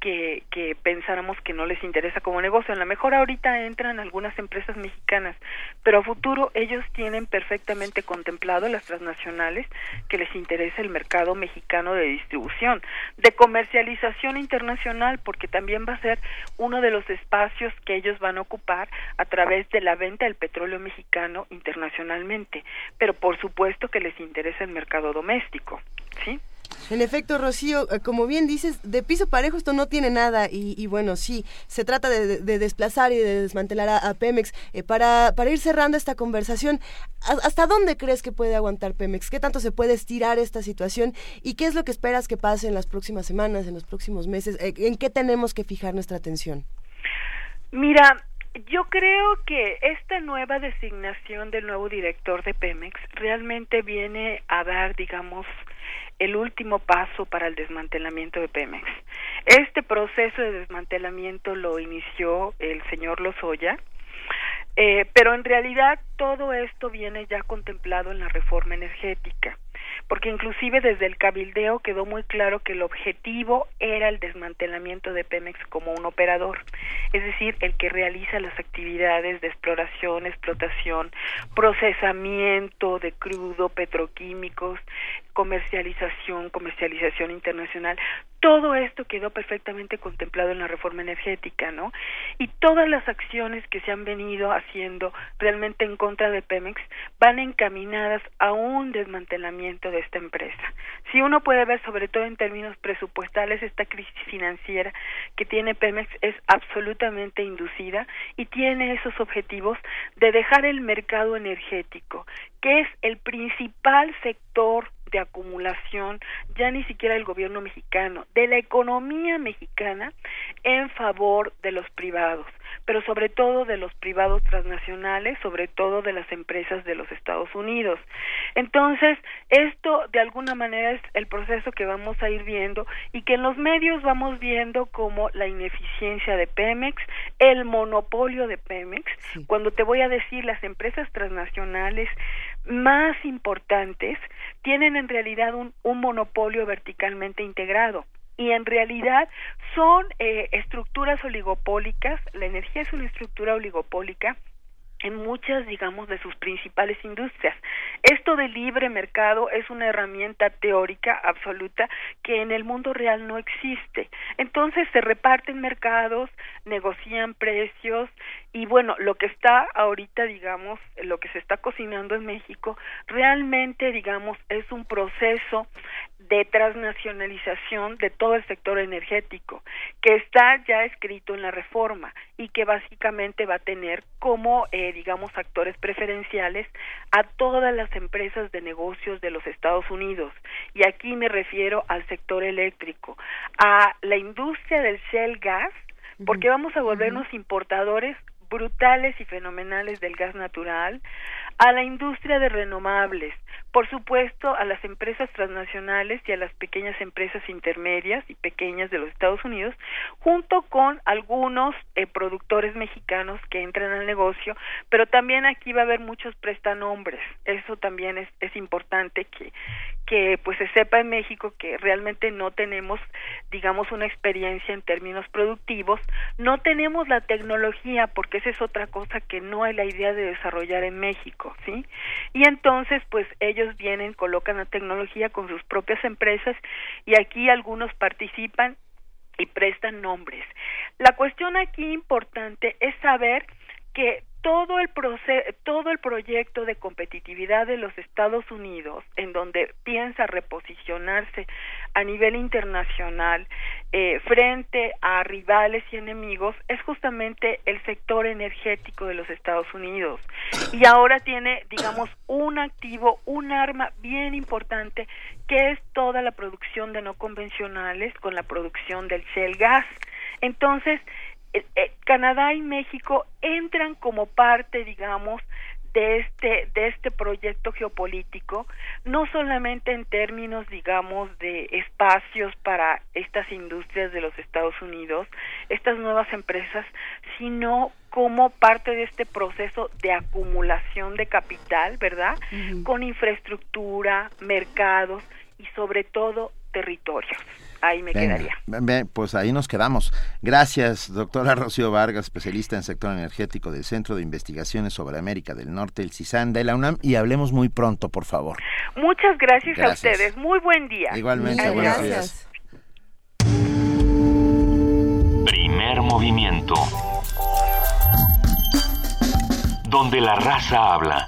que, que pensáramos que no les interesa como negocio. A lo mejor ahorita entran algunas empresas mexicanas, pero a futuro ellos tienen perfectamente contemplado las transnacionales que les interesa el mercado mexicano de distribución, de comercialización internacional, porque también va a ser uno de los espacios que ellos van a ocupar a través de la venta del petróleo mexicano internacionalmente. Pero por supuesto que les interesa el mercado doméstico, ¿sí? En efecto, Rocío, eh, como bien dices, de piso parejo esto no tiene nada y, bueno, sí, se trata de, desplazar y de desmantelar a, Pemex. Eh, para, para ir cerrando esta conversación, ¿hasta dónde crees que puede aguantar Pemex? ¿Qué tanto se puede estirar esta situación? ¿Y qué es lo que esperas que pase en las próximas semanas, en los próximos meses? Eh, ¿En qué tenemos que fijar nuestra atención? Mira, yo creo que esta nueva designación del nuevo director de Pemex realmente viene a dar, digamos, el último paso para el desmantelamiento de Pemex. Este proceso de desmantelamiento lo inició el señor Lozoya, eh, pero en realidad todo esto viene ya contemplado en la reforma energética porque inclusive desde el cabildeo quedó muy claro que el objetivo era el desmantelamiento de Pemex como un operador, es decir, el que realiza las actividades de exploración, explotación, procesamiento de crudo, petroquímicos, comercialización, comercialización internacional, todo esto quedó perfectamente contemplado en la reforma energética, ¿no? Y todas las acciones que se han venido haciendo realmente en contra de Pemex van encaminadas a un desmantelamiento de esta empresa. Si uno puede ver, sobre todo en términos presupuestales, esta crisis financiera que tiene Pemex es absolutamente inducida y tiene esos objetivos de dejar el mercado energético, que es el principal sector de acumulación, ya ni siquiera del gobierno mexicano, de la economía mexicana en favor de los privados, pero sobre todo de los privados transnacionales, sobre todo de las empresas de los Estados Unidos. Entonces, esto de alguna manera es el proceso que vamos a ir viendo y que en los medios vamos viendo como la ineficiencia de Pemex, el monopolio de Pemex, cuando te voy a decir las empresas transnacionales más importantes tienen en realidad un, un monopolio verticalmente integrado y en realidad son eh, estructuras oligopólicas, la energía es una estructura oligopólica en muchas, digamos, de sus principales industrias. Esto de libre mercado es una herramienta teórica absoluta que en el mundo real no existe. Entonces se reparten mercados, negocian precios y bueno, lo que está ahorita, digamos, lo que se está cocinando en México, realmente, digamos, es un proceso de transnacionalización de todo el sector energético, que está ya escrito en la reforma y que básicamente va a tener como, eh, digamos, actores preferenciales a todas las empresas de negocios de los Estados Unidos. Y aquí me refiero al sector eléctrico, a la industria del shell gas, porque vamos a volvernos importadores brutales y fenomenales del gas natural, a la industria de renovables, por supuesto a las empresas transnacionales y a las pequeñas empresas intermedias y pequeñas de los Estados Unidos, junto con algunos eh, productores mexicanos que entran al negocio, pero también aquí va a haber muchos prestanombres. Eso también es, es importante que, que pues se sepa en México que realmente no tenemos digamos una experiencia en términos productivos, no tenemos la tecnología porque esa es otra cosa que no hay la idea de desarrollar en México, ¿sí? Y entonces pues ellos vienen, colocan la tecnología con sus propias empresas y aquí algunos participan y prestan nombres. La cuestión aquí importante es saber que todo el todo el proyecto de competitividad de los Estados Unidos en donde piensa reposicionarse a nivel internacional eh, frente a rivales y enemigos es justamente el sector energético de los Estados Unidos. Y ahora tiene digamos un activo un arma bien importante que es toda la producción de no convencionales con la producción del shale gas. Entonces Canadá y México entran como parte, digamos, de este de este proyecto geopolítico no solamente en términos digamos de espacios para estas industrias de los Estados Unidos estas nuevas empresas sino como parte de este proceso de acumulación de capital verdad con infraestructura mercados y sobre todo territorios ahí me quedaría. pues ahí nos quedamos. Gracias, doctora [laughs] Rocío Vargas, especialista en sector energético del Centro de Investigaciones sobre América del Norte, el CISAN de la UNAM, y hablemos muy pronto, por favor. Muchas gracias, a ustedes. Muy buen día. Igualmente, buenos días. Primer movimiento. Donde la raza habla.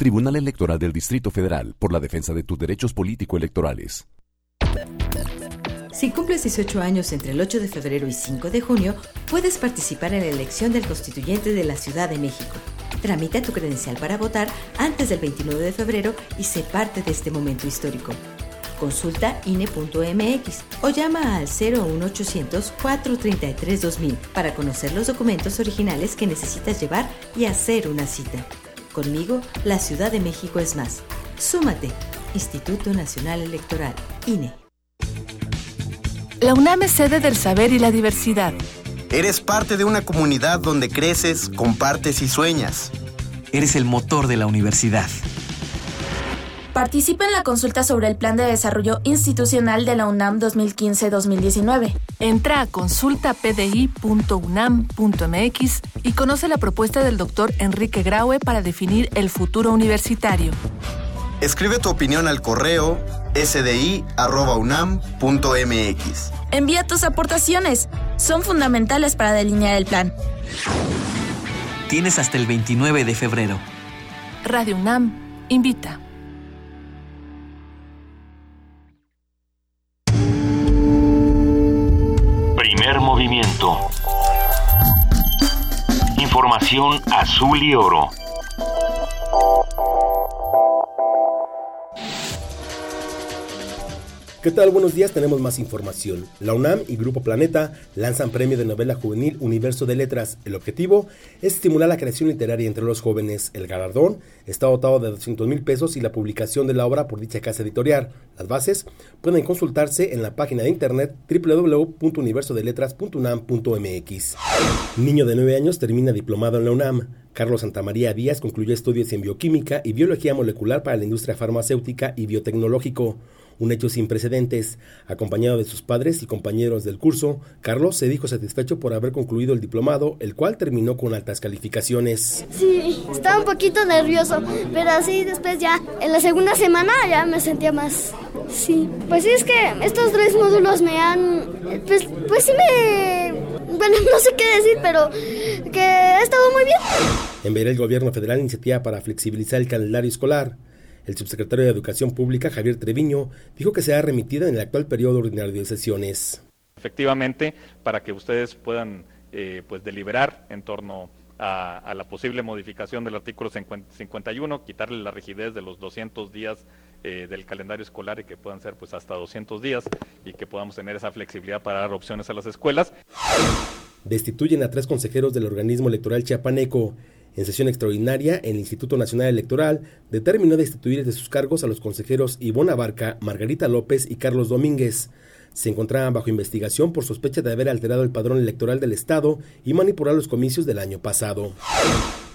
Tribunal Electoral del Distrito Federal por la defensa de tus derechos político-electorales. Si cumples 18 años entre el 8 de febrero y 5 de junio, puedes participar en la elección del constituyente de la Ciudad de México. Tramita tu credencial para votar antes del 29 de febrero y sé parte de este momento histórico. Consulta INE.mx o llama al 01800 433 2000 para conocer los documentos originales que necesitas llevar y hacer una cita. Conmigo, la Ciudad de México es más. Súmate. Instituto Nacional Electoral, INE. La UNAM es sede del saber y la diversidad. Eres parte de una comunidad donde creces, compartes y sueñas. Eres el motor de la universidad. Participa en la consulta sobre el Plan de Desarrollo Institucional de la UNAM 2015-2019. Entra a consultapdi.unam.mx y conoce la propuesta del doctor Enrique Graue para definir el futuro universitario. Escribe tu opinión al correo sdi.unam.mx. Envía tus aportaciones. Son fundamentales para delinear el plan. Tienes hasta el 29 de febrero. Radio UNAM invita. Primer movimiento. Información azul y oro. ¿Qué tal? Buenos días, tenemos más información. La UNAM y Grupo Planeta lanzan premio de novela juvenil Universo de Letras. El objetivo es estimular la creación literaria entre los jóvenes. El galardón está dotado de 200 mil pesos y la publicación de la obra por dicha casa editorial. Las bases pueden consultarse en la página de internet www.universodeletras.unam.mx. Niño de 9 años termina diplomado en la UNAM. Carlos Santamaría Díaz concluyó estudios en bioquímica y biología molecular para la industria farmacéutica y biotecnológico un hecho sin precedentes. Acompañado de sus padres y compañeros del curso, Carlos se dijo satisfecho por haber concluido el diplomado, el cual terminó con altas calificaciones. Sí, estaba un poquito nervioso, pero así después ya, en la segunda semana ya me sentía más... Sí, pues sí es que estos tres módulos me han... Pues, pues sí me... Bueno, [laughs] no sé qué decir, pero que ha estado muy bien. En ver el gobierno federal iniciativa para flexibilizar el calendario escolar. El subsecretario de Educación Pública, Javier Treviño, dijo que se ha remitido en el actual periodo ordinario de sesiones. Efectivamente, para que ustedes puedan eh, pues deliberar en torno a, la posible modificación del artículo 51, quitarle la rigidez de los 200 días eh, del calendario escolar y que puedan ser pues hasta 200 días y que podamos tener esa flexibilidad para dar opciones a las escuelas. Destituyen a tres consejeros del organismo electoral chiapaneco. En sesión extraordinaria, el Instituto Nacional Electoral determinó destituir de sus cargos a los consejeros Ivona Barca, Margarita López y Carlos Domínguez. Se encontraban bajo investigación por sospecha de haber alterado el padrón electoral del Estado y manipular los comicios del año pasado.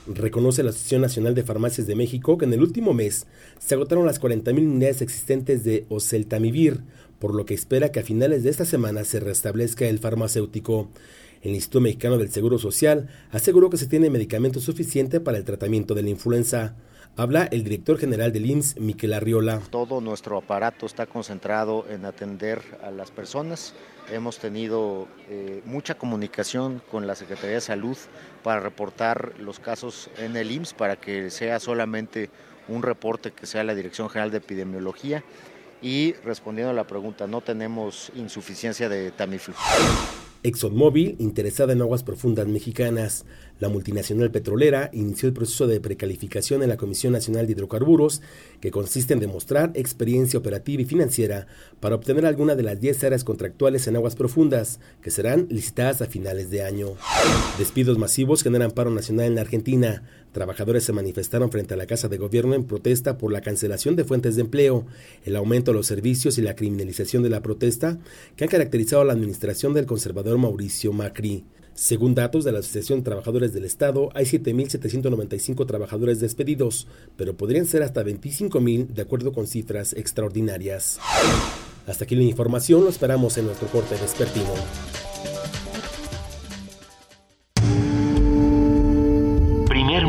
Reconoce la Asociación Nacional de Farmacias de México que en el último mes se agotaron las 40.000 unidades existentes de Oseltamivir, por lo que espera que a finales de esta semana se restablezca el farmacéutico. El Instituto Mexicano del Seguro Social aseguró que se tiene medicamento suficiente para el tratamiento de la influenza. Habla el director general del IMSS, Miquel Arriola. Todo nuestro aparato está concentrado en atender a las personas. Hemos tenido eh, mucha comunicación con la Secretaría de Salud para reportar los casos en el IMSS para que sea solamente un reporte que sea la Dirección General de Epidemiología. Y respondiendo a la pregunta, no tenemos insuficiencia de Tamiflu. ExxonMobil, interesada en aguas profundas mexicanas, la multinacional petrolera inició el proceso de precalificación en la Comisión Nacional de Hidrocarburos, que consiste en demostrar experiencia operativa y financiera para obtener alguna de las 10 áreas contractuales en aguas profundas, que serán licitadas a finales de año. Despidos masivos generan paro nacional en la Argentina. Trabajadores se manifestaron frente a la Casa de Gobierno en protesta por la cancelación de fuentes de empleo, el aumento de los servicios y la criminalización de la protesta que han caracterizado la administración del conservador Mauricio Macri. Según datos de la Asociación de Trabajadores del Estado, hay 7.795 trabajadores despedidos, pero podrían ser hasta 25.000 de acuerdo con cifras extraordinarias. Hasta aquí la información, lo esperamos en nuestro corte vespertino.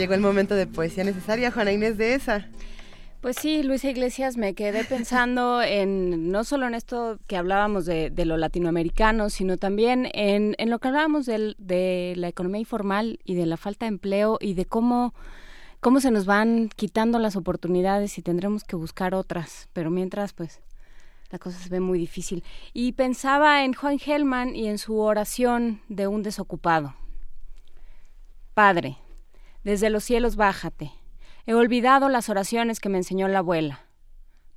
Llegó el momento de poesía necesaria, Juana Inés de esa. Pues sí, Luisa Iglesias, me quedé pensando [laughs] en no solo en esto que hablábamos de, lo latinoamericano, sino también en, lo que hablábamos de, la economía informal y de la falta de empleo y de cómo, cómo se nos van quitando las oportunidades y tendremos que buscar otras. Pero mientras, pues, la cosa se ve muy difícil. Y pensaba en Juan Gelman y en su oración de un desocupado. Padre, desde los cielos bájate. He olvidado las oraciones que me enseñó la abuela.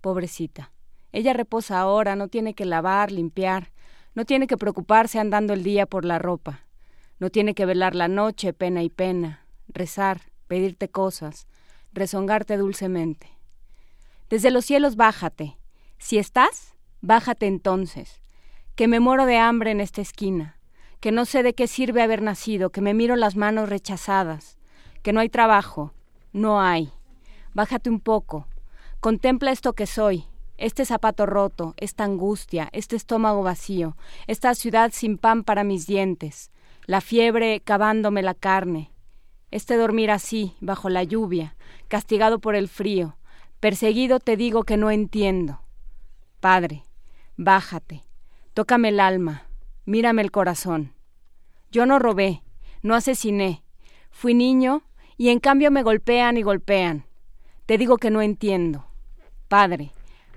Pobrecita. Ella reposa ahora, no tiene que lavar, limpiar, no tiene que preocuparse andando el día por la ropa, no tiene que velar la noche, pena y pena, rezar, pedirte cosas, rezongarte dulcemente. Desde los cielos bájate. Si estás, bájate entonces, que me muero de hambre en esta esquina, que no sé de qué sirve haber nacido, que me miro las manos rechazadas, que no hay trabajo. No hay. Bájate un poco. Contempla esto que soy, este zapato roto, esta angustia, este estómago vacío, esta ciudad sin pan para mis dientes, la fiebre cavándome la carne, este dormir así, bajo la lluvia, castigado por el frío, perseguido te digo que no entiendo. Padre, Bájate, tócame el alma, mírame el corazón. Yo no robé, no asesiné, fui niño y en cambio me golpean y golpean. Te digo que no entiendo. Padre,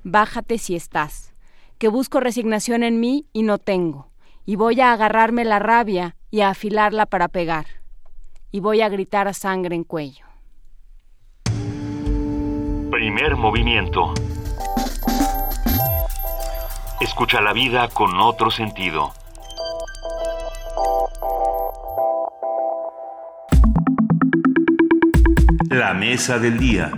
bájate si estás, que busco resignación en mí y no tengo, y voy a agarrarme la rabia y a afilarla para pegar, y voy a gritar a sangre en cuello. Primer movimiento. Escucha la vida con otro sentido. La mesa del día.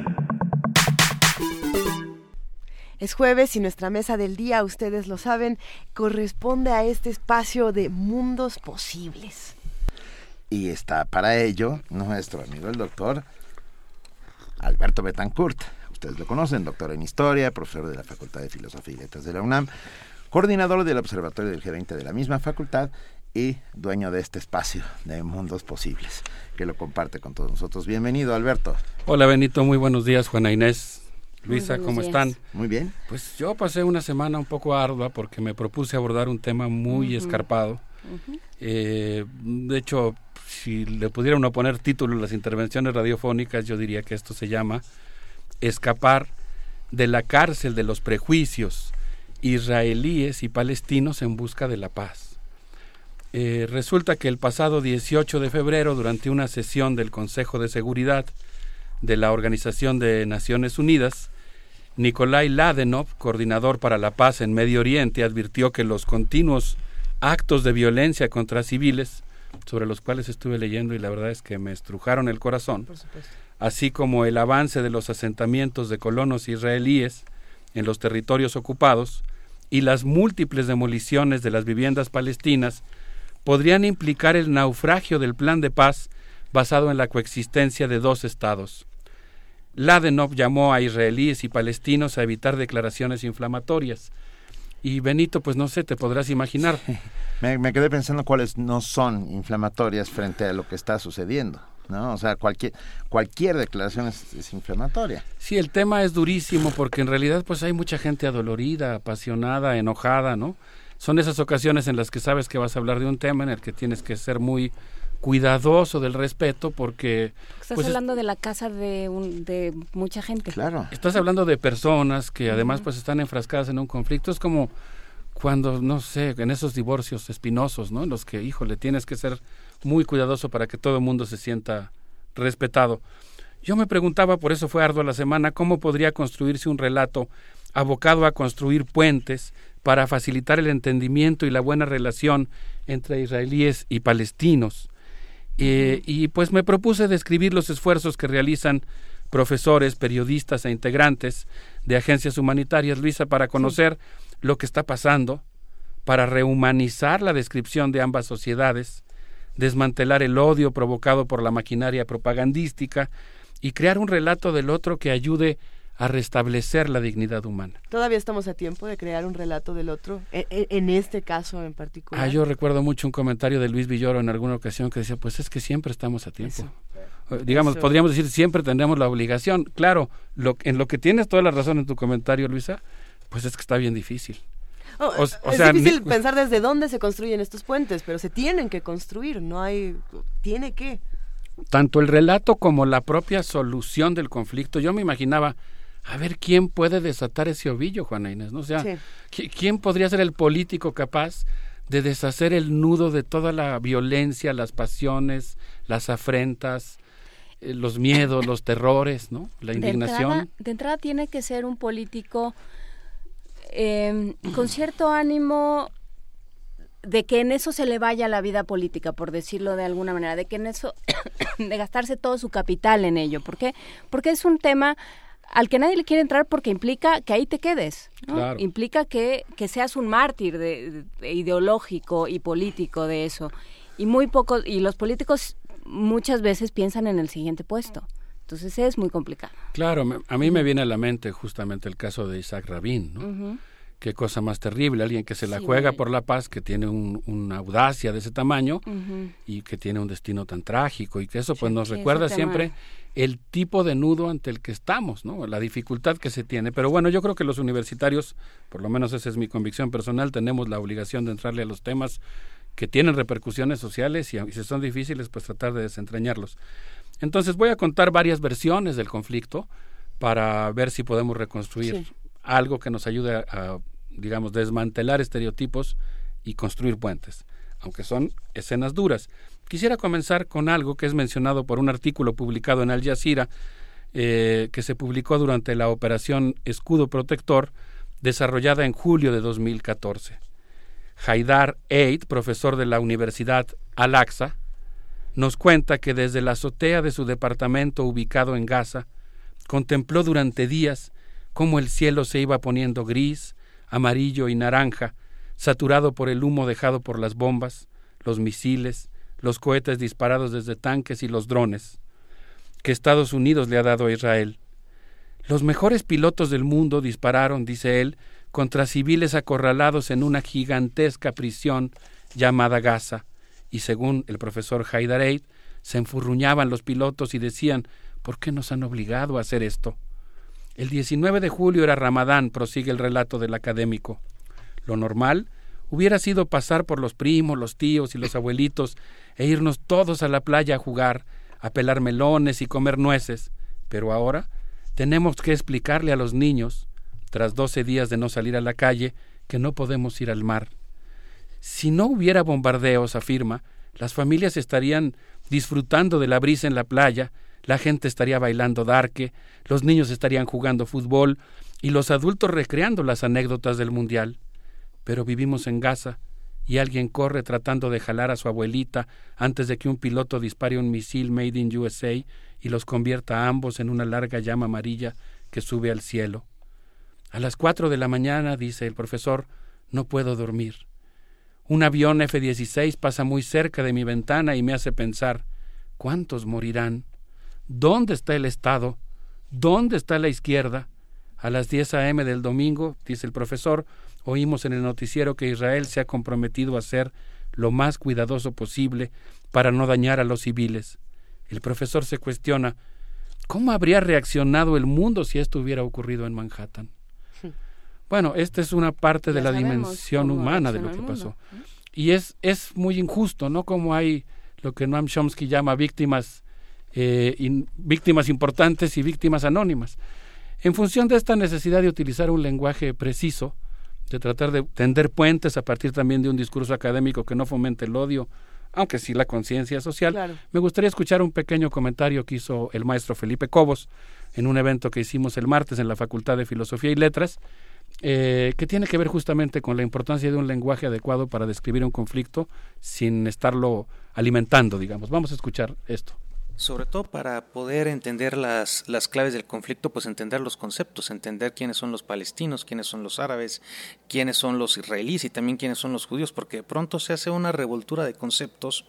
Es jueves y nuestra mesa del día, ustedes lo saben, corresponde a este espacio de mundos posibles. Y está para ello nuestro amigo el doctor Alberto Betancourt. Ustedes lo conocen, doctor en Historia, profesor de la Facultad de Filosofía y Letras de la UNAM, coordinador del Observatorio del G20 de la misma facultad y dueño de este espacio de mundos posibles, que lo comparte con todos nosotros. Bienvenido, Alberto. Hola, Benito. Muy buenos días, Juana Inés. Luisa, ¿cómo días. están? Muy bien. Pues yo pasé una semana un poco ardua porque me propuse abordar un tema muy escarpado. Eh, de hecho, si le pudiera uno poner título a las intervenciones radiofónicas, yo diría que esto se llama Escapar de la cárcel de los prejuicios israelíes y palestinos en busca de la paz. Eh, resulta que el pasado 18 de febrero, durante una sesión del Consejo de Seguridad de la Organización de Naciones Unidas, Nikolai Ladenov, coordinador para la paz en Medio Oriente, advirtió que los continuos actos de violencia contra civiles, sobre los cuales estuve leyendo y la verdad es que me estrujaron el corazón, así como el avance de los asentamientos de colonos israelíes en los territorios ocupados y las múltiples demoliciones de las viviendas palestinas, podrían implicar el naufragio del plan de paz basado en la coexistencia de dos estados. Ladenov llamó a israelíes y palestinos a evitar declaraciones inflamatorias. Y Benito, pues no sé, te podrás imaginar. [laughs] Me, me quedé pensando cuáles no son inflamatorias frente a lo que está sucediendo. ¿no? O sea, cualquier, cualquier declaración es, es inflamatoria. Sí, el tema es durísimo porque en realidad pues hay mucha gente adolorida, apasionada, enojada, ¿no? Son esas ocasiones en las que sabes que vas a hablar de un tema en el que tienes que ser muy cuidadoso del respeto porque Estás pues, es- hablando de la casa de, un- de mucha gente. Estás hablando de personas que además pues están enfrascadas en un conflicto. Es como cuando, no sé, en esos divorcios espinosos, ¿no? En los que, híjole, tienes que ser muy cuidadoso para que todo el mundo se sienta respetado. Yo me preguntaba, por eso fue ardua la semana, cómo podría construirse un relato abocado a construir puentes para facilitar el entendimiento y la buena relación entre israelíes y palestinos. Eh, y pues me propuse describir los esfuerzos que realizan profesores, periodistas e integrantes de agencias humanitarias, Luisa, para conocer lo que está pasando, para rehumanizar la descripción de ambas sociedades, desmantelar el odio provocado por la maquinaria propagandística y crear un relato del otro que ayude a restablecer la dignidad humana. Todavía estamos a tiempo de crear un relato del otro, e- e- en, este caso en particular. Ah, yo recuerdo mucho un comentario de Luis Villoro en alguna ocasión que decía, pues es que siempre estamos a tiempo. Eh, Digamos, Eso. podríamos decir, siempre tendremos la obligación. Claro, lo, en lo que tienes toda la razón en tu comentario, Luisa, pues es que está bien difícil. Oh, O- o es sea, difícil ni- pensar desde dónde se construyen estos puentes, pero se tienen que construir, no hay... Tiene que... Tanto el relato como la propia solución del conflicto, yo me imaginaba, a ver quién puede desatar ese ovillo, Juana Inés, ¿no? O sea, Sí. ¿qui- ¿quién podría ser el político capaz de deshacer el nudo de toda la violencia, las pasiones, las afrentas, eh, los miedos, los terrores, ¿no? La De indignación. entrada, de entrada tiene que ser un político eh, con cierto ánimo de que en eso se le vaya la vida política, por decirlo de alguna manera, de que en eso, [coughs] de gastarse todo su capital en ello. ¿Por qué? Porque es un tema al que nadie le quiere entrar porque implica que ahí te quedes, ¿no? Claro. implica que, que seas un mártir de, de- ideológico y político de eso. Y muy pocos, y los políticos muchas veces piensan en el siguiente puesto. Entonces es muy complicado. Claro, me- a mí me viene a la mente justamente el caso de Isaac Rabin, ¿no? Qué cosa más terrible, alguien que se la juega por la paz, que tiene una audacia de ese tamaño y que tiene un destino tan trágico y que eso pues nos recuerda siempre el tipo de nudo ante el que estamos, ¿no? La dificultad que se tiene. Pero bueno, yo creo que los universitarios, por lo menos esa es mi convicción personal, tenemos la obligación de entrarle a los temas que tienen repercusiones sociales y, si son difíciles, pues tratar de desentrañarlos. Entonces voy a contar varias versiones del conflicto para ver si podemos reconstruir algo que nos ayude a, digamos, desmantelar estereotipos y construir puentes, aunque son escenas duras. Quisiera comenzar con algo que es mencionado por un artículo publicado en Al Jazeera, eh, que se publicó durante la operación Escudo Protector, desarrollada en julio de 2014. Haidar Eid, profesor de la Universidad Al-Aqsa, nos cuenta que desde la azotea de su departamento ubicado en Gaza, contempló durante días cómo el cielo se iba poniendo gris, amarillo y naranja, saturado por el humo dejado por las bombas, los misiles, los cohetes disparados desde tanques y los drones, que Estados Unidos le ha dado a Israel. Los mejores pilotos del mundo dispararon, dice él, contra civiles acorralados en una gigantesca prisión llamada Gaza, y según el profesor Haidareid, se enfurruñaban los pilotos y decían ¿Por qué nos han obligado a hacer esto? El 19 de julio era Ramadán, prosigue el relato del académico. Lo normal hubiera sido pasar por los primos, los tíos y los abuelitos e irnos todos a la playa a jugar, a pelar melones y comer nueces, pero ahora tenemos que explicarle a los niños, tras doce días de no salir a la calle, que no podemos ir al mar. Si no hubiera bombardeos, afirma, las familias estarían disfrutando de la brisa en la playa la gente estaría bailando darque, los niños estarían jugando fútbol y los adultos recreando las anécdotas del Mundial. Pero vivimos en Gaza y alguien corre tratando de jalar a su abuelita antes de que un piloto dispare un misil made in USA y los convierta a ambos en una larga llama amarilla que sube al cielo. A las cuatro de la mañana, dice el profesor, no puedo dormir. Un avión F-16 pasa muy cerca de mi ventana y me hace pensar, ¿cuántos morirán? ¿Dónde está el Estado? ¿Dónde está la izquierda? A las 10 a.m. del domingo, dice el profesor, oímos en el noticiero que Israel se ha comprometido a ser lo más cuidadoso posible para no dañar a los civiles. El profesor se cuestiona ¿cómo habría reaccionado el mundo si esto hubiera ocurrido en Manhattan? Bueno, esta es una parte de la dimensión humana de lo que pasó. Y es, es muy injusto, ¿no? Como hay lo que Noam Chomsky llama víctimas eh, víctimas importantes y víctimas anónimas. En función de esta necesidad de utilizar un lenguaje preciso, de tratar de tender puentes a partir también de un discurso académico que no fomente el odio, aunque sí la conciencia social, me gustaría escuchar un pequeño comentario que hizo el maestro Felipe Cobos en un evento que hicimos el martes en la Facultad de Filosofía y Letras, eh, que tiene que ver justamente con la importancia de un lenguaje adecuado para describir un conflicto sin estarlo alimentando, digamos. Vamos a escuchar esto. Sobre todo para poder entender las, las claves del conflicto, pues entender los conceptos, entender quiénes son los palestinos, quiénes son los árabes, quiénes son los israelíes y también quiénes son los judíos, porque de pronto se hace una revoltura de conceptos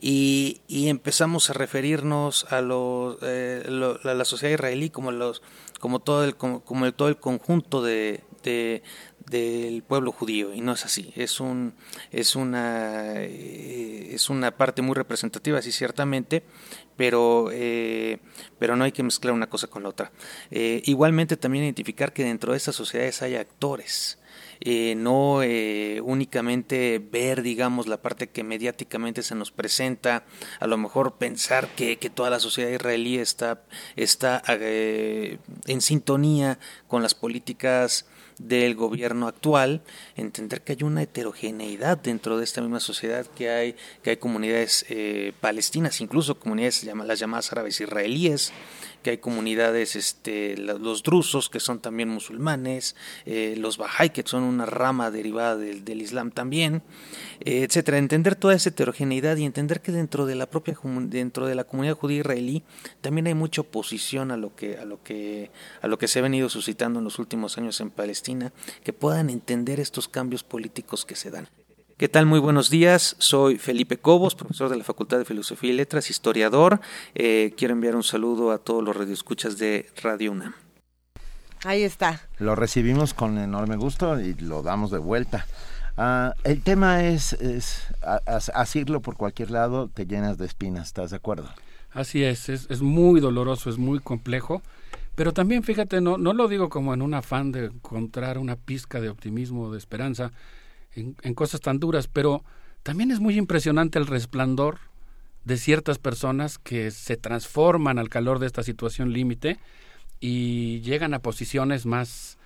y, y empezamos a referirnos a, lo, eh, a la sociedad israelí como, los, como, todo, el, como, como todo el conjunto de, de, del pueblo judío y no es así. Es un es una eh, es una parte muy representativa sí ciertamente pero, eh, pero no hay que mezclar una cosa con la otra. Eh, igualmente también identificar que dentro de estas sociedades hay actores. Eh, no únicamente ver, digamos, la parte que mediáticamente se nos presenta, a lo mejor pensar que, que toda la sociedad israelí está, está en sintonía con las políticas del gobierno actual, entender que hay una heterogeneidad dentro de esta misma sociedad, que hay, que hay comunidades eh, palestinas, incluso comunidades las llamadas árabes israelíes, que hay comunidades, este, los drusos, que son también musulmanes, eh, los bahá'í, que son una rama derivada del, del Islam también, eh, etcétera. Entender toda esa heterogeneidad y entender que dentro de la propia dentro de la comunidad judía israelí también hay mucha oposición a lo que a lo que a lo que se ha venido suscitando en los últimos años en Palestina, que puedan entender estos cambios políticos que se dan. ¿Qué tal? Muy buenos días. Soy Felipe Cobos, profesor de la Facultad de Filosofía y Letras, historiador. Eh, quiero enviar un saludo a todos los radioescuchas de Radio UNAM. Ahí está. Lo recibimos con enorme gusto y lo damos de vuelta. Ah, el tema es, es asirlo por cualquier lado te llenas de espinas, ¿estás de acuerdo? Así es, es, es muy doloroso, es muy complejo, pero también fíjate, no, no lo digo como en un afán de encontrar una pizca de optimismo, de esperanza en, en cosas tan duras, pero también es muy impresionante el resplandor de ciertas personas que se transforman al calor de esta situación límite y llegan a posiciones más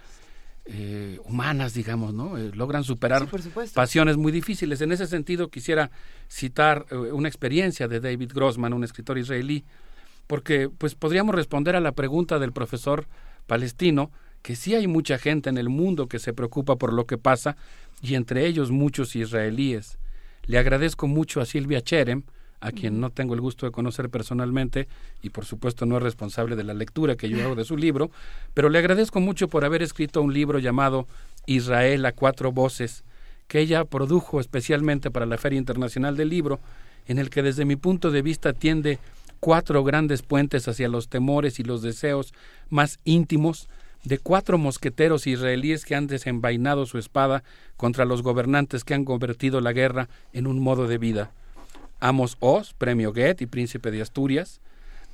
eh, humanas, digamos, ¿no? Eh, logran superar pasiones muy difíciles. En ese sentido, quisiera citar eh, una experiencia de David Grossman, un escritor israelí, porque pues podríamos responder a la pregunta del profesor palestino que sí hay mucha gente en el mundo que se preocupa por lo que pasa y entre ellos muchos israelíes. Le agradezco mucho a Silvia Cherem, a quien no tengo el gusto de conocer personalmente y por supuesto no es responsable de la lectura que yo hago de su libro, pero le agradezco mucho por haber escrito un libro llamado Israel a cuatro voces, que ella produjo especialmente para la Feria Internacional del Libro, en el que desde mi punto de vista tiende cuatro grandes puentes hacia los temores y los deseos más íntimos de cuatro mosqueteros israelíes que han desenvainado su espada contra los gobernantes que han convertido la guerra en un modo de vida. Amos Oz, Premio Goethe y Príncipe de Asturias,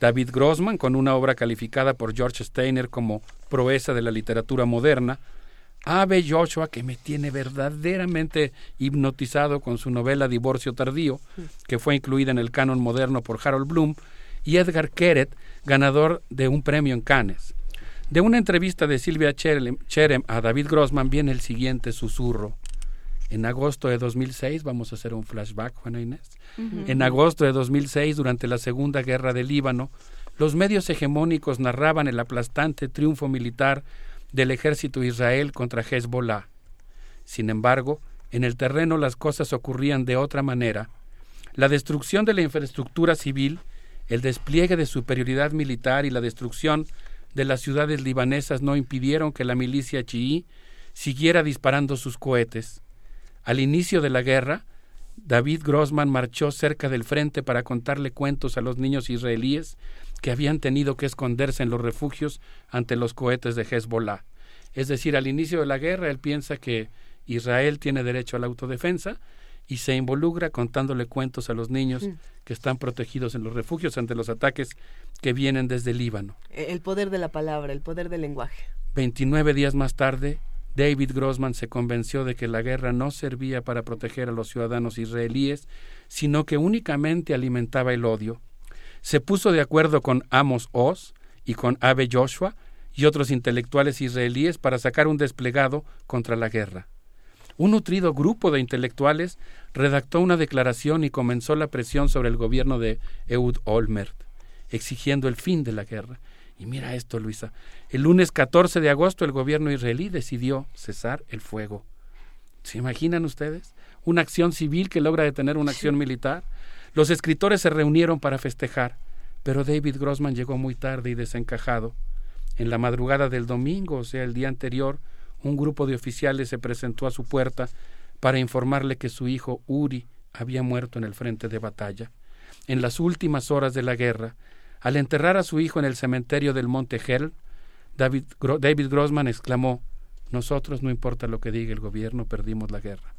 David Grossman, con una obra calificada por George Steiner como proeza de la literatura moderna, Abe Joshua, que me tiene verdaderamente hipnotizado con su novela Divorcio Tardío, que fue incluida en el canon moderno por Harold Bloom, y Edgar Keret, ganador de un premio en Cannes. De una entrevista de Silvia Cherem a David Grossman viene el siguiente susurro. En agosto de 2006, vamos a hacer un flashback, Juana Inés. En agosto de 2006, durante la Segunda Guerra del Líbano, los medios hegemónicos narraban el aplastante triunfo militar del ejército Israel contra Hezbollah. Sin embargo, en el terreno las cosas ocurrían de otra manera. La destrucción de la infraestructura civil, el despliegue de superioridad militar y la destrucción de las ciudades libanesas no impidieron que la milicia chií siguiera disparando sus cohetes. Al inicio de la guerra, David Grossman marchó cerca del frente para contarle cuentos a los niños israelíes que habían tenido que esconderse en los refugios ante los cohetes de Hezbollah. Es decir, al inicio de la guerra él piensa que Israel tiene derecho a la autodefensa y se involucra contándole cuentos a los niños mm. que están protegidos en los refugios ante los ataques que vienen desde Líbano. El poder de la palabra, el poder del lenguaje. Veintinueve días más tarde, David Grossman se convenció de que la guerra no servía para proteger a los ciudadanos israelíes, sino que únicamente alimentaba el odio. Se puso de acuerdo con Amos Oz y con Abe Joshua y otros intelectuales israelíes para sacar un desplegado contra la guerra. Un nutrido grupo de intelectuales redactó una declaración y comenzó la presión sobre el gobierno de Eud Olmert, exigiendo el fin de la guerra. Y mira esto, Luisa. El lunes 14 de agosto el gobierno israelí decidió cesar el fuego. ¿Se imaginan ustedes? Una acción civil que logra detener una acción militar. Los escritores se reunieron para festejar, pero David Grossman llegó muy tarde y desencajado. En la madrugada del domingo, o sea, el día anterior, un grupo de oficiales se presentó a su puerta para informarle que su hijo Uri había muerto en el frente de batalla. En las últimas horas de la guerra, al enterrar a su hijo en el cementerio del Monte Hell, David, David Grossman exclamó Nosotros, no importa lo que diga el gobierno, perdimos la guerra.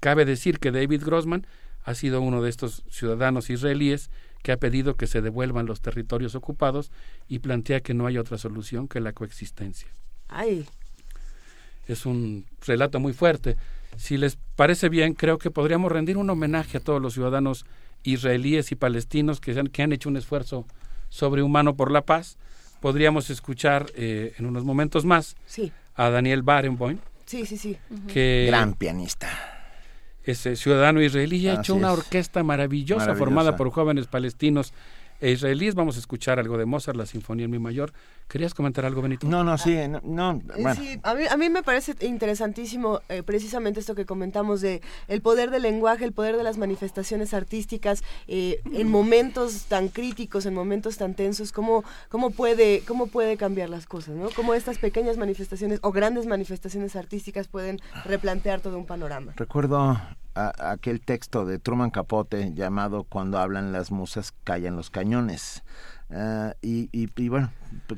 Cabe decir que David Grossman ha sido uno de estos ciudadanos israelíes que ha pedido que se devuelvan los territorios ocupados y plantea que no hay otra solución que la coexistencia. Ay. Es un relato muy fuerte. Si les parece bien, creo que podríamos rendir un homenaje a todos los ciudadanos israelíes y palestinos que han, que han hecho un esfuerzo sobrehumano por la paz. Podríamos escuchar eh, en unos momentos más a Daniel Barenboim. Sí, sí, sí. Que Gran pianista. Ese ciudadano israelí ha hecho una orquesta maravillosa, formada por jóvenes palestinos e israelíes. Vamos a escuchar algo de Mozart, la Sinfonía en Mi Mayor. ¿Querías comentar algo, Benito? No, no, sí, no, Sí, a mí, a mí me parece interesantísimo eh, precisamente esto que comentamos de el poder del lenguaje, el poder de las manifestaciones artísticas eh, en momentos tan críticos, en momentos tan tensos, cómo, cómo, puede, cómo puede cambiar las cosas, ¿no? Cómo estas pequeñas manifestaciones o grandes manifestaciones artísticas pueden replantear todo un panorama. Recuerdo a, aquel texto de Truman Capote llamado Cuando hablan las musas, callan los cañones. Y, y, y, bueno,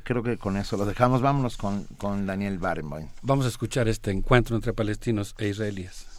creo que con eso lo dejamos. Vámonos con, con Daniel Barenboim. Vamos a escuchar este encuentro entre palestinos e israelíes.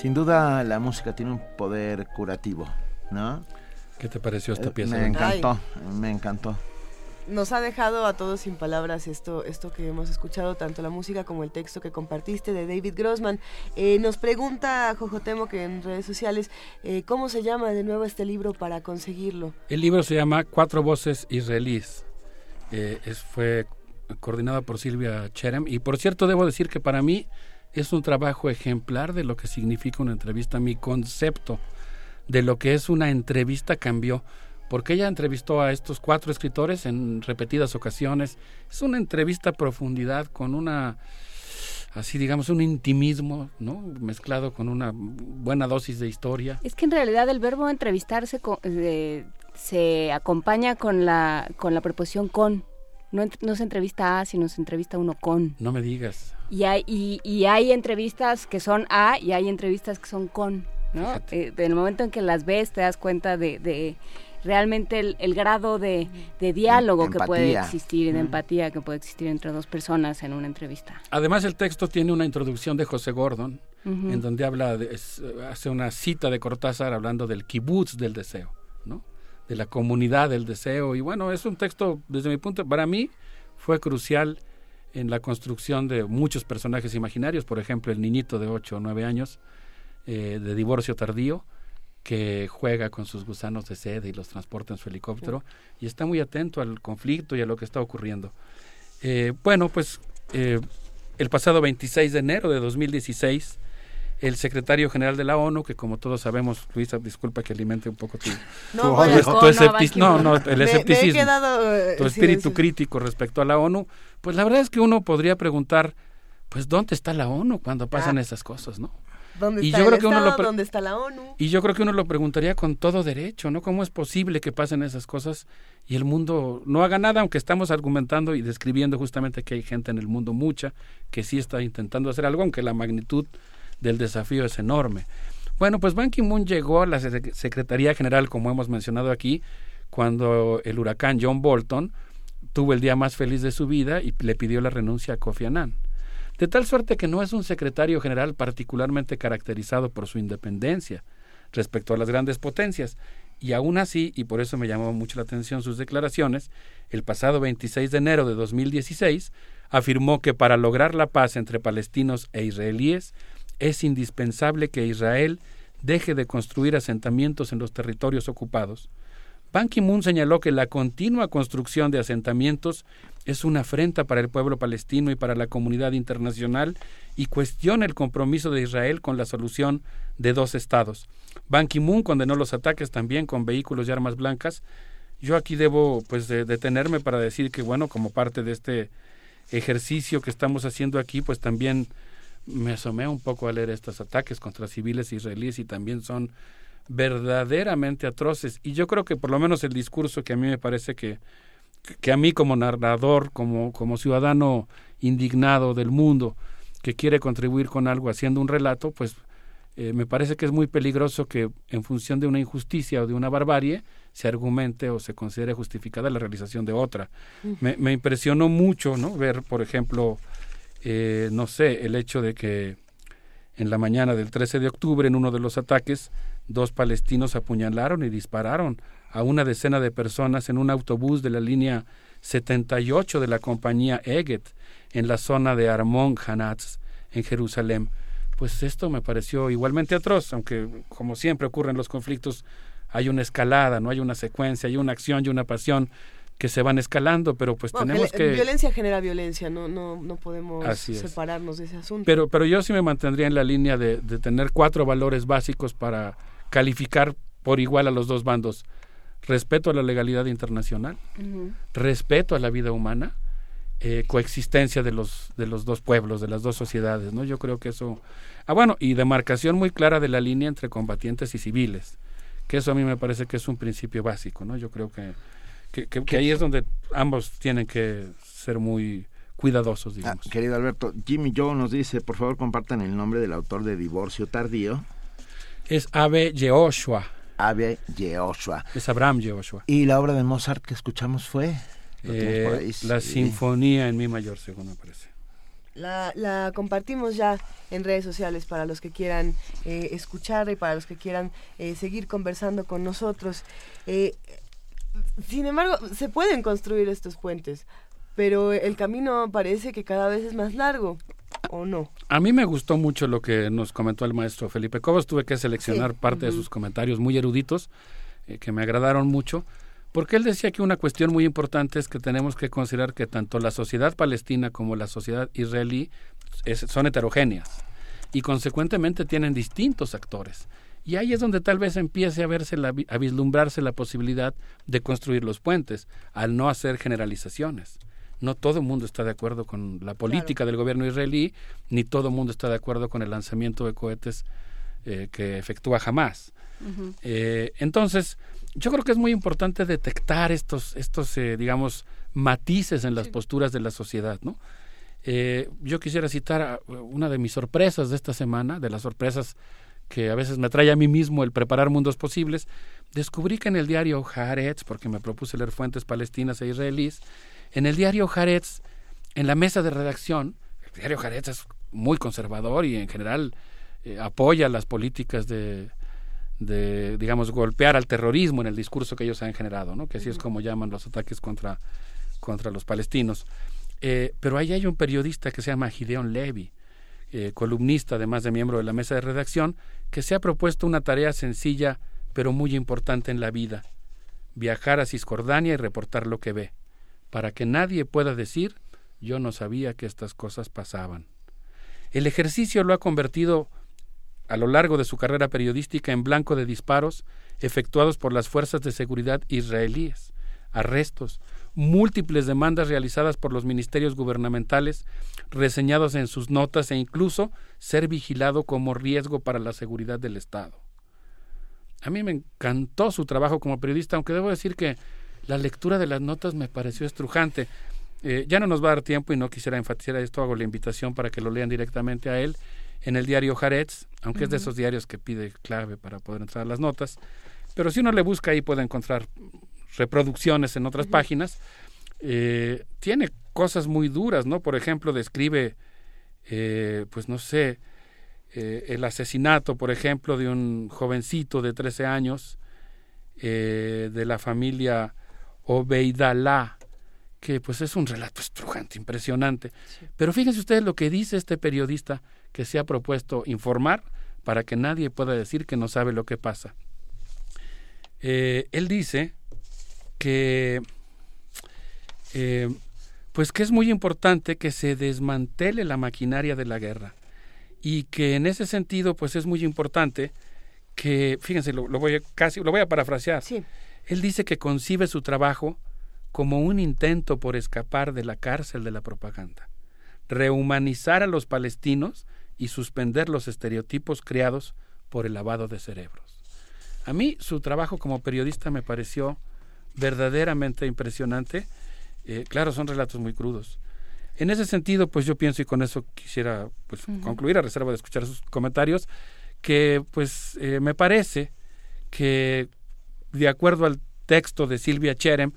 Sin duda la música tiene un poder curativo, ¿no? ¿Qué te pareció esta Eh, pieza? Me encantó, me encantó. Nos ha dejado a todos sin palabras esto, esto que hemos escuchado, tanto la música como el texto que compartiste de David Grossman. Eh, nos pregunta Jojotemo que en redes sociales, eh, ¿cómo se llama de nuevo este libro para conseguirlo? El libro se llama Cuatro Voces Israelíes. Eh, es, fue coordinado por Silvia Cherem. Y por cierto, debo decir que para mí es un trabajo ejemplar de lo que significa una entrevista. Mi concepto de lo que es una entrevista cambió, porque ella entrevistó a estos cuatro escritores en repetidas ocasiones. Es una entrevista a profundidad con una, así digamos, un intimismo, ¿no? Mezclado con una buena dosis de historia. Es que en realidad el verbo entrevistarse eh, se acompaña con la, con la preposición con. No, no, se entrevista a, sino se entrevista uno con. No me digas. Y hay, y, y hay entrevistas que son a y hay entrevistas que son con, ¿no? Eh, en el momento en que las ves te das cuenta de, de realmente el, el, grado de, de diálogo empatía. que puede existir, de mm. empatía que puede existir entre dos personas en una entrevista. Además el texto tiene una introducción de José Gordon, uh -huh. en donde habla, de, es, hace una cita de Cortázar hablando del kibutz del deseo, ¿no? de la comunidad del deseo. Y bueno, es un texto, desde mi punto, para mí fue crucial en la construcción de muchos personajes imaginarios, por ejemplo, el niñito de 8 o 9 años eh, de divorcio tardío, que juega con sus gusanos de sed y los transporta en su helicóptero y está muy atento al conflicto y a lo que está ocurriendo. Eh, bueno, pues eh, el pasado 26 de enero de 2016, el secretario general de la ONU, que como todos sabemos, Luisa, disculpa que alimente un poco tu, no, tu, no, no, el me, escepticismo, quedado, uh, tu espíritu crítico respecto a la ONU, pues la verdad es que uno podría preguntar, pues ¿dónde está la ONU cuando pasan ah. esas cosas, no? ¿Dónde está y yo creo que uno lo ¿Dónde está la ONU? Y yo creo que uno lo preguntaría con todo derecho, ¿no? ¿Cómo es posible que pasen esas cosas y el mundo no haga nada, aunque estamos argumentando y describiendo justamente que hay gente en el mundo, mucha, que sí está intentando hacer algo, aunque la magnitud del desafío es enorme. Bueno, pues Ban Ki-moon llegó a la Secretaría General, como hemos mencionado aquí, cuando el huracán John Bolton tuvo el día más feliz de su vida y le pidió la renuncia a Kofi Annan. De tal suerte que no es un secretario general particularmente caracterizado por su independencia respecto a las grandes potencias. Y aún así, y por eso me llamó mucho la atención sus declaraciones, el pasado 26 de enero de 2016 afirmó que para lograr la paz entre palestinos e israelíes es indispensable que Israel deje de construir asentamientos en los territorios ocupados, Ban Ki-moon señaló que la continua construcción de asentamientos es una afrenta para el pueblo palestino y para la comunidad internacional y cuestiona el compromiso de Israel con la solución de dos estados. Ban Ki-moon condenó los ataques también con vehículos y armas blancas. Yo aquí debo pues detenerme para decir que bueno, como parte de este ejercicio que estamos haciendo aquí, pues también me asomé un poco a leer estos ataques contra civiles israelíes y también son verdaderamente atroces. Y yo creo que por lo menos el discurso que a mí me parece que, que a mí como narrador, como, como ciudadano indignado del mundo, que quiere contribuir con algo haciendo un relato, pues eh, me parece que es muy peligroso que en función de una injusticia o de una barbarie se argumente o se considere justificada la realización de otra. Me, me impresionó mucho no ver, por ejemplo, eh, no sé, el hecho de que en la mañana del 13 de octubre, en uno de los ataques, dos palestinos apuñalaron y dispararon a una decena de personas en un autobús de la línea 78 de la compañía Eget en la zona de Armon Hanatz en Jerusalén. Pues esto me pareció igualmente atroz, aunque como siempre ocurre en los conflictos hay una escalada, no hay una secuencia, hay una acción y una pasión que se van escalando, pero pues tenemos que, Violencia genera violencia, no, no, no podemos separarnos de ese asunto. Pero, pero yo sí me mantendría en la línea de, de tener cuatro valores básicos para calificar por igual a los dos bandos. Respeto a la legalidad internacional, respeto a la vida humana, eh, coexistencia de los, de los dos pueblos, de las dos sociedades, ¿no? Yo creo que eso... Ah, bueno, y demarcación muy clara de la línea entre combatientes y civiles, que eso a mí me parece que es un principio básico, ¿no? Yo creo que, que, ahí es donde ambos tienen que ser muy cuidadosos, ah, digamos. querido Alberto, Jimmy Joe nos dice, por favor compartan el nombre del autor de Divorcio Tardío es Abe Yehoshua. Abe Yehoshua. Es Abraham Yehoshua. ¿Y la obra de Mozart que escuchamos fue? Eh, la Sinfonía en Mi Mayor, según me parece. La, la, compartimos ya en redes sociales para los que quieran eh, escuchar y para los que quieran eh, seguir conversando con nosotros. sin embargo, se pueden construir estos puentes, pero el camino parece que cada vez es más largo. ¿O no? A mí me gustó mucho lo que nos comentó el maestro Felipe Cobos. Tuve que seleccionar parte de sus comentarios muy eruditos eh, que me agradaron mucho, porque él decía que una cuestión muy importante es que tenemos que considerar que tanto la sociedad palestina como la sociedad israelí son heterogéneas y consecuentemente tienen distintos actores. Y ahí es donde tal vez empiece a verse la, a vislumbrarse la posibilidad de construir los puentes, al no hacer generalizaciones no todo el mundo está de acuerdo con la política del gobierno israelí, ni todo el mundo está de acuerdo con el lanzamiento de cohetes eh, que efectúa jamás. Eh, entonces, yo creo que es muy importante detectar estos, estos eh, digamos, matices en las posturas de la sociedad, ¿no? yo quisiera citar una de mis sorpresas de esta semana, de las sorpresas que a veces me trae a mí mismo el preparar mundos posibles, descubrí que en el diario Haaretz, porque me propuse leer fuentes palestinas e israelíes, en el diario Jarez, en la mesa de redacción, el diario Jarez es muy conservador y en general eh, apoya las políticas de, de, digamos, golpear al terrorismo en el discurso que ellos han generado, ¿no? que así es como llaman los ataques contra, contra los palestinos. Eh, pero ahí hay un periodista que se llama Gideon Levy, eh, columnista, además de miembro de la mesa de redacción, que se ha propuesto una tarea sencilla pero muy importante en la vida, viajar a Cisjordania y reportar lo que ve para que nadie pueda decir yo no sabía que estas cosas pasaban. El ejercicio lo ha convertido a lo largo de su carrera periodística en blanco de disparos efectuados por las fuerzas de seguridad israelíes, arrestos, múltiples demandas realizadas por los ministerios gubernamentales, reseñados en sus notas e incluso ser vigilado como riesgo para la seguridad del Estado. A mí me encantó su trabajo como periodista, aunque debo decir que la lectura de las notas me pareció estrujante. Eh, ya no nos va a dar tiempo y no quisiera enfatizar esto, hago la invitación para que lo lean directamente a él en el diario Jarets, aunque es de esos diarios que pide clave para poder entrar a las notas. Pero si uno le busca ahí puede encontrar reproducciones en otras páginas. Eh, tiene cosas muy duras, ¿no? Por ejemplo, describe, eh, pues no sé, eh, el asesinato, por ejemplo, de un jovencito de 13 años de la familia Obeidalá, que pues es un relato estrujante, impresionante. Pero fíjense ustedes lo que dice este periodista que se ha propuesto informar para que nadie pueda decir que no sabe lo que pasa. él dice que eh, pues que es muy importante que se desmantele la maquinaria de la guerra y que en ese sentido pues es muy importante que fíjense lo, voy a casi lo voy a parafrasear él dice que concibe su trabajo como un intento por escapar de la cárcel de la propaganda rehumanizar a los palestinos y suspender los estereotipos creados por el lavado de cerebros a mí su trabajo como periodista me pareció verdaderamente impresionante. Eh, claro, son relatos muy crudos. En ese sentido, pues yo pienso, y con eso quisiera pues, concluir, a reserva de escuchar sus comentarios, que pues eh, me parece que de acuerdo al texto de Silvia Cherem,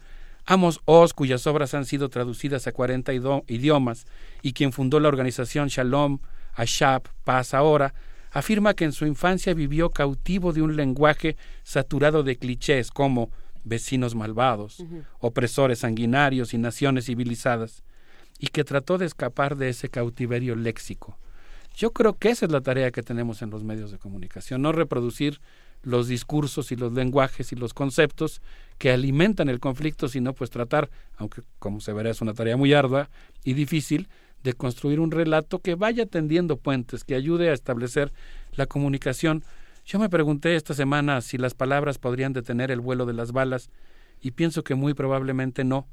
Amos Oz, cuyas obras han sido traducidas a 40 idiomas, y quien fundó la organización Shalom, Ashab, Paz Ahora, afirma que en su infancia vivió cautivo de un lenguaje saturado de clichés como vecinos malvados, opresores sanguinarios y naciones civilizadas, y que trató de escapar de ese cautiverio léxico. Yo creo que esa es la tarea que tenemos en los medios de comunicación, no reproducir los discursos y los lenguajes y los conceptos que alimentan el conflicto, sino pues tratar, aunque como se verá es una tarea muy ardua y difícil, de construir un relato que vaya tendiendo puentes, que ayude a establecer la comunicación. Yo me pregunté esta semana si las palabras podrían detener el vuelo de las balas y pienso que muy probablemente no,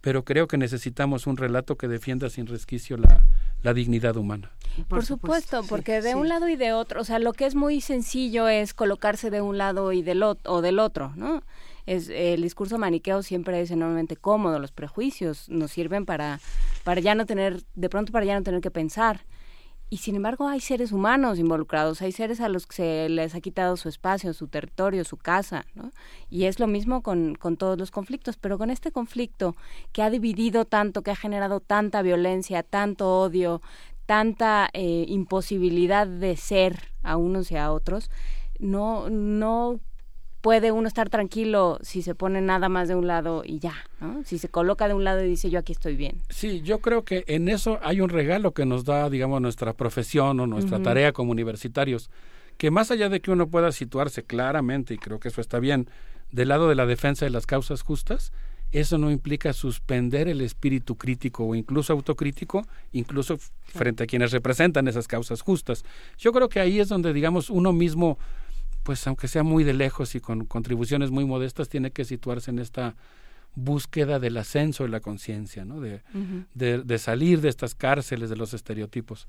pero creo que necesitamos un relato que defienda sin resquicio la, la dignidad humana. Por, supuesto, porque de un lado y de otro, o sea, lo que es muy sencillo es colocarse de un lado y del o del otro, ¿no? Es, el discurso maniqueo siempre es enormemente cómodo, los prejuicios nos sirven para, para ya no tener, de pronto para ya no tener que pensar y sin embargo hay seres humanos involucrados, hay seres a los que se les ha quitado su espacio, su territorio, su casa, ¿no? Y es lo mismo con, con todos los conflictos, pero con este conflicto que ha dividido tanto, que ha generado tanta violencia, tanto odio, tanta eh, imposibilidad de ser a unos y a otros, no, no puede uno estar tranquilo si se pone nada más de un lado y ya, ¿no? Si se coloca de un lado y dice yo aquí estoy bien. Sí, yo creo que en eso hay un regalo que nos da, digamos, nuestra profesión o nuestra tarea como universitarios, que más allá de que uno pueda situarse claramente, y creo que eso está bien, del lado de la defensa de las causas justas, eso no implica suspender el espíritu crítico o incluso autocrítico, incluso frente a quienes representan esas causas justas. Yo creo que ahí es donde, digamos, uno mismo pues aunque sea muy de lejos y con contribuciones muy modestas, tiene que situarse en esta búsqueda del ascenso de la conciencia, ¿no? De, de, salir de estas cárceles de los estereotipos.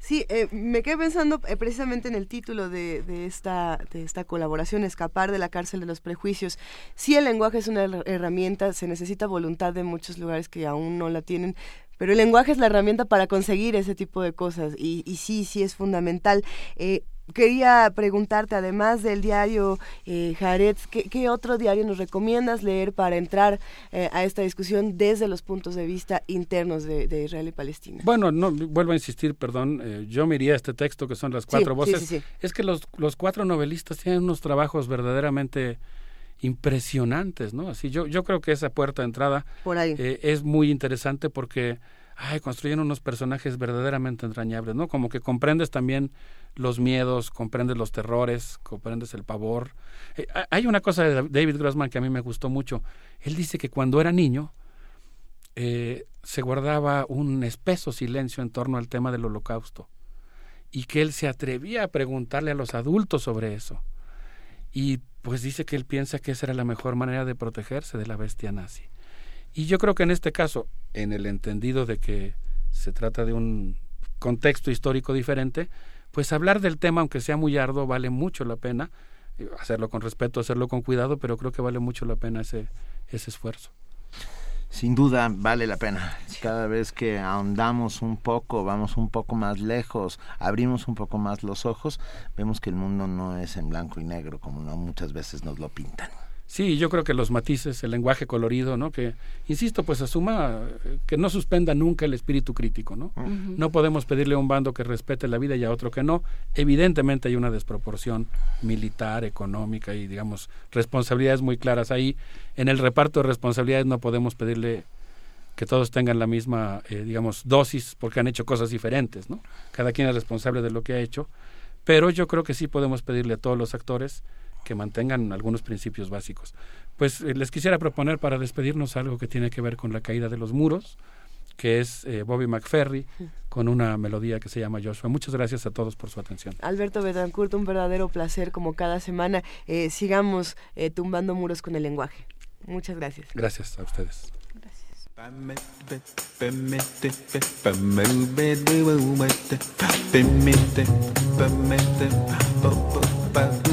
Sí, eh, me quedé pensando eh, precisamente en el título de, de, esta, de esta colaboración, Escapar de la cárcel de los prejuicios. Sí, el lenguaje es una herramienta, se necesita voluntad de muchos lugares que aún no la tienen, pero el lenguaje es la herramienta para conseguir ese tipo de cosas y, y sí, sí es fundamental. Eh, quería preguntarte, además del diario eh, Jarez, ¿qué, otro diario nos recomiendas leer para entrar eh, a esta discusión desde los puntos de vista internos de, Israel y Palestina? Bueno, no vuelvo a insistir, perdón, eh, yo me iría a este texto que son las cuatro voces. es que los, los cuatro novelistas tienen unos trabajos verdaderamente impresionantes, ¿no? Así yo yo creo que esa puerta de entrada eh, es muy interesante porque ay, construyen unos personajes verdaderamente entrañables, ¿no? Como que comprendes también los miedos, comprendes los terrores, comprendes el pavor. Eh, hay una cosa de David Grossman que a mí me gustó mucho. Él dice que cuando era niño eh, se guardaba un espeso silencio en torno al tema del holocausto y que él se atrevía a preguntarle a los adultos sobre eso. Y pues dice que él piensa que esa era la mejor manera de protegerse de la bestia nazi. Y yo creo que en este caso, en el entendido de que se trata de un contexto histórico diferente, pues hablar del tema, aunque sea muy arduo, vale mucho la pena. Hacerlo con respeto, hacerlo con cuidado, pero creo que vale mucho la pena ese, ese esfuerzo. Sin duda vale la pena. Cada vez que ahondamos un poco, vamos un poco más lejos, abrimos un poco más los ojos, vemos que el mundo no es en blanco y negro como no muchas veces nos lo pintan. Sí, yo creo que los matices, el lenguaje colorido, ¿no? Que, insisto, pues asuma que no suspenda nunca el espíritu crítico, ¿no? No podemos pedirle a un bando que respete la vida y a otro que no. Evidentemente hay una desproporción militar, económica y, digamos, responsabilidades muy claras ahí. En el reparto de responsabilidades no podemos pedirle que todos tengan la misma, eh, digamos, dosis porque han hecho cosas diferentes, ¿no? Cada quien es responsable de lo que ha hecho. Pero yo creo que sí podemos pedirle a todos los actores que mantengan algunos principios básicos. Pues eh, les quisiera proponer para despedirnos algo que tiene que ver con la caída de los muros, que es eh, Bobby McFerry, con una melodía que se llama Joshua. Muchas gracias a todos por su atención. Alberto Betancourt, un verdadero placer como cada semana. Eh, sigamos tumbando muros con el lenguaje. Muchas gracias. Gracias a ustedes. The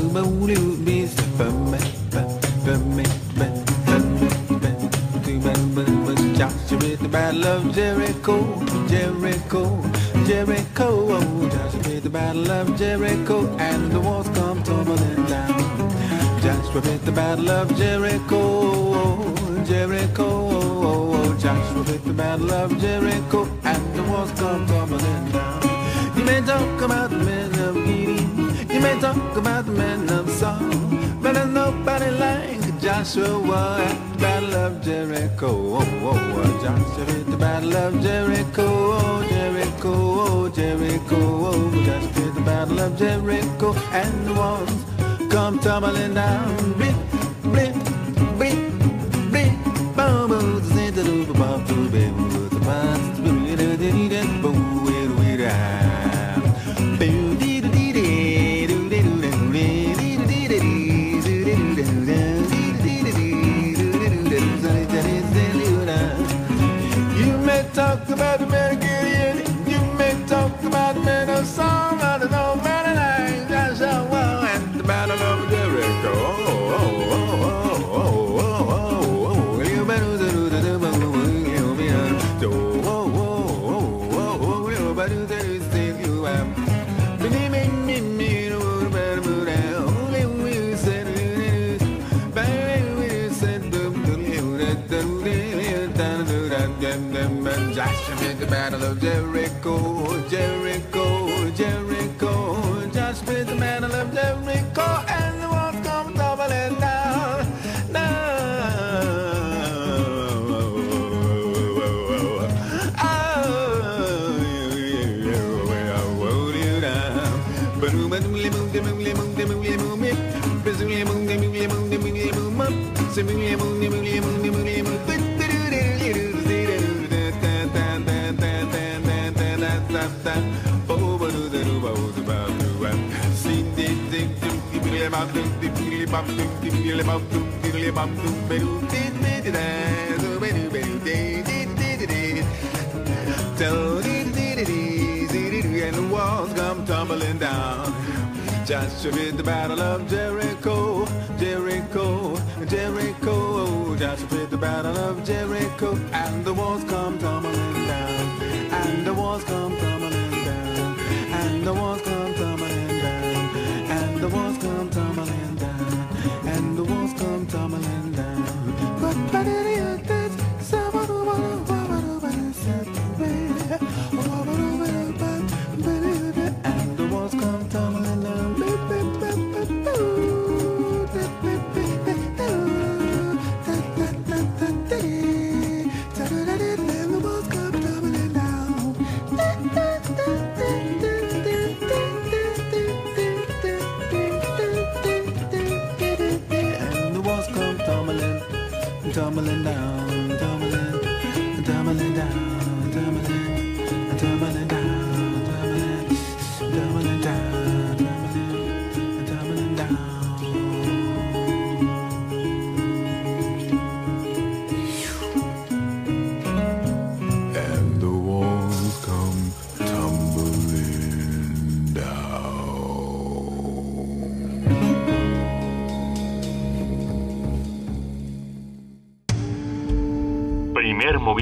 battle of Jericho, Jericho, Jericho. Oh, Joshua with the battle of Jericho, and the walls come tumbling down. Joshua with the battle of Jericho, Jericho. Joshua with the battle of Jericho, and the walls come tumbling down. You may talk about men may talk about the men of Saul, but there's nobody like Joshua at the Battle of Jericho. Oh, oh, Joshua at the Battle of Jericho. Oh, Jericho, oh, Jericho. Oh, Joshua at the Battle of Jericho. And the walls come tumbling down. Blip, blip, talk about the man Jericho, Jericho, Jericho. Joshua in the battle of Jericho, and the walls come tumbling down, And the walls come tumbling down. Joshua did the battle of Jericho, Jericho, Jericho. Joshua did the battle of Jericho, and the walls come tumbling down, and the walls come tumbling down, and the walls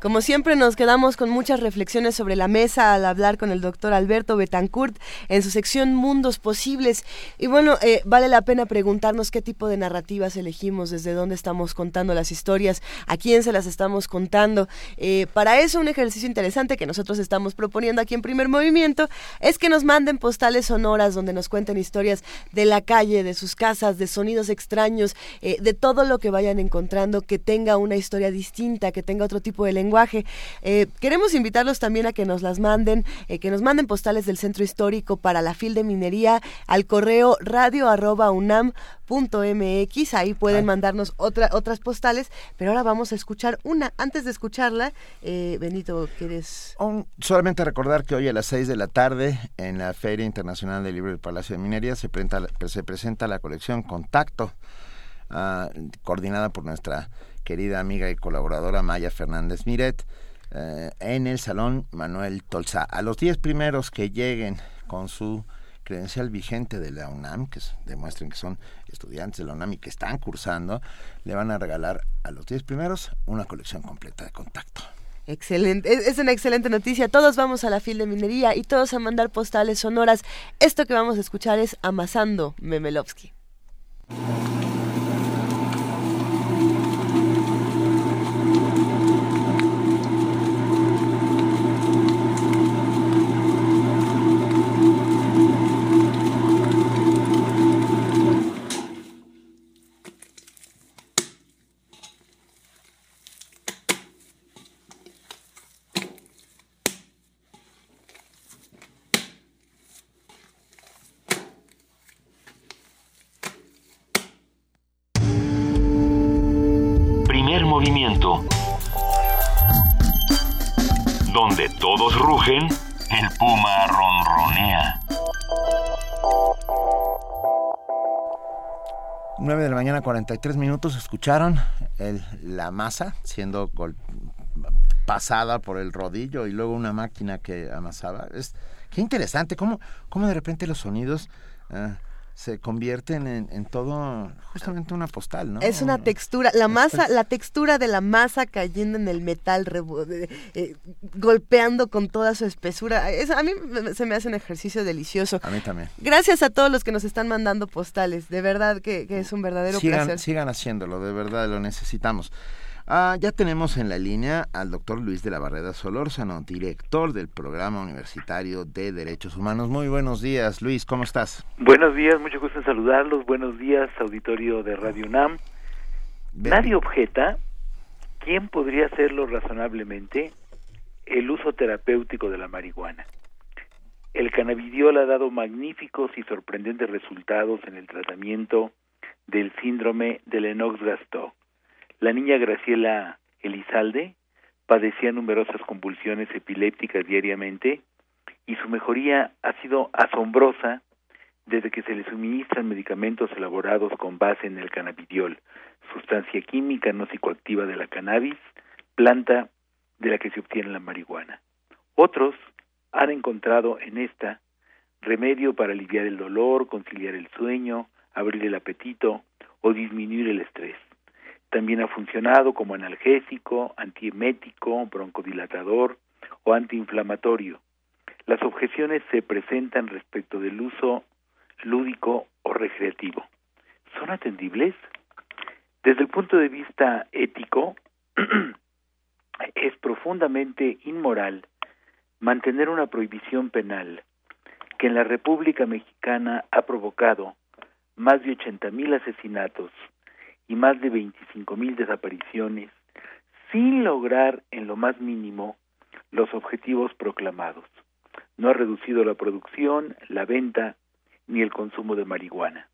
Como siempre nos quedamos con muchas reflexiones sobre la mesa al hablar con el doctor Alberto Betancourt en su sección Mundos Posibles. Y bueno, eh, vale la pena preguntarnos qué tipo de narrativas elegimos, desde dónde estamos contando las historias, a quién se las estamos contando. Eh, para eso un ejercicio interesante que nosotros estamos proponiendo aquí en Primer Movimiento es que nos manden postales sonoras donde nos cuenten historias de la calle, de sus casas, de sonidos extraños, eh, de todo lo que vayan encontrando, que tenga una historia distinta, que tenga otro tipo de lenguaje eh, queremos invitarlos también a que nos las manden, eh, que nos manden postales del centro histórico para la fil de minería al correo radio arroba unam .mx, ahí pueden mandarnos otra, otras postales, pero ahora vamos a escuchar una. Antes de escucharla, eh, Benito, ¿quieres...? solamente recordar que hoy a las 6 de la tarde en la Feria Internacional del Libro del Palacio de Minería se presenta, se presenta la colección Contacto, ah, coordinada por nuestra querida amiga y colaboradora Maya Fernández Miret, eh, en el Salón Manuel Tolsa. A los 10 primeros que lleguen con su credencial vigente de la UNAM, que demuestren que son estudiantes de la UNAM y que están cursando, le van a regalar a los 10 primeros una colección completa de contacto. Excelente, es, una excelente noticia. Todos vamos a la fil de minería y todos a mandar postales sonoras. Esto que vamos a escuchar es Amasando Memelovsky. El puma ronronea. 9 de la mañana, 43 minutos. Escucharon la masa siendo pasada por el rodillo y luego una máquina que amasaba. Es, qué interesante, cómo, cómo de repente los sonidos. Ah, se convierten en, todo justamente una postal, ¿no? Es una textura, la masa, la textura de la masa cayendo en el metal, eh, golpeando con toda su espesura. a mí se me hace un ejercicio delicioso. A mí también. Gracias a todos los que nos están mandando postales, de verdad que, es un verdadero placer. Sigan haciéndolo, de verdad lo necesitamos. Ah, ya tenemos en la línea al doctor Luis de la Barrera Solórzano, director del Programa Universitario de Derechos Humanos. Muy buenos días, Luis, ¿cómo estás? Buenos días, mucho gusto en saludarlos. Buenos días, auditorio de Radio UNAM. Nadie objeta, ¿quién podría hacerlo razonablemente? El uso terapéutico de la marihuana. El cannabidiol ha dado magníficos y sorprendentes resultados en el tratamiento del síndrome de Lennox-Gastaut la niña Graciela Elizalde padecía numerosas convulsiones epilépticas diariamente y su mejoría ha sido asombrosa desde que se le suministran medicamentos elaborados con base en el cannabidiol, sustancia química no psicoactiva de la cannabis, planta de la que se obtiene la marihuana. Otros han encontrado en esta remedio para aliviar el dolor, conciliar el sueño, abrir el apetito o disminuir el estrés. También ha funcionado como analgésico, antiemético, broncodilatador o antiinflamatorio. Las objeciones se presentan respecto del uso lúdico o recreativo. ¿Son atendibles? Desde el punto de vista ético, [clears throat] es profundamente inmoral mantener una prohibición penal que en la República Mexicana ha provocado más de 80.000 asesinatos, y más de 25 mil desapariciones sin lograr en lo más mínimo los objetivos proclamados. No ha reducido la producción, la venta ni el consumo de marihuana.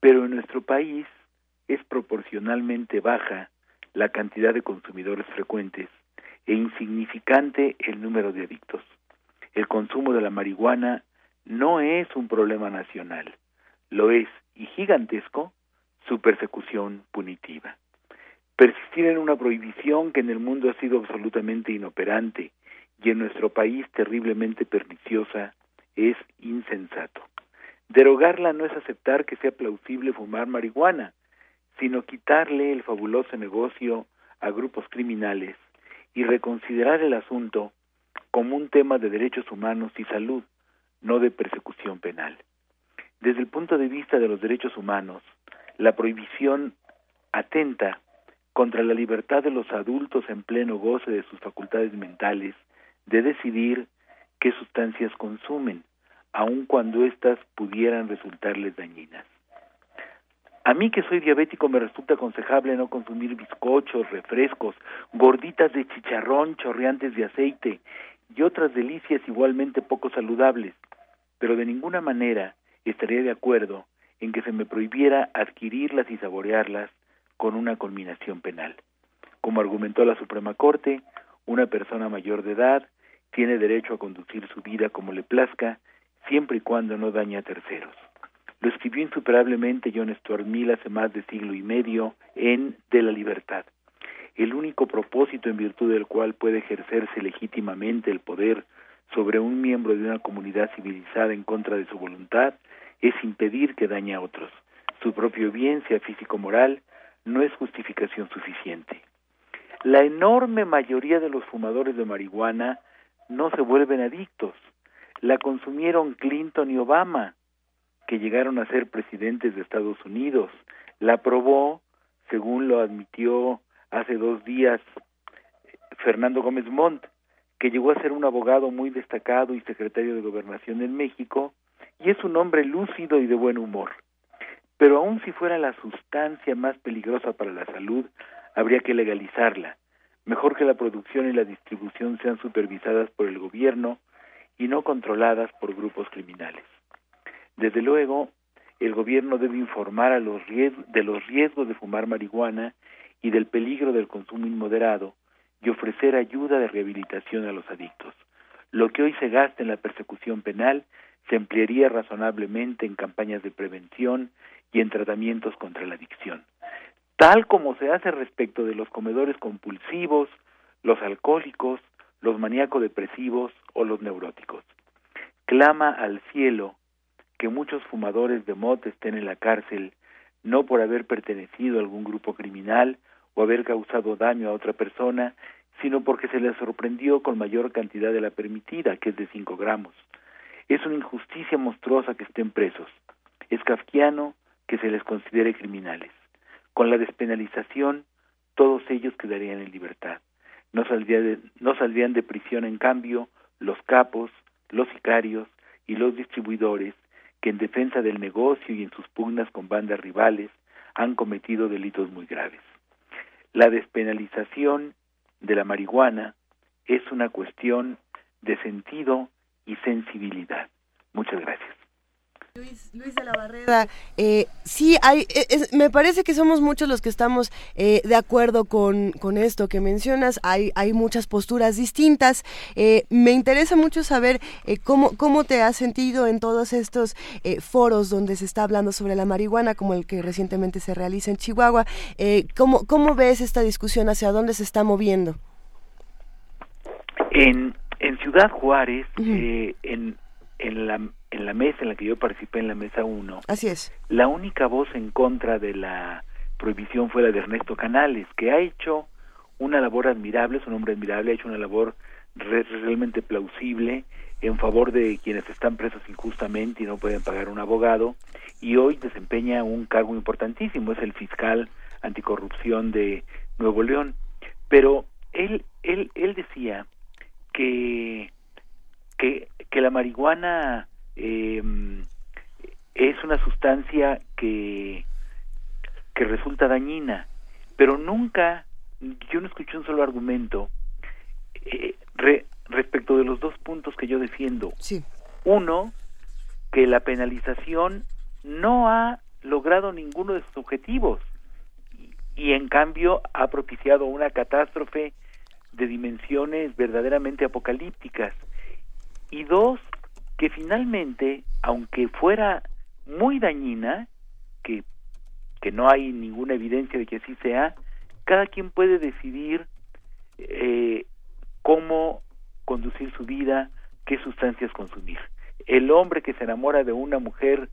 Pero en nuestro país es proporcionalmente baja la cantidad de consumidores frecuentes e insignificante el número de adictos. El consumo de la marihuana no es un problema nacional, lo es y gigantesco su persecución punitiva. Persistir en una prohibición que en el mundo ha sido absolutamente inoperante y en nuestro país terriblemente perniciosa es insensato. Derogarla no es aceptar que sea plausible fumar marihuana, sino quitarle el fabuloso negocio a grupos criminales y reconsiderar el asunto como un tema de derechos humanos y salud, no de persecución penal. Desde el punto de vista de los derechos humanos, la prohibición atenta contra la libertad de los adultos en pleno goce de sus facultades mentales de decidir qué sustancias consumen, aun cuando éstas pudieran resultarles dañinas. A mí que soy diabético me resulta aconsejable no consumir bizcochos, refrescos, gorditas de chicharrón chorreantes de aceite y otras delicias igualmente poco saludables, pero de ninguna manera estaría de acuerdo en que se me prohibiera adquirirlas y saborearlas con una culminación penal. Como argumentó la Suprema Corte, una persona mayor de edad tiene derecho a conducir su vida como le plazca, siempre y cuando no dañe a terceros. Lo escribió insuperablemente John Stuart Mill hace más de siglo y medio en De la Libertad. El único propósito en virtud del cual puede ejercerse legítimamente el poder sobre un miembro de una comunidad civilizada en contra de su voluntad es impedir que dañe a otros. Su propio bien, sea físico-moral, no es justificación suficiente. La enorme mayoría de los fumadores de marihuana no se vuelven adictos. La consumieron Clinton y Obama, que llegaron a ser presidentes de Estados Unidos. La probó, según lo admitió hace dos días Fernando Gómez Montt, que llegó a ser un abogado muy destacado y secretario de Gobernación en México, y es un hombre lúcido y de buen humor. Pero aun si fuera la sustancia más peligrosa para la salud, habría que legalizarla. Mejor que la producción y la distribución sean supervisadas por el gobierno y no controladas por grupos criminales. Desde luego, el gobierno debe informar a los de los riesgos de fumar marihuana y del peligro del consumo inmoderado y ofrecer ayuda de rehabilitación a los adictos. Lo que hoy se gasta en la persecución penal se emplearía razonablemente en campañas de prevención y en tratamientos contra la adicción, tal como se hace respecto de los comedores compulsivos, los alcohólicos, los maníaco depresivos o los neuróticos. Clama al cielo que muchos fumadores de mot estén en la cárcel no por haber pertenecido a algún grupo criminal o haber causado daño a otra persona, sino porque se les sorprendió con mayor cantidad de la permitida, que es de 5 gramos. Es una injusticia monstruosa que estén presos. Es kafkiano que se les considere criminales. Con la despenalización, todos ellos quedarían en libertad. No, no saldrían de prisión, en cambio, los capos, los sicarios y los distribuidores que en defensa del negocio y en sus pugnas con bandas rivales han cometido delitos muy graves. La despenalización de la marihuana es una cuestión de sentido y sensibilidad. Muchas gracias. Luis, de la Barrera, eh, sí, hay, e, me parece que somos muchos los que estamos eh, de acuerdo con, esto que mencionas. Hay, hay muchas posturas distintas. Eh, me interesa mucho saber cómo, cómo te has sentido en todos estos foros donde se está hablando sobre la marihuana, como el que recientemente se realiza en Chihuahua. ¿cómo, ¿Cómo ves esta discusión? ¿Hacia dónde se está moviendo? En, en Ciudad Juárez, en, en la en la mesa en la que yo participé en la mesa 1. Así es. La única voz en contra de la prohibición fue la de Ernesto Canales, que ha hecho una labor admirable, es un hombre admirable, ha hecho una labor realmente plausible en favor de quienes están presos injustamente y no pueden pagar un abogado y hoy desempeña un cargo importantísimo, es el fiscal anticorrupción de Nuevo León. Pero él él él decía que que que la marihuana eh, es una sustancia que, que resulta dañina, pero nunca, yo no escuché un solo argumento eh, respecto de los dos puntos que yo defiendo. Sí. Uno, que la penalización no ha logrado ninguno de sus objetivos y en cambio ha propiciado una catástrofe de dimensiones verdaderamente apocalípticas. Y dos, que finalmente, aunque fuera muy dañina, que, que no hay ninguna evidencia de que así sea, cada quien puede decidir eh, cómo conducir su vida, qué sustancias consumir. el hombre que se enamora de una mujer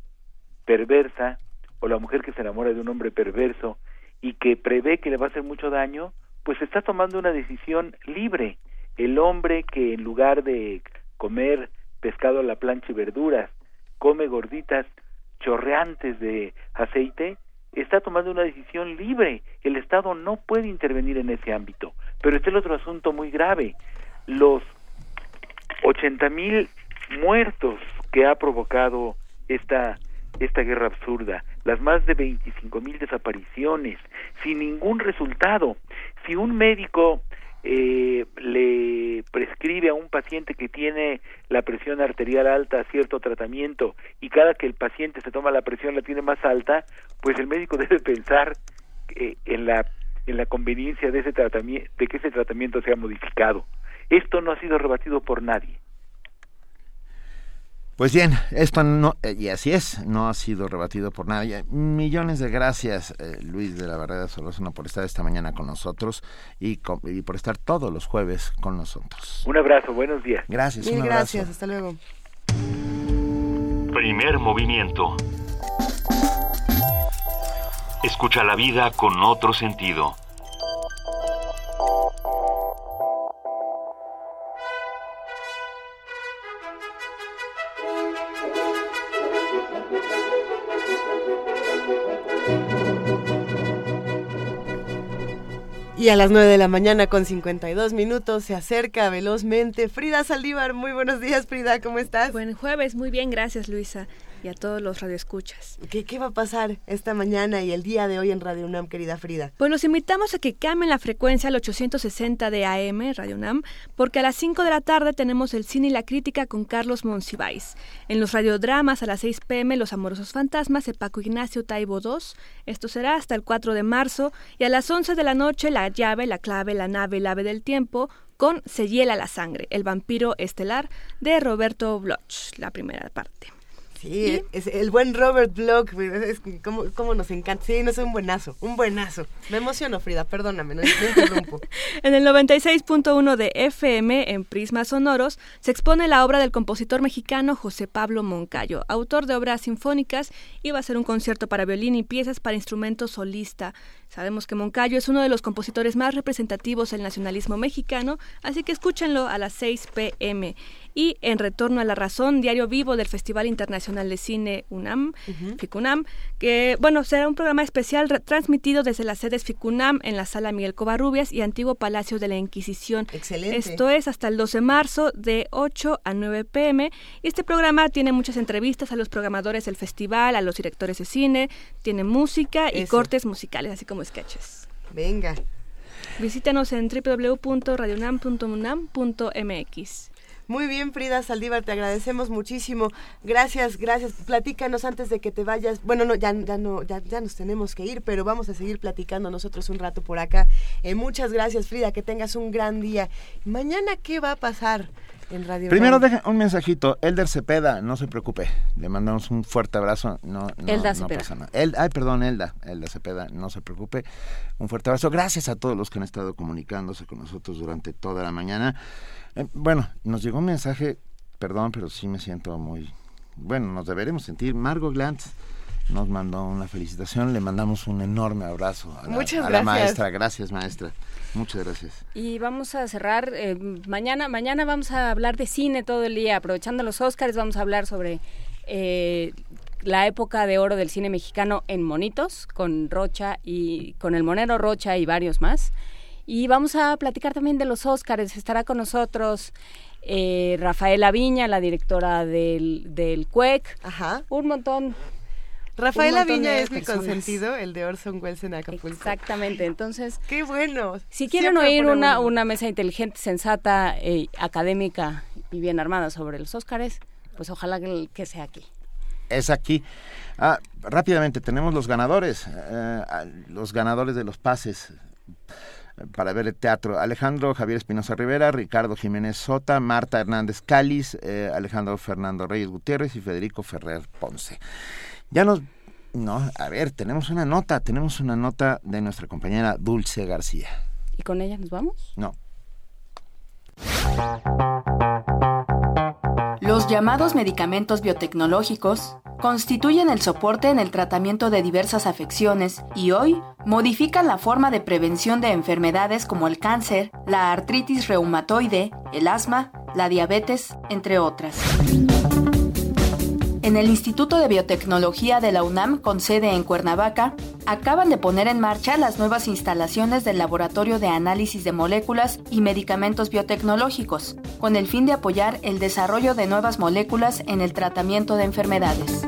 perversa o la mujer que se enamora de un hombre perverso y que prevé que le va a hacer mucho daño, pues está tomando una decisión libre. El hombre que en lugar de comer pescado a la plancha y verduras, come gorditas chorreantes de aceite, está tomando una decisión libre. El Estado no puede intervenir en ese ámbito. Pero este es el otro asunto muy grave. Los 80 mil muertos que ha provocado esta, esta guerra absurda, las más de 25 mil desapariciones, sin ningún resultado. Si un médico eh, le prescribe a un paciente que tiene la presión arterial alta cierto tratamiento y cada que el paciente se toma la presión la tiene más alta, pues el médico [laughs] debe pensar eh, en la en la conveniencia de ese tratamiento de que ese tratamiento sea modificado. Esto no ha sido rebatido por nadie. Pues bien, esto no, eh, y así es, no ha sido rebatido por nadie. Millones de gracias, eh, Luis de la Barrera Solórzano, por estar esta mañana con nosotros y, y, por estar todos los jueves con nosotros. Un abrazo, buenos días. Gracias, Mil un gracias, hasta luego. Primer movimiento. Escucha la vida con otro sentido. Y a las 9 de la mañana con 52 minutos se acerca velozmente Frida Saldívar. Muy buenos días, Frida, ¿cómo estás? Buen jueves, muy bien, gracias, Luisa. Y a todos los radioescuchas. ¿Qué, ¿Qué va a pasar esta mañana y el día de hoy en Radio UNAM, querida Frida? Pues los invitamos a que cambien la frecuencia al 860 de AM, Radio UNAM, porque a las 5 de la tarde tenemos el cine y la crítica con Carlos Monsiváis. En los radiodramas a las 6 pm, Los Amorosos Fantasmas de Paco Ignacio Taibo II. Esto será hasta el 4 de marzo. Y a las 11 de la noche, La llave, la clave, la nave, el ave del tiempo, con Se hiela la sangre, el vampiro estelar de Roberto Bloch, la primera parte. Sí, es el buen Robert Bloch, es como, como nos encanta. Sí, no es un buenazo, un buenazo. Me emociono, Frida, perdóname, no, interrumpo. [laughs] en el 96.1 de FM, en Prisma Sonoros, se expone la obra del compositor mexicano José Pablo Moncayo, autor de obras sinfónicas, y va a ser un concierto para violín y piezas para instrumento solista. Sabemos que Moncayo es uno de los compositores más representativos del nacionalismo mexicano, así que escúchenlo a las 6 pm. Y en Retorno a la Razón, diario vivo del Festival Internacional de Cine UNAM, FICUNAM, que, bueno, será un programa especial transmitido desde las sedes FICUNAM en la Sala Miguel Covarrubias y Antiguo Palacio de la Inquisición. Excelente. Esto es hasta el 12 de marzo de 8 a 9 pm. Y este programa tiene muchas entrevistas a los programadores del festival, a los directores de cine, tiene música y Eso. cortes musicales, así como sketches. Venga. Visítanos en www.radionam.unam.mx. Muy bien, Frida Saldívar, te agradecemos muchísimo. Gracias, gracias. Platícanos antes de que te vayas. Bueno, no, ya, ya no, ya, ya nos tenemos que ir, pero vamos a seguir platicando nosotros un rato por acá. Eh, muchas gracias, Frida, que tengas un gran día. Mañana, ¿qué va a pasar en Radio Primero deja un mensajito, Elder Cepeda, no se preocupe, le mandamos un fuerte abrazo, no, no, Elda no Cepeda. pasa nada. El- ay, perdón, Elda, Elda Cepeda, no se preocupe, un fuerte abrazo, gracias a todos los que han estado comunicándose con nosotros durante toda la mañana. Eh, bueno, nos llegó un mensaje, perdón, pero sí me siento muy, bueno, nos deberemos sentir, Margot Glantz nos mandó una felicitación, le mandamos un enorme abrazo a la, Muchas a la maestra, gracias maestra, muchas gracias. Y vamos a cerrar eh, mañana. Mañana vamos a hablar de cine todo el día, aprovechando los Oscars. Vamos a hablar sobre eh, la época de oro del cine mexicano en Monitos con Rocha y con el Monero Rocha y varios más. Y vamos a platicar también de los Oscars. Estará con nosotros eh, Rafaela Viña, la directora del, del CUEC. Ajá. Un montón. Rafaela Viña es mi consentido, el de Orson Welles en Acapulco. Exactamente, entonces... ¡Qué bueno! Si quieren Siempre oír una, uno. una mesa inteligente, sensata, eh, académica y bien armada sobre los Óscares, pues ojalá que, que sea aquí. es aquí. Ah, rápidamente, tenemos los ganadores, eh, los ganadores de los pases eh, para ver el teatro. Alejandro Javier Espinosa Rivera, Ricardo Jiménez Sota, Marta Hernández Cáliz, eh, Alejandro Fernando Reyes Gutiérrez y Federico Ferrer Ponce. Ya nos... No, a ver, tenemos una nota, tenemos una nota de nuestra compañera Dulce García. ¿Y con ella nos vamos? No. Los Los llamados medicamentos biotecnológicos constituyen el soporte en el tratamiento de diversas afecciones y hoy modifican la forma de prevención de enfermedades como el cáncer, la artritis reumatoide, el asma, la diabetes, entre otras. En el Instituto de Biotecnología de la UNAM, con sede en Cuernavaca, acaban de poner en marcha las nuevas instalaciones del Laboratorio de Análisis de Moléculas y Medicamentos Biotecnológicos, con el fin de apoyar el desarrollo de nuevas moléculas en el tratamiento de enfermedades.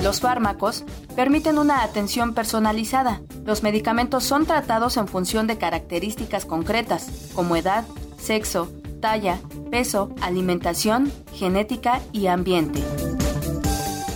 Los fármacos permiten una atención personalizada. Los medicamentos son tratados en función de características concretas, como edad, sexo, talla, peso, alimentación, genética y ambiente.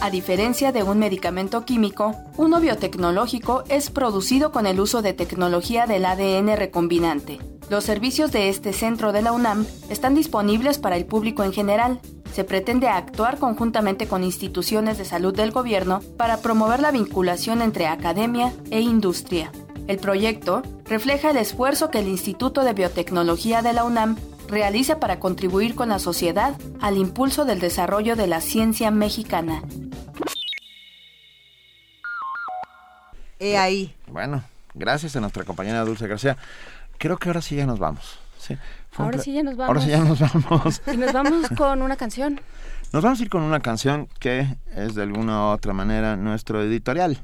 A diferencia de un medicamento químico, uno biotecnológico es producido con el uso de tecnología del ADN recombinante. Los servicios de este centro de la UNAM están disponibles para el público en general. Se pretende actuar conjuntamente con instituciones de salud del gobierno para promover la vinculación entre academia e industria. El proyecto refleja el esfuerzo que el Instituto de Biotecnología de la UNAM realiza para contribuir con la sociedad al impulso del desarrollo de la ciencia mexicana. He ahí. Bueno, gracias a nuestra compañera Dulce García. Creo que ahora sí ya nos vamos. ahora sí ya nos vamos. Ahora sí ya nos [laughs] vamos. Y nos vamos [laughs] con una canción. Nos vamos a ir con una canción que es de alguna u otra manera nuestro editorial.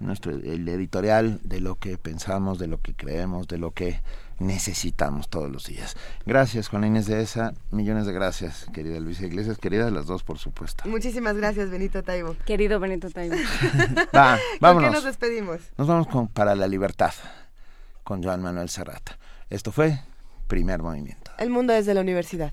Nuestro, el editorial de lo que pensamos, de lo que creemos, de lo que necesitamos todos los días. Gracias, Juana Inés de esa. Millones de gracias, querida Luisa Iglesias. Queridas las dos, por supuesto. Muchísimas gracias, Benito Taibo. Querido Benito Taibo. [laughs] [laughs] Va, vámonos. ¿Con qué nos despedimos? Nos vamos con Para la Libertad, con Joan Manuel Serrata. Esto fue Primer Movimiento. El mundo desde la universidad.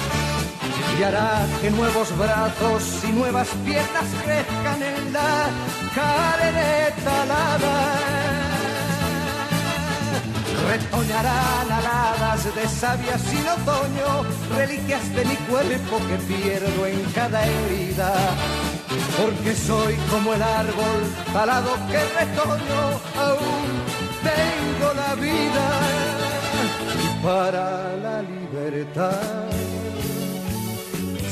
y hará que nuevos brazos y nuevas piernas crezcan en la carne talada. Retoñarán aladas de savia sin otoño, reliquias de mi cuerpo que pierdo en cada herida. Porque soy como el árbol talado que retoño, aún tengo la vida para la libertad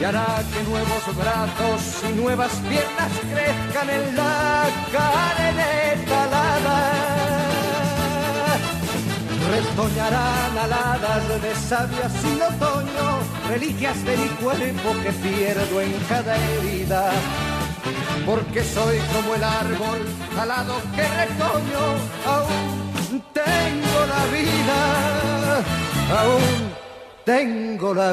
y hará que nuevos brazos y nuevas piernas crezcan en la carne talada. Retoñarán aladas de savia sin otoño, reliquias de mi cuerpo que pierdo en cada herida. Porque soy como el árbol alado que retoño, aún tengo la vida, aún tengo la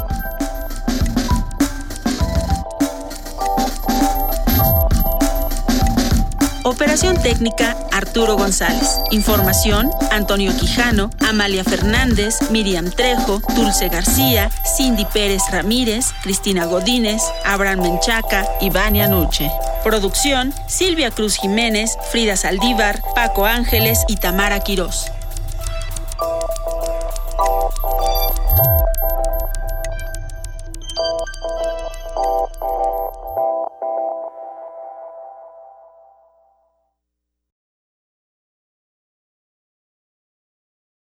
Técnica Arturo González. Información Antonio Quijano, Amalia Fernández, Miriam Trejo, Dulce García, Cindy Pérez Ramírez, Cristina Godínez, Abraham Menchaca y Nuche. Producción Silvia Cruz Jiménez, Frida Saldívar, Paco Ángeles y Tamara Quirós.